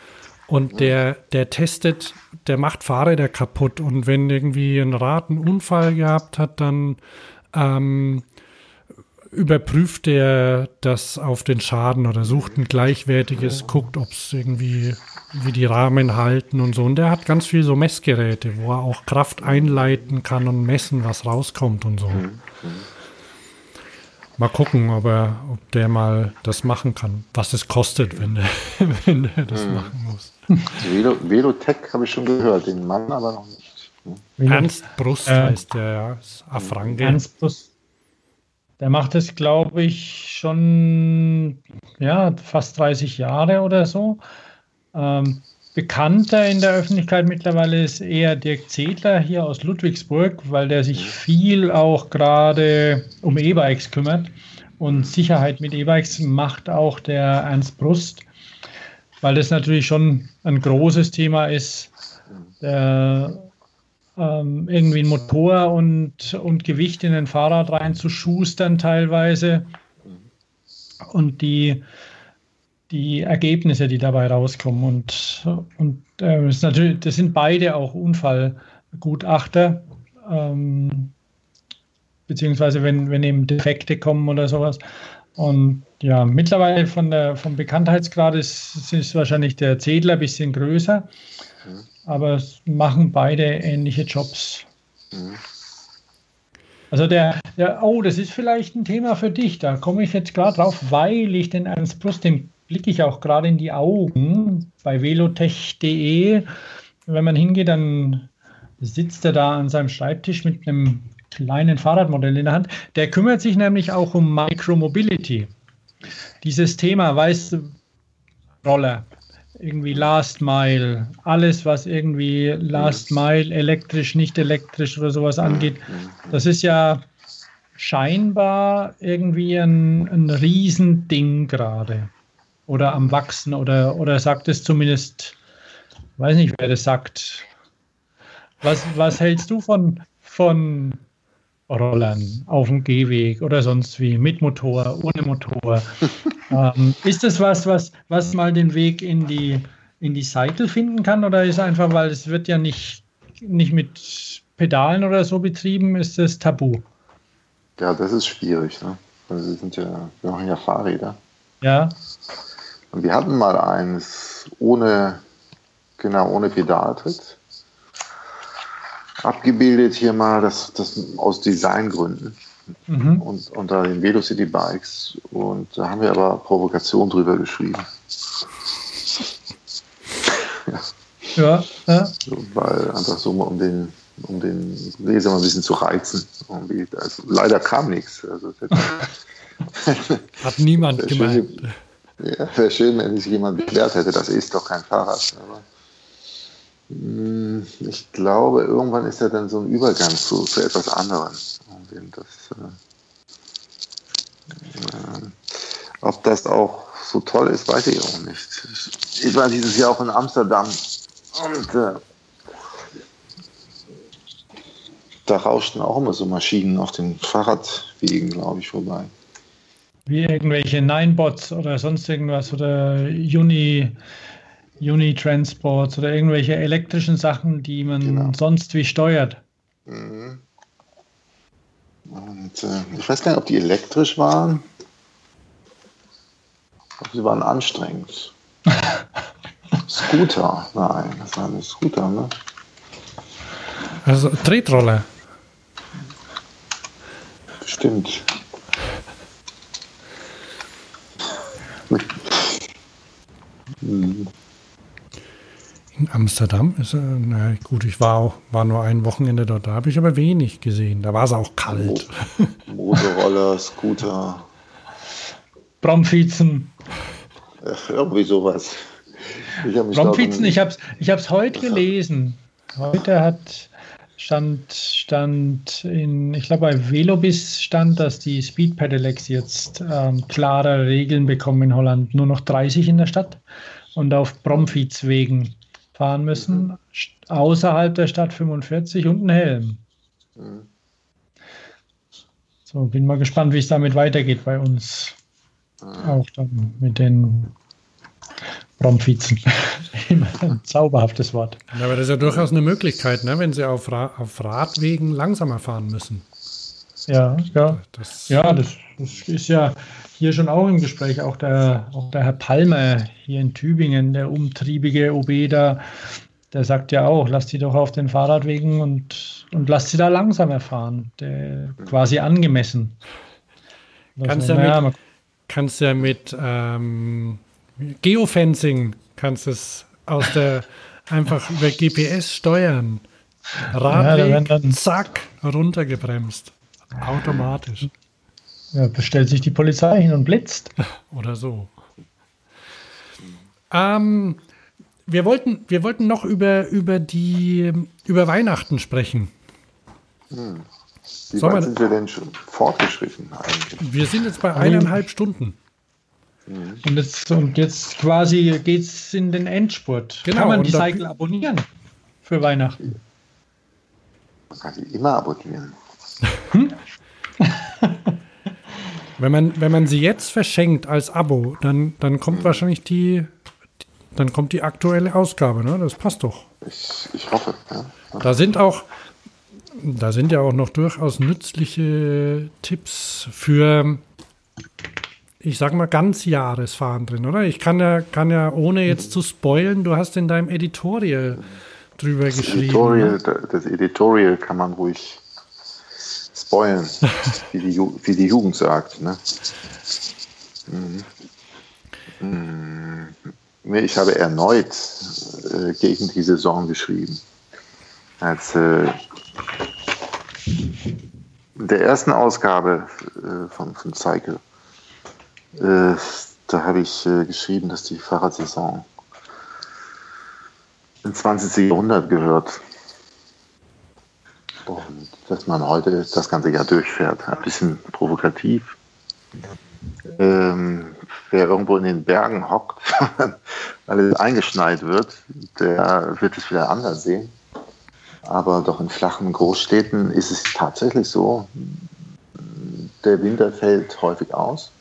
Und der, der testet, der macht Fahrräder kaputt. Und wenn irgendwie ein Rad einen Unfall gehabt hat, dann ähm, überprüft er das auf den Schaden oder sucht ein gleichwertiges, guckt, ob es irgendwie, wie die Rahmen halten und so. Und der hat ganz viel so Messgeräte, wo er auch Kraft einleiten kann und messen, was rauskommt und so. Mhm. Mal gucken, ob, er, ob der mal das machen kann, was es kostet, wenn der, (laughs) wenn der das mhm. machen muss. Velo, Velotech habe ich schon gehört, den Mann aber noch nicht. Hm? Ernst Brust äh, heißt der, ja, Afrange. Ernst Brust. Der macht es, glaube ich, schon ja, fast 30 Jahre oder so. Ähm, bekannter in der Öffentlichkeit mittlerweile ist eher Dirk Zedler hier aus Ludwigsburg, weil der sich viel auch gerade um E-Bikes kümmert. Und Sicherheit mit E-Bikes macht auch der Ernst Brust, weil das natürlich schon ein großes Thema ist. Der, ähm, irgendwie ein Motor und, und Gewicht in ein Fahrrad reinzuschustern teilweise. Und die die Ergebnisse, die dabei rauskommen. Und, und äh, das, natürlich, das sind beide auch Unfallgutachter, ähm, beziehungsweise wenn, wenn eben Defekte kommen oder sowas. Und ja, mittlerweile von der, vom Bekanntheitsgrad ist, ist wahrscheinlich der Zedler ein bisschen größer, mhm. Aber es machen beide ähnliche Jobs. Mhm. Also der, der, oh, das ist vielleicht ein Thema für dich, da komme ich jetzt gerade drauf, weil ich den Ernst Plus, den blicke ich auch gerade in die Augen bei velotech.de. Wenn man hingeht, dann sitzt er da an seinem Schreibtisch mit einem kleinen Fahrradmodell in der Hand. Der kümmert sich nämlich auch um Micromobility. Dieses Thema, weißt du, Roller, irgendwie Last Mile, alles, was irgendwie Last Mile, elektrisch, nicht elektrisch oder sowas angeht, das ist ja scheinbar irgendwie ein, ein Riesending gerade. Oder am Wachsen oder, oder sagt es zumindest, weiß nicht, wer das sagt. Was, was hältst du von, von Rollern auf dem Gehweg oder sonst wie, mit Motor, ohne Motor? (laughs) ähm, ist das was, was, was mal den Weg in die, in die Cycle finden kann oder ist einfach, weil es wird ja nicht, nicht mit Pedalen oder so betrieben, ist das tabu? Ja, das ist schwierig. Ne? Also wir sind ja, wir machen ja Fahrräder. Ja. Und wir hatten mal eins ohne, genau, ohne Pedaltritt. Abgebildet hier mal das, das aus Designgründen. Mhm. Und unter den Velocity Bikes. Und da haben wir aber Provokation drüber geschrieben. (laughs) ja. Ja, ja. Weil einfach so um den, um den Leser mal ein bisschen zu reizen. Also, leider kam nichts. Also, (laughs) Hat niemand gemeint. Ja, wäre schön, wenn sich jemand geklärt hätte, das ist doch kein Fahrrad. Aber ich glaube, irgendwann ist ja dann so ein Übergang zu, zu etwas anderem. Das, äh, äh, ob das auch so toll ist, weiß ich auch nicht. Ich war dieses Jahr auch in Amsterdam und äh, da rauschten auch immer so Maschinen auf den Fahrradwegen, glaube ich, vorbei wie irgendwelche Ninebots oder sonst irgendwas oder Uni, Uni-Transports oder irgendwelche elektrischen Sachen, die man genau. sonst wie steuert. Mhm. Und äh, ich weiß gar nicht, ob die elektrisch waren. Aber sie waren anstrengend. (laughs) Scooter, nein, das war ein Scooter, ne? Also Tretroller. Stimmt. In Amsterdam ist, na gut, ich war auch, war nur ein Wochenende dort, da habe ich aber wenig gesehen. Da war es auch kalt. Motorroller, Scooter. Bromvizen. Irgendwie sowas. Ich Bromvizen, ich habe es ich heute gelesen. Heute hat stand, stand in, ich glaube bei Velobis stand, dass die Speed Pedelecs jetzt ähm, klare Regeln bekommen in Holland. Nur noch 30 in der Stadt und auf Bromfiz-Wegen fahren müssen. Mhm. Außerhalb der Stadt 45 und ein Helm. Mhm. So, bin mal gespannt, wie es damit weitergeht bei uns. Mhm. Auch dann mit den Bromfizen. (laughs) Ein zauberhaftes Wort. Ja, aber das ist ja durchaus eine Möglichkeit, ne, wenn sie auf, Ra auf Radwegen langsamer fahren müssen. Ja, ja. Das, ja, das, das ist ja hier schon auch im Gespräch, auch der, auch der Herr Palmer hier in Tübingen, der umtriebige OB da, der sagt ja auch, lasst sie doch auf den Fahrradwegen und, und lasst sie da langsamer fahren. Der, quasi angemessen. Kannst ja, ja mit, kannst ja mit ähm, Geofencing kannst es aus der (laughs) einfach über GPS steuern. Radweg, ja, zack, runtergebremst. Automatisch. Ja, bestellt sich die Polizei hin und blitzt. (laughs) Oder so. Ähm, wir, wollten, wir wollten noch über, über, die, über Weihnachten sprechen. Hm. Wie Soll weit sind wir denn schon fortgeschritten eigentlich? Wir sind jetzt bei eineinhalb Stunden. Mhm. Und jetzt, und jetzt quasi geht es in den Endspurt. Genau, Kann man die Cycle abonnieren für Weihnachten? Man kann sie immer abonnieren. Hm? (laughs) (laughs) wenn, man, wenn man sie jetzt verschenkt als Abo, dann, dann kommt wahrscheinlich die, dann kommt die aktuelle Ausgabe, ne? Das passt doch. Ich, ich hoffe, ja. Da sind auch, da sind ja auch noch durchaus nützliche Tipps für, ich sag mal, ganz Jahresfahren drin, oder? Ich kann ja, kann ja, ohne jetzt zu spoilen, du hast in deinem Editorial drüber das geschrieben. Editorial, ne? Das Editorial kann man ruhig spoilen, wie, die, wie die Jugend sagt. Ne? Mhm. Mhm. Nee, ich habe erneut äh, gegen die Saison geschrieben. Als äh, der ersten Ausgabe äh, von, von Cycle, äh, da habe ich äh, geschrieben, dass die Fahrradsaison ins 20. Jahrhundert gehört. Und dass man heute das ganze Jahr durchfährt. Ein bisschen provokativ. Ähm, wer irgendwo in den Bergen hockt, (laughs) weil es eingeschneit wird, der wird es wieder anders sehen. Aber doch in flachen Großstädten ist es tatsächlich so, der Winter fällt häufig aus.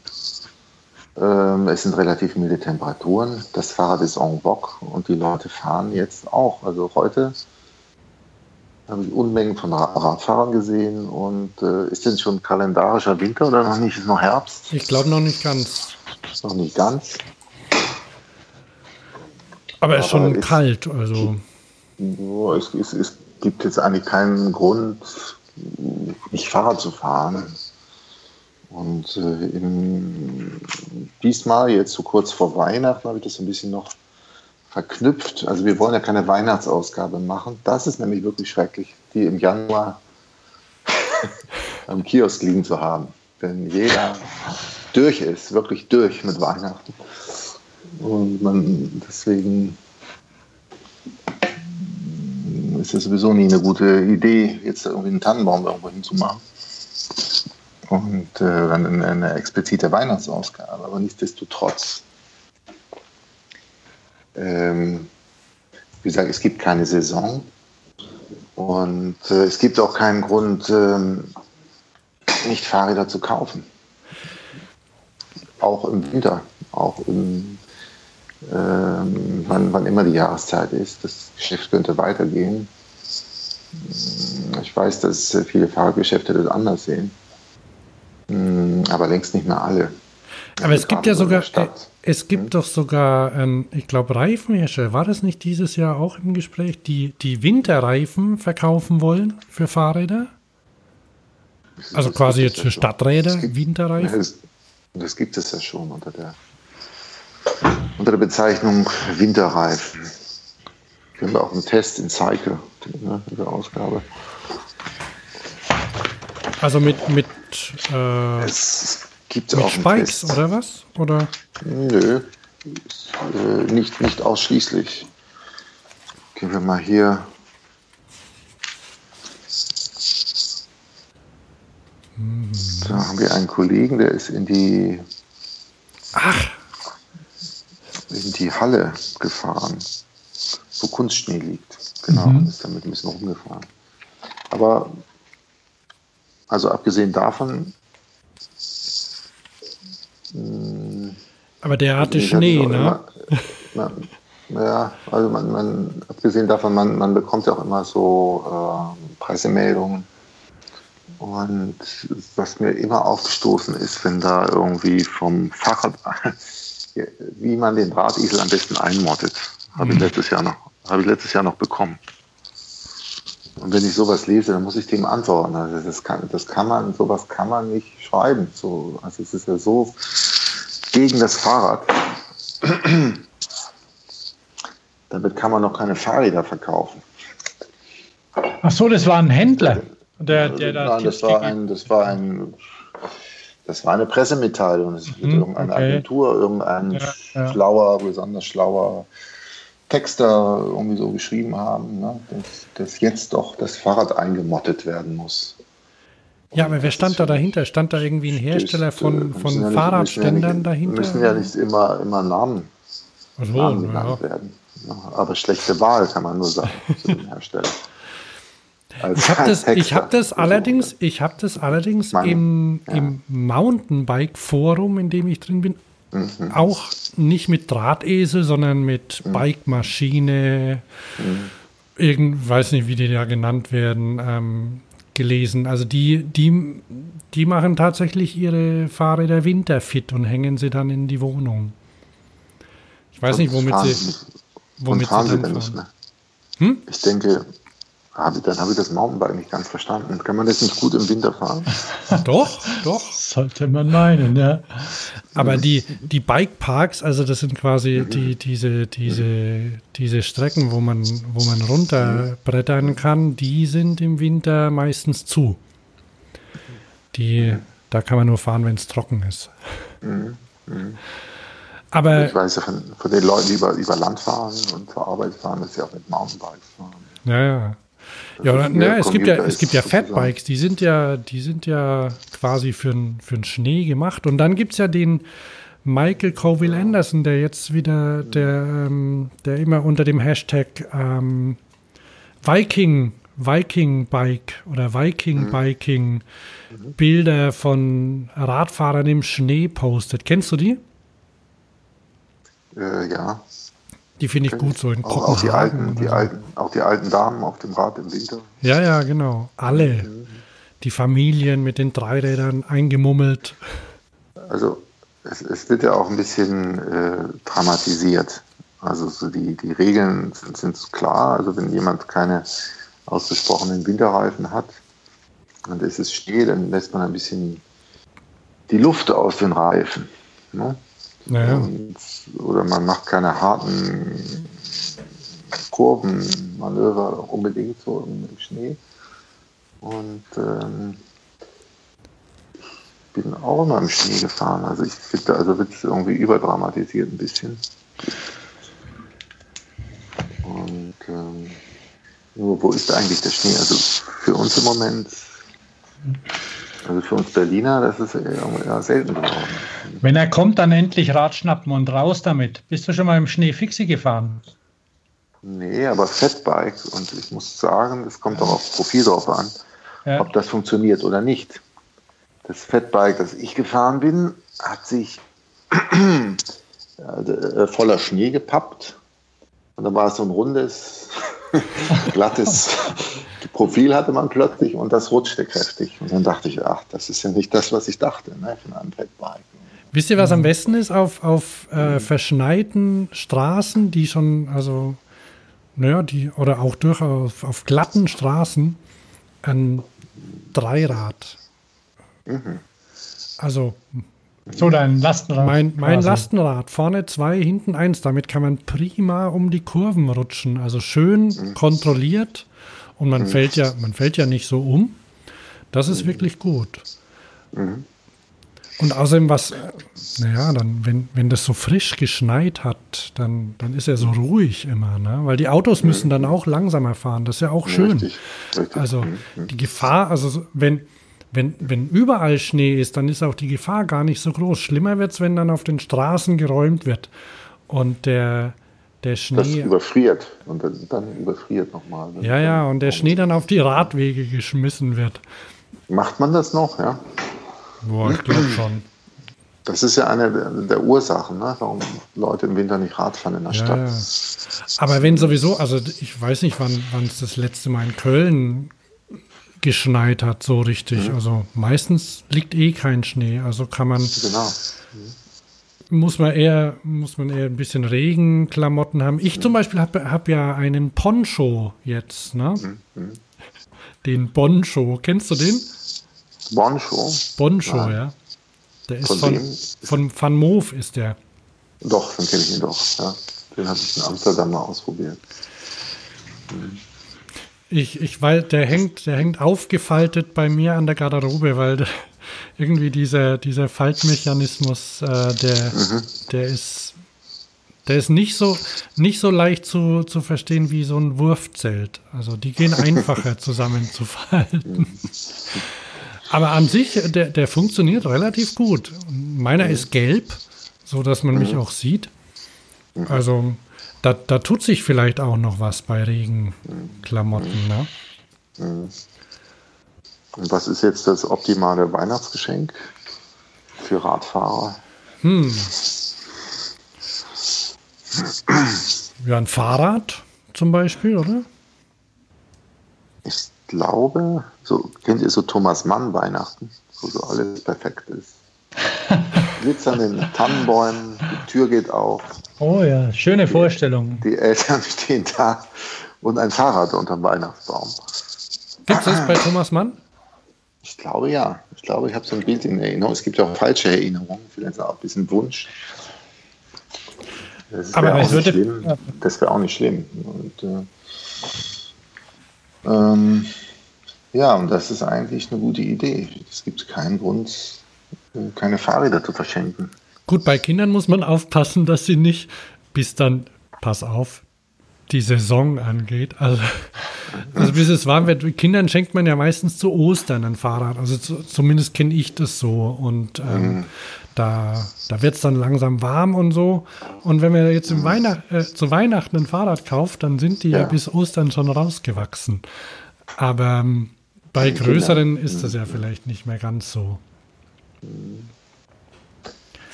Ähm, es sind relativ milde Temperaturen. Das Fahrrad ist en vogue und die Leute fahren jetzt auch. Also heute habe ich Unmengen von Radfahrern gesehen und äh, ist denn schon kalendarischer Winter oder noch nicht? Ist noch Herbst? Ich glaube noch nicht ganz. Ist noch nicht ganz. Aber es ist schon ist, kalt, also. Es, es, es, gibt jetzt eigentlich keinen Grund, nicht Fahrrad zu fahren. Und äh, im, diesmal, jetzt so kurz vor Weihnachten, habe ich das ein bisschen noch verknüpft. Also wir wollen ja keine Weihnachtsausgabe machen. Das ist nämlich wirklich schrecklich, die im Januar am Kiosk liegen zu haben. Wenn jeder durch ist, wirklich durch mit Weihnachten. Und man deswegen ist es sowieso nie eine gute Idee, jetzt irgendwie einen Tannenbaum irgendwo hinzumachen. Und äh, dann eine, eine explizite Weihnachtsausgabe. Aber nichtsdestotrotz ähm, wie gesagt, es gibt keine Saison und äh, es gibt auch keinen Grund, ähm, nicht Fahrräder zu kaufen. Auch im Winter, auch im, ähm, wann, wann immer die Jahreszeit ist. Das Geschäft könnte weitergehen. Ich weiß, dass viele Fahrradgeschäfte das anders sehen, aber längst nicht mehr alle. Aber es gibt ja sogar, es gibt mhm. doch sogar, ähm, ich glaube, Reifenhersteller, war das nicht dieses Jahr auch im Gespräch, die, die Winterreifen verkaufen wollen für Fahrräder? Also das quasi jetzt für Stadträder, gibt, Winterreifen? Das, das, gibt es ja schon unter der, unter der Bezeichnung Winterreifen. Können wir auch einen Test in Cycle, ne, in der Ausgabe. Also mit, mit äh, es, Gibt Mit auch Spikes Test. oder was? Oder? Nö, äh, nicht, nicht ausschließlich. Gehen wir mal hier. Da haben wir einen Kollegen, der ist in die, Ach. in die Halle gefahren, wo Kunstschnee liegt. Genau, mhm. ist damit ein bisschen rumgefahren. Aber also abgesehen davon aber der hatte Schnee, ne? Immer, ja, also man, man, abgesehen davon, man, man bekommt ja auch immer so äh, Pressemeldungen Und was mir immer aufgestoßen ist, wenn da irgendwie vom Fahrrad, (laughs) wie man den Drahtesel am besten einmottet, habe ich mhm. letztes Jahr noch, habe ich letztes Jahr noch bekommen. Und wenn ich sowas lese, dann muss ich dem antworten. Also das kann, das kann man, sowas kann man nicht schreiben. So, also es ist ja so gegen das Fahrrad. Damit kann man noch keine Fahrräder verkaufen. Ach so, das war ein Händler. Der, der da Nein, das war ein, das war ein, das war eine Pressemitteilung. Es wird mhm, irgendeine okay. Agentur, irgendein ja, ja. schlauer, besonders schlauer Texter irgendwie so geschrieben haben, ne, dass, dass jetzt doch das Fahrrad eingemottet werden muss. Ja, aber wer stand da dahinter? Stand da irgendwie ein Hersteller von, von ja Fahrradständern nicht, dahinter? Müssen ja nicht immer, immer Namen, so, Namen genannt ja. werden. Aber schlechte Wahl, kann man nur sagen, (laughs) zu dem Hersteller. ich habe das, ich hab das allerdings, ich hab das allerdings Meine, im, ja. im Mountainbike-Forum, in dem ich drin bin, Mhm. Auch nicht mit Drahtesel, sondern mit mhm. Bike-Maschine, mhm. irgend, weiß nicht, wie die da genannt werden, ähm, gelesen. Also die, die, die machen tatsächlich ihre Fahrräder winterfit und hängen sie dann in die Wohnung. Ich weiß und nicht, womit sie, womit sie dann fahren. Hm? Ich denke, habe, dann habe ich das Mountainbike nicht ganz verstanden. Kann man das nicht gut im Winter fahren? (laughs) doch, doch. Sollte man meinen, ja. Aber die, die Bikeparks, also das sind quasi mhm. die, diese, diese, diese Strecken, wo man, wo man runterbrettern kann, die sind im Winter meistens zu. Die, da kann man nur fahren, wenn es trocken ist. Mhm. Mhm. Aber ich weiß ja von, von den Leuten, die über, über Land fahren und zur Arbeit fahren, dass sie auch mit Mountainbikes fahren. Ja, ja. Ja, oder, na, es gibt ja, es gibt ja Fatbikes, die sind ja, die sind ja quasi für, für den Schnee gemacht. Und dann gibt es ja den Michael Coville Anderson, der jetzt wieder, der, ähm, der immer unter dem Hashtag ähm, Viking, Viking Bike oder Viking mhm. Biking mhm. Bilder von Radfahrern im Schnee postet. Kennst du die? Äh, ja. Die finde ich gut so in auch, auch die alten, die so. alten, auch die alten Damen auf dem Rad im Winter. Ja, ja, genau. Alle. Mhm. Die Familien mit den Dreirädern eingemummelt. Also es, es wird ja auch ein bisschen äh, dramatisiert. Also so die, die Regeln sind, sind klar. Also wenn jemand keine ausgesprochenen Winterreifen hat und es ist Schnee, dann lässt man ein bisschen die Luft aus den Reifen. Ne? Naja. Und, oder man macht keine harten Kurvenmanöver unbedingt so im, Schnee. Und ähm, ich bin auch immer im Schnee gefahren. Also ich finde, also wird es irgendwie überdramatisiert ein bisschen. Und ähm, wo ist eigentlich der Schnee? Also für uns im Moment also für uns Berliner, das ist eher selten geworden. Wenn er kommt, dann endlich Rad schnappen und raus damit. Bist du schon mal im Schnee Fixie gefahren? Nee, aber Fatbike. Und ich muss sagen, es kommt auch auf Profil drauf an, ja. ob das funktioniert oder nicht. Das Fatbike, das ich gefahren bin, hat sich (clears throat) äh, voller Schnee gepappt. Und dann war es so ein rundes, (laughs) glattes Profil hatte man plötzlich und das rutschte kräftig. Und dann dachte ich, ach, das ist ja nicht das, was ich dachte ne, von einem Fatbike. Wisst ihr, was am besten ist auf, auf äh, verschneiten Straßen, die schon, also, naja, die, oder auch durchaus auf glatten Straßen, ein Dreirad. Mhm. Also, so dein Lastenrad. Mein, mein Lastenrad. Vorne zwei, hinten eins. Damit kann man prima um die Kurven rutschen. Also schön mhm. kontrolliert und man mhm. fällt ja, man fällt ja nicht so um. Das ist mhm. wirklich gut. Mhm. Und außerdem, was, naja, dann, wenn, wenn das so frisch geschneit hat, dann, dann ist er so ruhig immer, ne? Weil die Autos müssen dann auch langsamer fahren. Das ist ja auch schön. Richtig, richtig. Also mhm. die Gefahr, also wenn, wenn, wenn überall Schnee ist, dann ist auch die Gefahr gar nicht so groß. Schlimmer wird es, wenn dann auf den Straßen geräumt wird und der, der Schnee. Das überfriert und dann, dann überfriert nochmal. Ja, ja, und der Schnee dann auf die Radwege geschmissen wird. Macht man das noch, ja? Boah, ich glaube schon. Das ist ja eine der, der Ursachen, ne? warum Leute im Winter nicht Rad fahren in der ja, Stadt. Ja. Aber wenn sowieso, also ich weiß nicht, wann es das letzte Mal in Köln geschneit hat, so richtig. Mhm. Also meistens liegt eh kein Schnee. Also kann man. Genau. Mhm. Muss man eher, muss man eher ein bisschen Regenklamotten haben. Ich mhm. zum Beispiel habe hab ja einen Poncho jetzt, ne? Mhm. mhm. Den Boncho. Kennst du den? Boncho? Boncho, ja. ja. Der ist von, von, von Van Moof ist der. Doch, dann kenne ich ihn doch, ja. Den habe ich in Amsterdam mal ausprobiert. Mhm. Ich, ich, weil der hängt, der hängt aufgefaltet bei mir an der Garderobe, weil (laughs) irgendwie dieser, dieser Faltmechanismus, äh, der, mhm. der ist, der ist nicht so, nicht so leicht zu, zu verstehen wie so ein Wurfzelt. Also die gehen (laughs) einfacher zusammenzufalten. Aber an sich, der, der funktioniert relativ gut. Meiner ist gelb, so dass man mich mhm. auch sieht. Also da, da tut sich vielleicht auch noch was bei Regenklamotten, ne? Und was ist jetzt das optimale Weihnachtsgeschenk für Radfahrer? Hm. Ja, ein Fahrrad zum Beispiel, oder? Ich glaube, so kennt ihr so Thomas Mann Weihnachten, wo so alles perfekt ist. (laughs) Glitzernden Tannenbäumen, die Tür geht auf. Oh ja, schöne die, Vorstellung. Die Eltern (laughs) stehen da und ein Fahrrad unter dem Weihnachtsbaum. Gibt es das bei Thomas Mann? Ich glaube ja. Ich glaube, ich habe so ein Bild in Erinnerung. Es gibt ja auch falsche Erinnerungen, vielleicht auch ein bisschen Wunsch. Das wäre auch, nicht schlimm. Das wäre auch nicht schlimm. Und, äh, ähm, ja, und das ist eigentlich eine gute Idee. Es gibt keinen Grund, keine Fahrräder zu verschenken. Gut, bei Kindern muss man aufpassen, dass sie nicht bis dann, pass auf, die Saison angeht. Also, also bis es warm wird. Kindern schenkt man ja meistens zu Ostern ein Fahrrad. Also zu, zumindest kenne ich das so. Und ähm, mhm. da, da wird es dann langsam warm und so. Und wenn man jetzt im Weihnacht, äh, zu Weihnachten ein Fahrrad kauft, dann sind die ja, ja bis Ostern schon rausgewachsen. Aber ähm, bei größeren ist das ja vielleicht nicht mehr ganz so.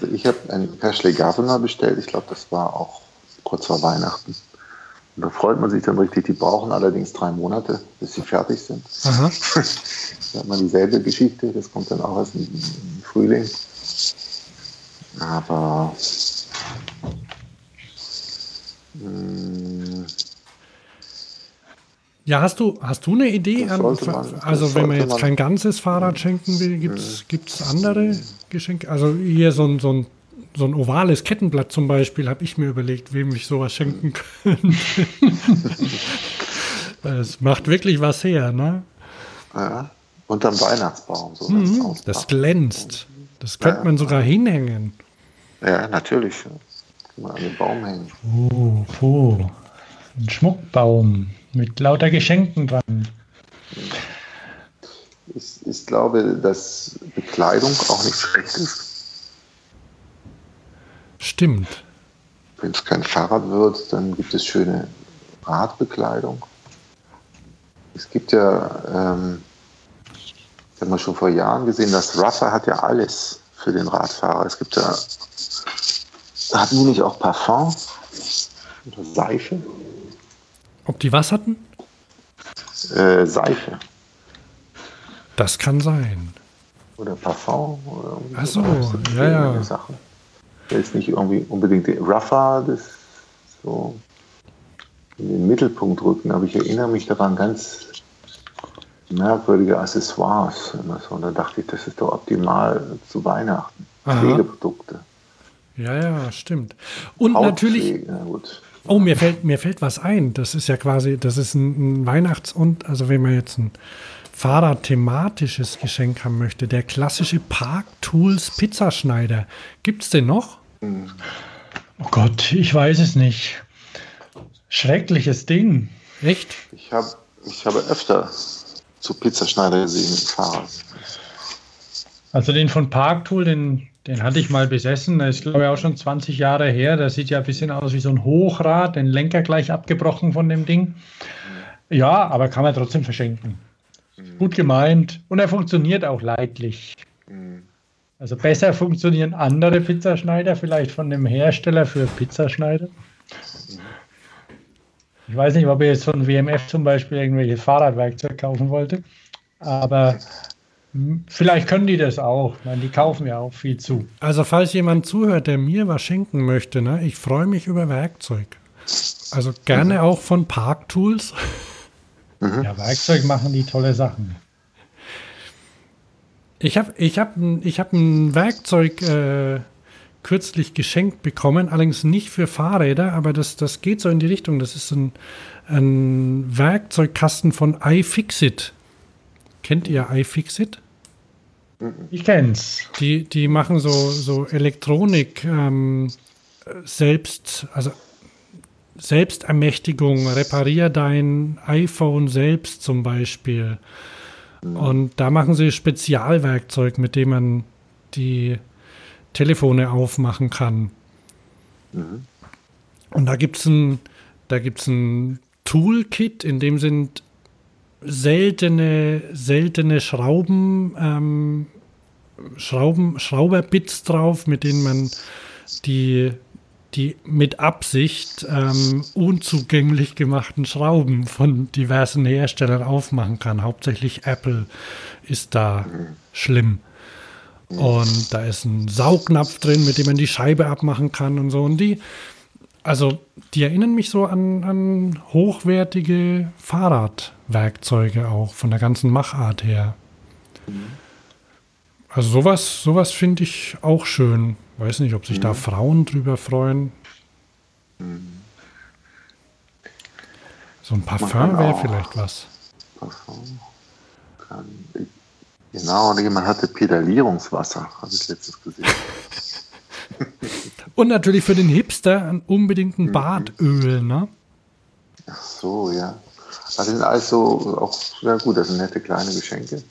Also ich habe ein Cashley Governor bestellt. Ich glaube, das war auch kurz vor Weihnachten. Und da freut man sich dann richtig. Die brauchen allerdings drei Monate, bis sie fertig sind. Aha. (laughs) da hat man dieselbe Geschichte. Das kommt dann auch erst im Frühling. Aber mh, hm, ja, hast du, hast du eine Idee? An, man, also wenn man jetzt man, kein ganzes Fahrrad schenken will, gibt es andere Geschenke? Also hier so ein, so ein, so ein ovales Kettenblatt zum Beispiel, habe ich mir überlegt, wem ich sowas schenken könnte. (laughs) Es macht wirklich was her, ne? Ja, unterm Weihnachtsbaum. So mhm, das glänzt. Das könnte ja, man sogar hinhängen. Ja, natürlich. Mal an den Baum hängen. Oh, oh. Ein Schmuckbaum. Mit lauter Geschenken dran. Ich, ich glaube, dass Bekleidung auch nicht schlecht ist. Stimmt. Wenn es kein Fahrrad wird, dann gibt es schöne Radbekleidung. Es gibt ja, ähm, das haben wir schon vor Jahren gesehen, das Ruffer hat ja alles für den Radfahrer. Es gibt ja, hatten die nicht auch Parfum oder Seife? Ob die was hatten? Äh, Seife. Das kann sein. Oder Parfum. Oder Ach so, ja, ja. Sachen. Der ist nicht irgendwie unbedingt Ruffer, das so in den Mittelpunkt rücken, aber ich erinnere mich daran ganz merkwürdige Accessoires. Und da dachte ich, das ist doch optimal zu Weihnachten. Aha. Pflegeprodukte. Ja, ja, stimmt. Und natürlich. Na gut. Oh, mir fällt, mir fällt was ein. Das ist ja quasi, das ist ein, ein Weihnachts- und, also wenn man jetzt ein Fahrrad-thematisches Geschenk haben möchte, der klassische Park Tools Pizzaschneider. Gibt es den noch? Oh Gott, ich weiß es nicht. Schreckliches Ding. Echt? Ich, hab, ich habe öfter zu Pizzaschneider gesehen im Fahrrad. Also den von Parktool, den den hatte ich mal besessen. Das ist, glaube ich, auch schon 20 Jahre her. Der sieht ja ein bisschen aus wie so ein Hochrad, den Lenker gleich abgebrochen von dem Ding. Ja, aber kann man trotzdem verschenken. Gut gemeint. Und er funktioniert auch leidlich. Also besser funktionieren andere Pizzaschneider, vielleicht von dem Hersteller für Pizzaschneider. Ich weiß nicht, ob ihr jetzt von WMF zum Beispiel irgendwelche Fahrradwerkzeug kaufen wollte. Aber vielleicht können die das auch. Meine, die kaufen ja auch viel zu. Also falls jemand zuhört, der mir was schenken möchte, ne, ich freue mich über Werkzeug. Also gerne mhm. auch von Park Tools. Mhm. Ja, Werkzeug machen die tolle Sachen. Ich habe ich hab, ich hab ein Werkzeug äh, kürzlich geschenkt bekommen, allerdings nicht für Fahrräder, aber das, das geht so in die Richtung. Das ist ein, ein Werkzeugkasten von iFixit. Kennt ihr iFixit? Ich kenn's. Die, die machen so, so Elektronik ähm, selbst, also Selbstermächtigung, reparier dein iPhone selbst zum Beispiel. Und da machen sie Spezialwerkzeug, mit dem man die Telefone aufmachen kann. Mhm. Und da gibt es ein, ein Toolkit, in dem sind seltene, seltene Schrauben, ähm, Schrauben, Schrauberbits drauf, mit denen man die die mit Absicht ähm, unzugänglich gemachten Schrauben von diversen Herstellern aufmachen kann. Hauptsächlich Apple ist da schlimm. Und da ist ein Saugnapf drin, mit dem man die Scheibe abmachen kann und so. Und die, also die erinnern mich so an, an hochwertige Fahrradwerkzeuge auch, von der ganzen Machart her. Also sowas, sowas finde ich auch schön. Weiß nicht, ob sich mhm. da Frauen drüber freuen. Mhm. So ein Parfum wäre vielleicht was. Parfum kann. Genau, jemand hatte Pedalierungswasser, habe ich letztens gesehen. (laughs) und natürlich für den Hipster unbedingt ein mhm. Badöl, ne? Ach so, ja. Das sind also auch, ja gut, das sind nette kleine Geschenke.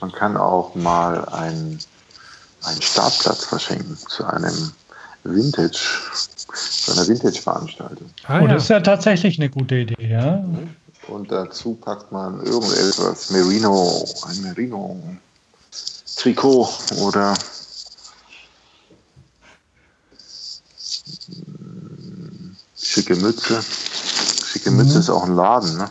Man kann auch mal ein einen Startplatz verschenken zu einem Vintage, zu einer Vintage-Veranstaltung. Ah, oh, das ist ja tatsächlich eine gute Idee, ja. Und dazu packt man irgendetwas Merino, ein Merino-Trikot oder schicke Mütze. Mütze mhm. ist auch ein Laden, ne?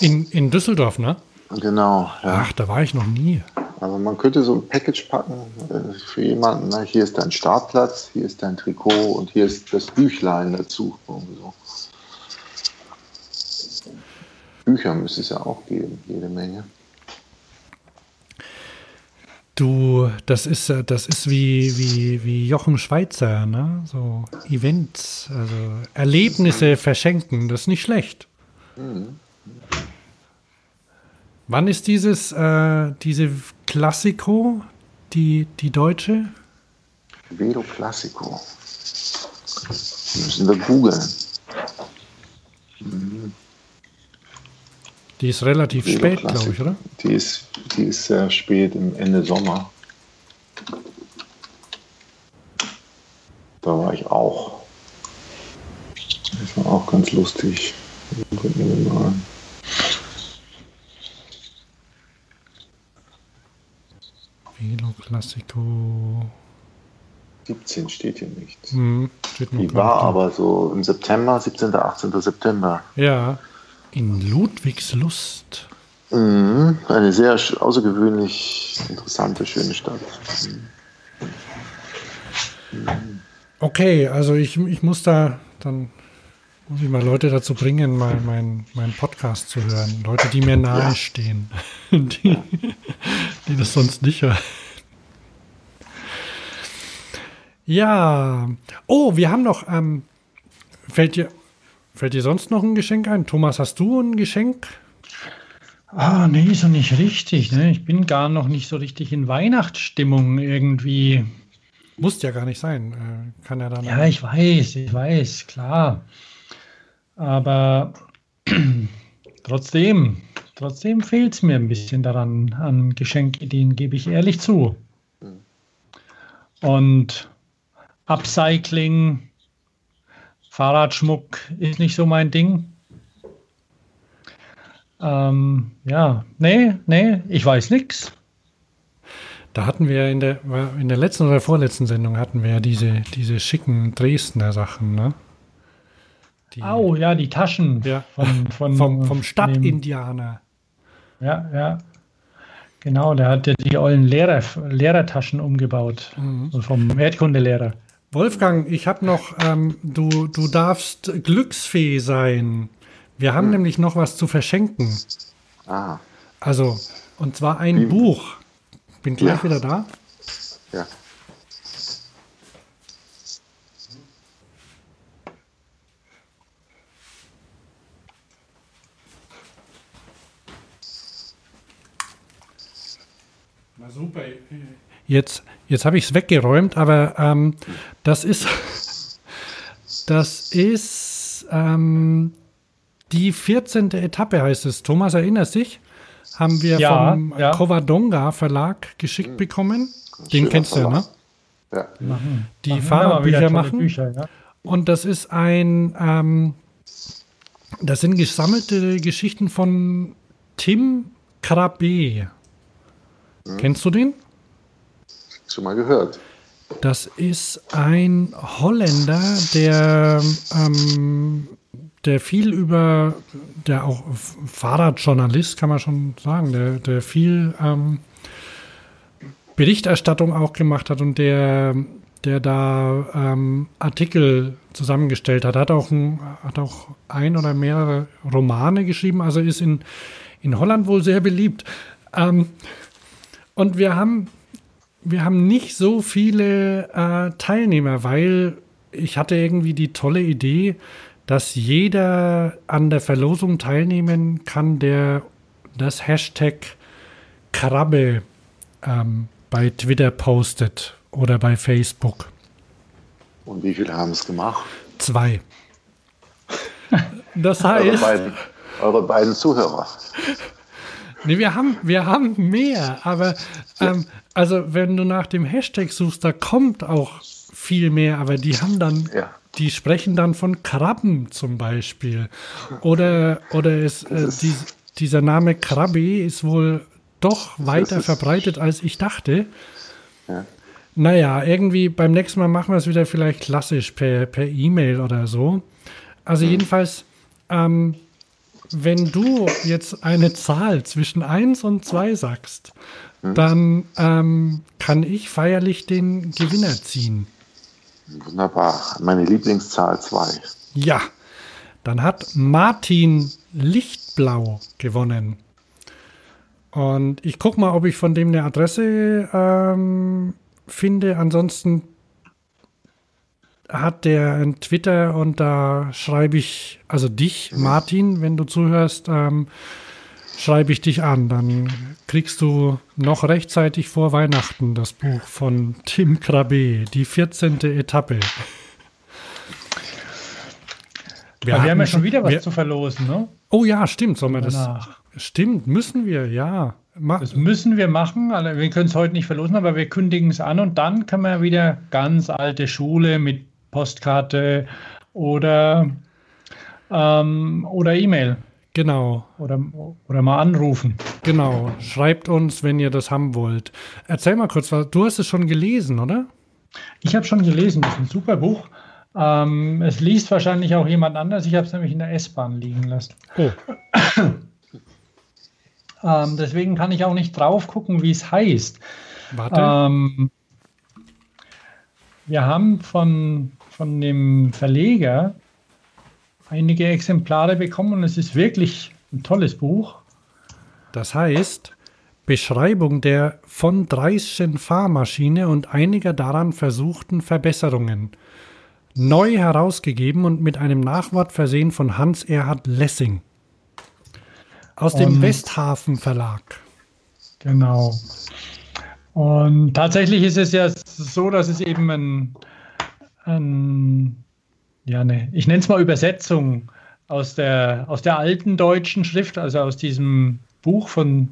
In, in Düsseldorf, ne? Genau, ja. Ach, da war ich noch nie. Also man könnte so ein Package packen äh, für jemanden. Ne? Hier ist dein Startplatz, hier ist dein Trikot und hier ist das Büchlein dazu. So. Bücher müsste es ja auch geben, jede Menge. Du, das ist, das ist wie, wie, wie Jochen Schweizer, ne? So Events, also Erlebnisse verschenken, das ist nicht schlecht. Mhm. Wann ist dieses, äh, diese Classico, die, die deutsche? Velo Classico. Müssen wir googeln. Mhm. Die ist relativ Velo spät, glaube ich, oder? Die ist, die ist sehr spät, im Ende Sommer. Da war ich auch. Das war auch ganz lustig. Velo Classico. 17 steht hier nicht. Hm, steht Die war aber so im September, 17. 18. September. Ja, in Ludwigslust. Mhm, eine sehr außergewöhnlich interessante, schöne Stadt. Mhm. Okay, also ich, ich muss da dann muss ich mal Leute dazu bringen, mal meinen mein Podcast zu hören. Leute, die mir nahe stehen, (laughs) die, die das sonst nicht hören. Ja. Oh, wir haben noch. Ähm, fällt dir fällt dir sonst noch ein Geschenk ein? Thomas, hast du ein Geschenk? Ah, nee, so nicht richtig. Ne? Ich bin gar noch nicht so richtig in Weihnachtsstimmung irgendwie. Muss ja gar nicht sein. Äh, kann ja dann. Ja, ich weiß, ich weiß, klar. Aber (clears throat) trotzdem, trotzdem fehlt es mir ein bisschen daran, an Geschenkideen, gebe ich ehrlich zu. Und Upcycling, Fahrradschmuck ist nicht so mein Ding. Ähm, ja, nee, nee, ich weiß nichts. Da hatten wir in der, in der letzten oder vorletzten Sendung hatten wir ja diese, diese schicken Dresdner Sachen, ne? Die, oh, ja, die Taschen ja. Von, von, (laughs) vom, vom Stadtindianer. Ja, ja. Genau, der hat ja die ollen Lehrer, Lehrertaschen umgebaut. Mhm. Vom Erdkundelehrer. Wolfgang, ich habe noch, ähm, du, du darfst glücksfee sein. Wir haben mhm. nämlich noch was zu verschenken. Ah. Also, und zwar ein Wie? Buch. Bin gleich ja. wieder da. Ja. Na super. Jetzt, jetzt habe ich es weggeräumt, aber ähm, das ist, das ist ähm, die 14. Etappe, heißt es. Thomas, erinnerst dich? Haben wir ja, vom ja. Covadonga Verlag geschickt bekommen. Den kennst du ja, ne? Ja. Die machen Fahrradbücher machen. Bücher, ja. Und das ist ein, ähm, das sind gesammelte Geschichten von Tim Krabbe. Hm. Kennst du den? Schon mal gehört. Das ist ein Holländer, der, ähm, der viel über, der auch Fahrradjournalist, kann man schon sagen, der, der viel ähm, Berichterstattung auch gemacht hat und der, der da ähm, Artikel zusammengestellt hat. Hat auch, ein, hat auch ein oder mehrere Romane geschrieben, also ist in, in Holland wohl sehr beliebt. Ähm, und wir haben, wir haben nicht so viele äh, Teilnehmer, weil ich hatte irgendwie die tolle Idee, dass jeder an der Verlosung teilnehmen kann, der das Hashtag Krabbe ähm, bei Twitter postet oder bei Facebook. Und wie viele haben es gemacht? Zwei. (laughs) Das heißt. Eure beiden, eure beiden Zuhörer. Nee, wir haben, wir haben mehr, aber ähm, also wenn du nach dem Hashtag suchst, da kommt auch viel mehr, aber die haben dann, ja. die sprechen dann von Krabben zum Beispiel. Oder, oder ist, äh, die, dieser Name Krabbe ist wohl doch weiter verbreitet, als ich dachte. Ja. Naja, irgendwie beim nächsten Mal machen wir es wieder vielleicht klassisch per E-Mail per oder so. Also mhm. jedenfalls, ähm, wenn du jetzt eine Zahl zwischen 1 und 2 sagst, hm? dann ähm, kann ich feierlich den Gewinner ziehen. Wunderbar. Meine Lieblingszahl 2. Ja. Dann hat Martin Lichtblau gewonnen. Und ich gucke mal, ob ich von dem eine Adresse ähm, finde. Ansonsten hat der ein Twitter und da schreibe ich, also dich, Martin, wenn du zuhörst, ähm, schreibe ich dich an. Dann kriegst du noch rechtzeitig vor Weihnachten das Buch von Tim Krabbe, die 14. Etappe. Wir, wir haben ja schon wieder was wir, zu verlosen, ne? Oh ja, stimmt, sollen wir das? Stimmt, müssen wir, ja. Mach. Das müssen wir machen. Also wir können es heute nicht verlosen, aber wir kündigen es an und dann kann man wieder ganz alte Schule mit Postkarte oder, ähm, oder E-Mail. Genau. Oder, oder mal anrufen. Genau. Schreibt uns, wenn ihr das haben wollt. Erzähl mal kurz, du hast es schon gelesen, oder? Ich habe schon gelesen. Das ist ein super Buch. Ähm, es liest wahrscheinlich auch jemand anders. Ich habe es nämlich in der S-Bahn liegen lassen. Oh. (coughs) ähm, deswegen kann ich auch nicht drauf gucken, wie es heißt. Warte. Ähm, wir haben von von dem Verleger einige Exemplare bekommen und es ist wirklich ein tolles Buch. Das heißt, Beschreibung der von Dreischen Fahrmaschine und einiger daran versuchten Verbesserungen. Neu herausgegeben und mit einem Nachwort versehen von Hans Erhard Lessing. Aus dem und, Westhafen Verlag. Genau. Und tatsächlich ist es ja so, dass es eben ein, ähm, ja, ne, ich nenne es mal Übersetzung aus der, aus der alten deutschen Schrift, also aus diesem Buch von,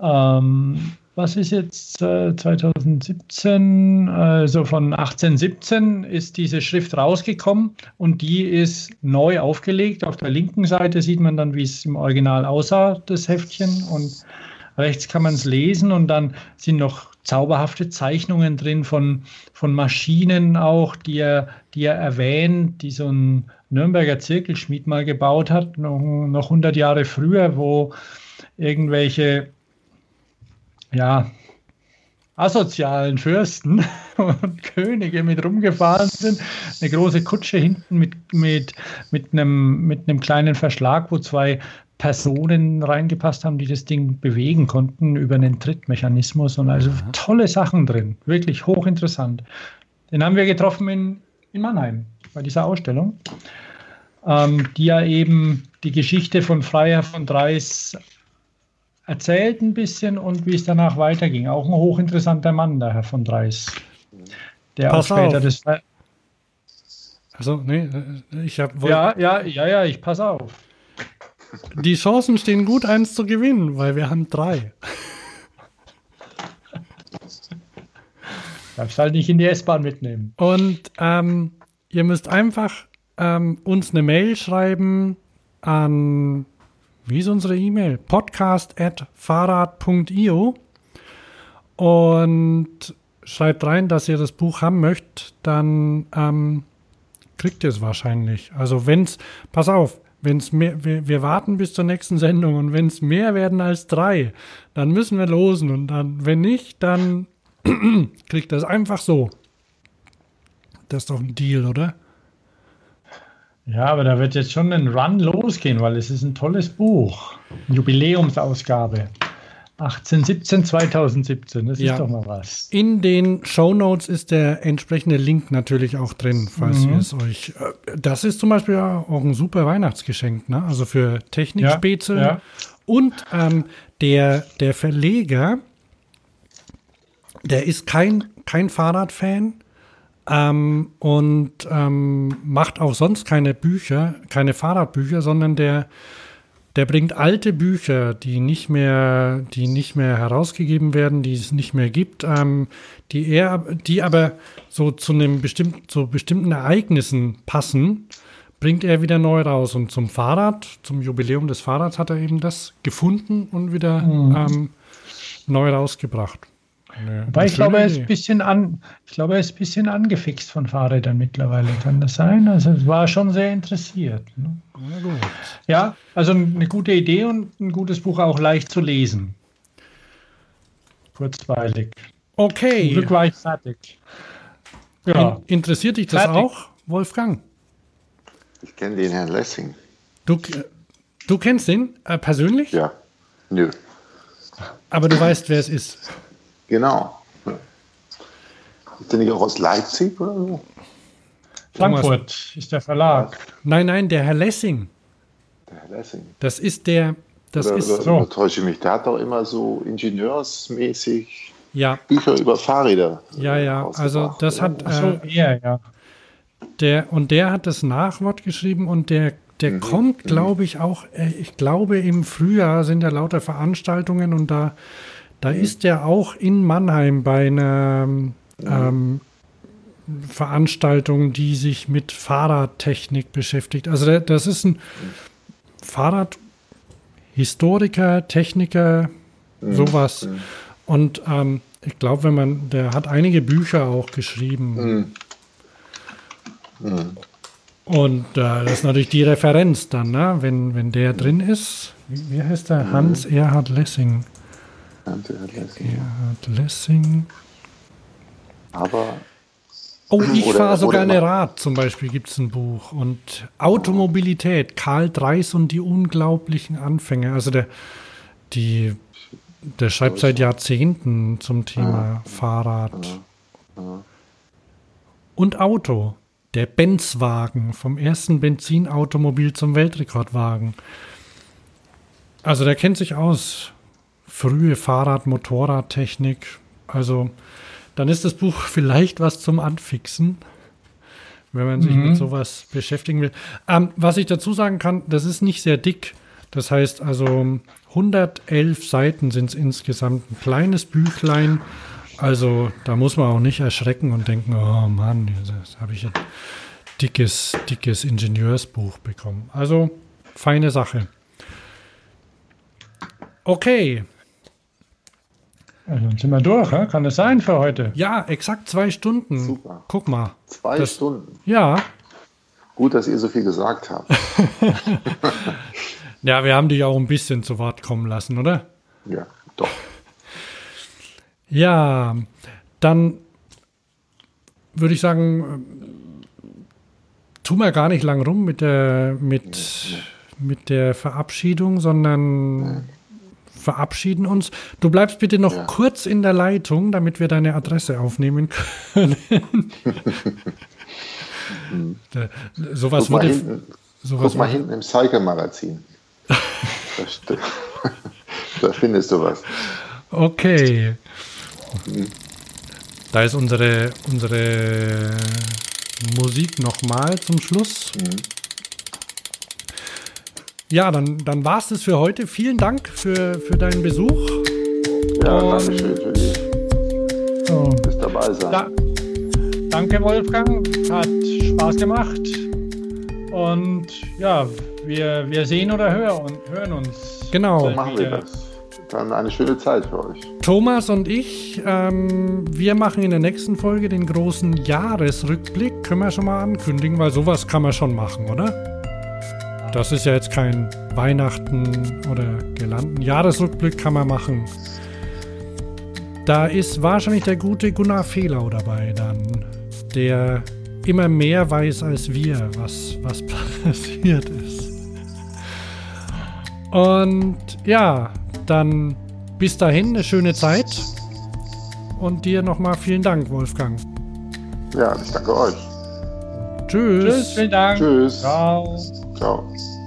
ähm, was ist jetzt äh, 2017, also von 1817 ist diese Schrift rausgekommen und die ist neu aufgelegt. Auf der linken Seite sieht man dann, wie es im Original aussah, das Heftchen und rechts kann man es lesen und dann sind noch zauberhafte Zeichnungen drin von, von Maschinen auch, die er, die er erwähnt, die so ein Nürnberger Zirkelschmied mal gebaut hat, noch, noch 100 Jahre früher, wo irgendwelche ja, asozialen Fürsten (laughs) und Könige mit rumgefahren sind. Eine große Kutsche hinten mit, mit, mit, einem, mit einem kleinen Verschlag, wo zwei Personen reingepasst haben, die das Ding bewegen konnten über einen Trittmechanismus und also mhm. tolle Sachen drin. Wirklich hochinteressant. Den haben wir getroffen in, in Mannheim bei dieser Ausstellung, ähm, die ja eben die Geschichte von Freiherr von Dreis erzählt ein bisschen und wie es danach weiterging. Auch ein hochinteressanter Mann, der Herr von Dreis. Der Pass auch später auf. das. Also, nee, ich habe. Ja, ja, ja, ja, ich pass auf. Die Chancen stehen gut, eins zu gewinnen, weil wir haben drei. Darfst halt nicht in die S-Bahn mitnehmen. Und ähm, ihr müsst einfach ähm, uns eine Mail schreiben an wie ist unsere E-Mail? podcast.fahrrad.io und schreibt rein, dass ihr das Buch haben möchtet, dann ähm, kriegt ihr es wahrscheinlich. Also wenn es, pass auf, wenn es mehr, wir, wir, warten bis zur nächsten Sendung und wenn es mehr werden als drei, dann müssen wir losen und dann, wenn nicht, dann (clears throat) kriegt das einfach so. Das ist doch ein Deal, oder? Ja, aber da wird jetzt schon ein Run losgehen, weil es ist ein tolles Buch. Jubiläumsausgabe. 1817, 2017, das ja. ist doch mal was. In den Show Notes ist der entsprechende Link natürlich auch drin, falls mhm. ihr es euch. Äh, das ist zum Beispiel auch ein super Weihnachtsgeschenk, ne? Also für Technikspätze. Ja, ja. Und ähm, der, der Verleger, der ist kein, kein Fahrradfan, ähm, und ähm, macht auch sonst keine Bücher, keine Fahrradbücher, sondern der, der bringt alte Bücher, die nicht mehr, die nicht mehr herausgegeben werden, die es nicht mehr gibt, ähm, die er, die aber so zu einem bestimmten, zu bestimmten Ereignissen passen, bringt er wieder neu raus. Und zum Fahrrad, zum Jubiläum des Fahrrads hat er eben das gefunden und wieder mhm. ähm, neu rausgebracht. Nee, Wobei ich glaube, er ist ein bisschen an, ich glaube, er ist ein bisschen angefixt von Fahrrädern mittlerweile. Kann das sein? Also es war schon sehr interessiert. Ne? Ja, also eine gute Idee und ein gutes Buch auch leicht zu lesen. Kurzweilig. Okay. Zum Glück war ich fertig. Ja. In, interessiert dich das fertig. auch, Wolfgang? Ich kenne den Herrn Lessing. Du, du kennst den äh, persönlich? Ja. Nö. Aber du weißt, wer es ist. Genau. Ist der nicht auch aus Leipzig oder so? Frankfurt ist der Verlag. Nein, nein, der Herr Lessing. Der Herr Lessing. Das ist der. Das oder, ist oder, so. Täusche mich. Der hat doch immer so ingenieursmäßig ja. Bücher über Fahrräder. Ja, ja. Also das hat. Ach so, äh, eher, ja. Der, und der hat das Nachwort geschrieben und der, der mhm. kommt, mhm. glaube ich, auch, äh, ich glaube, im Frühjahr sind da lauter Veranstaltungen und da da mhm. ist er auch in Mannheim bei einer ähm, Veranstaltung, die sich mit Fahrradtechnik beschäftigt. Also das ist ein Fahrradhistoriker, Techniker, mhm. sowas. Mhm. Und ähm, ich glaube, wenn man, der hat einige Bücher auch geschrieben. Mhm. Mhm. Und äh, das ist natürlich die Referenz dann, ne? wenn, wenn der drin ist. Wie, wie heißt der? Mhm. Hans Erhard Lessing. Gerhard Lessing. Gerhard Lessing. Aber. Oh, ich fahre sogar eine Rad, zum Beispiel gibt es ein Buch. Und Automobilität, Karl Dreis und die unglaublichen Anfänge. Also der, die, der schreibt seit Jahrzehnten zum Thema Fahrrad. Und Auto. Der Benzwagen, vom ersten Benzinautomobil zum Weltrekordwagen. Also der kennt sich aus frühe Fahrrad-, Motorradtechnik. Also dann ist das Buch vielleicht was zum Anfixen, wenn man sich mhm. mit sowas beschäftigen will. Ähm, was ich dazu sagen kann, das ist nicht sehr dick. Das heißt also 111 Seiten sind es insgesamt. Ein kleines Büchlein. Also da muss man auch nicht erschrecken und denken, oh Mann, das habe ich ein dickes, dickes Ingenieursbuch bekommen. Also feine Sache. Okay, dann sind wir durch, kann das sein für heute? Ja, exakt zwei Stunden. Super. Guck mal. Zwei das, Stunden. Ja. Gut, dass ihr so viel gesagt habt. (laughs) ja, wir haben dich auch ein bisschen zu Wort kommen lassen, oder? Ja, doch. (laughs) Ja, dann würde ich sagen, tun wir gar nicht lang rum mit der, mit, mit der Verabschiedung, sondern verabschieden uns. Du bleibst bitte noch ja. kurz in der Leitung, damit wir deine Adresse aufnehmen können. (laughs) sowas guck, mal hinten, sowas guck mal hinten im Cycle-Magazin. da, (laughs) da findest du was. Okay. Mhm. Da ist unsere, unsere Musik nochmal zum Schluss. Mhm. Ja, dann, dann war es das für heute. Vielen Dank für, für deinen Besuch. Ja, Und, danke schön für dich. Oh. Bis dabei sein. Da, danke, Wolfgang. Hat Spaß gemacht. Und ja, wir, wir sehen oder hören, hören uns. Genau. So machen wir das. Dann eine schöne Zeit für euch. Thomas und ich, ähm, wir machen in der nächsten Folge den großen Jahresrückblick. Können wir schon mal ankündigen, weil sowas kann man schon machen, oder? Das ist ja jetzt kein Weihnachten oder Gelanden. Jahresrückblick kann man machen. Da ist wahrscheinlich der gute Gunnar Fehlau dabei dann, der immer mehr weiß als wir, was, was (laughs) passiert ist. Und ja, dann bis dahin eine schöne Zeit. Und dir nochmal vielen Dank, Wolfgang. Ja, ich danke euch. Tschüss. Tschüss, vielen Dank. Tschüss. Ciao. Ciao.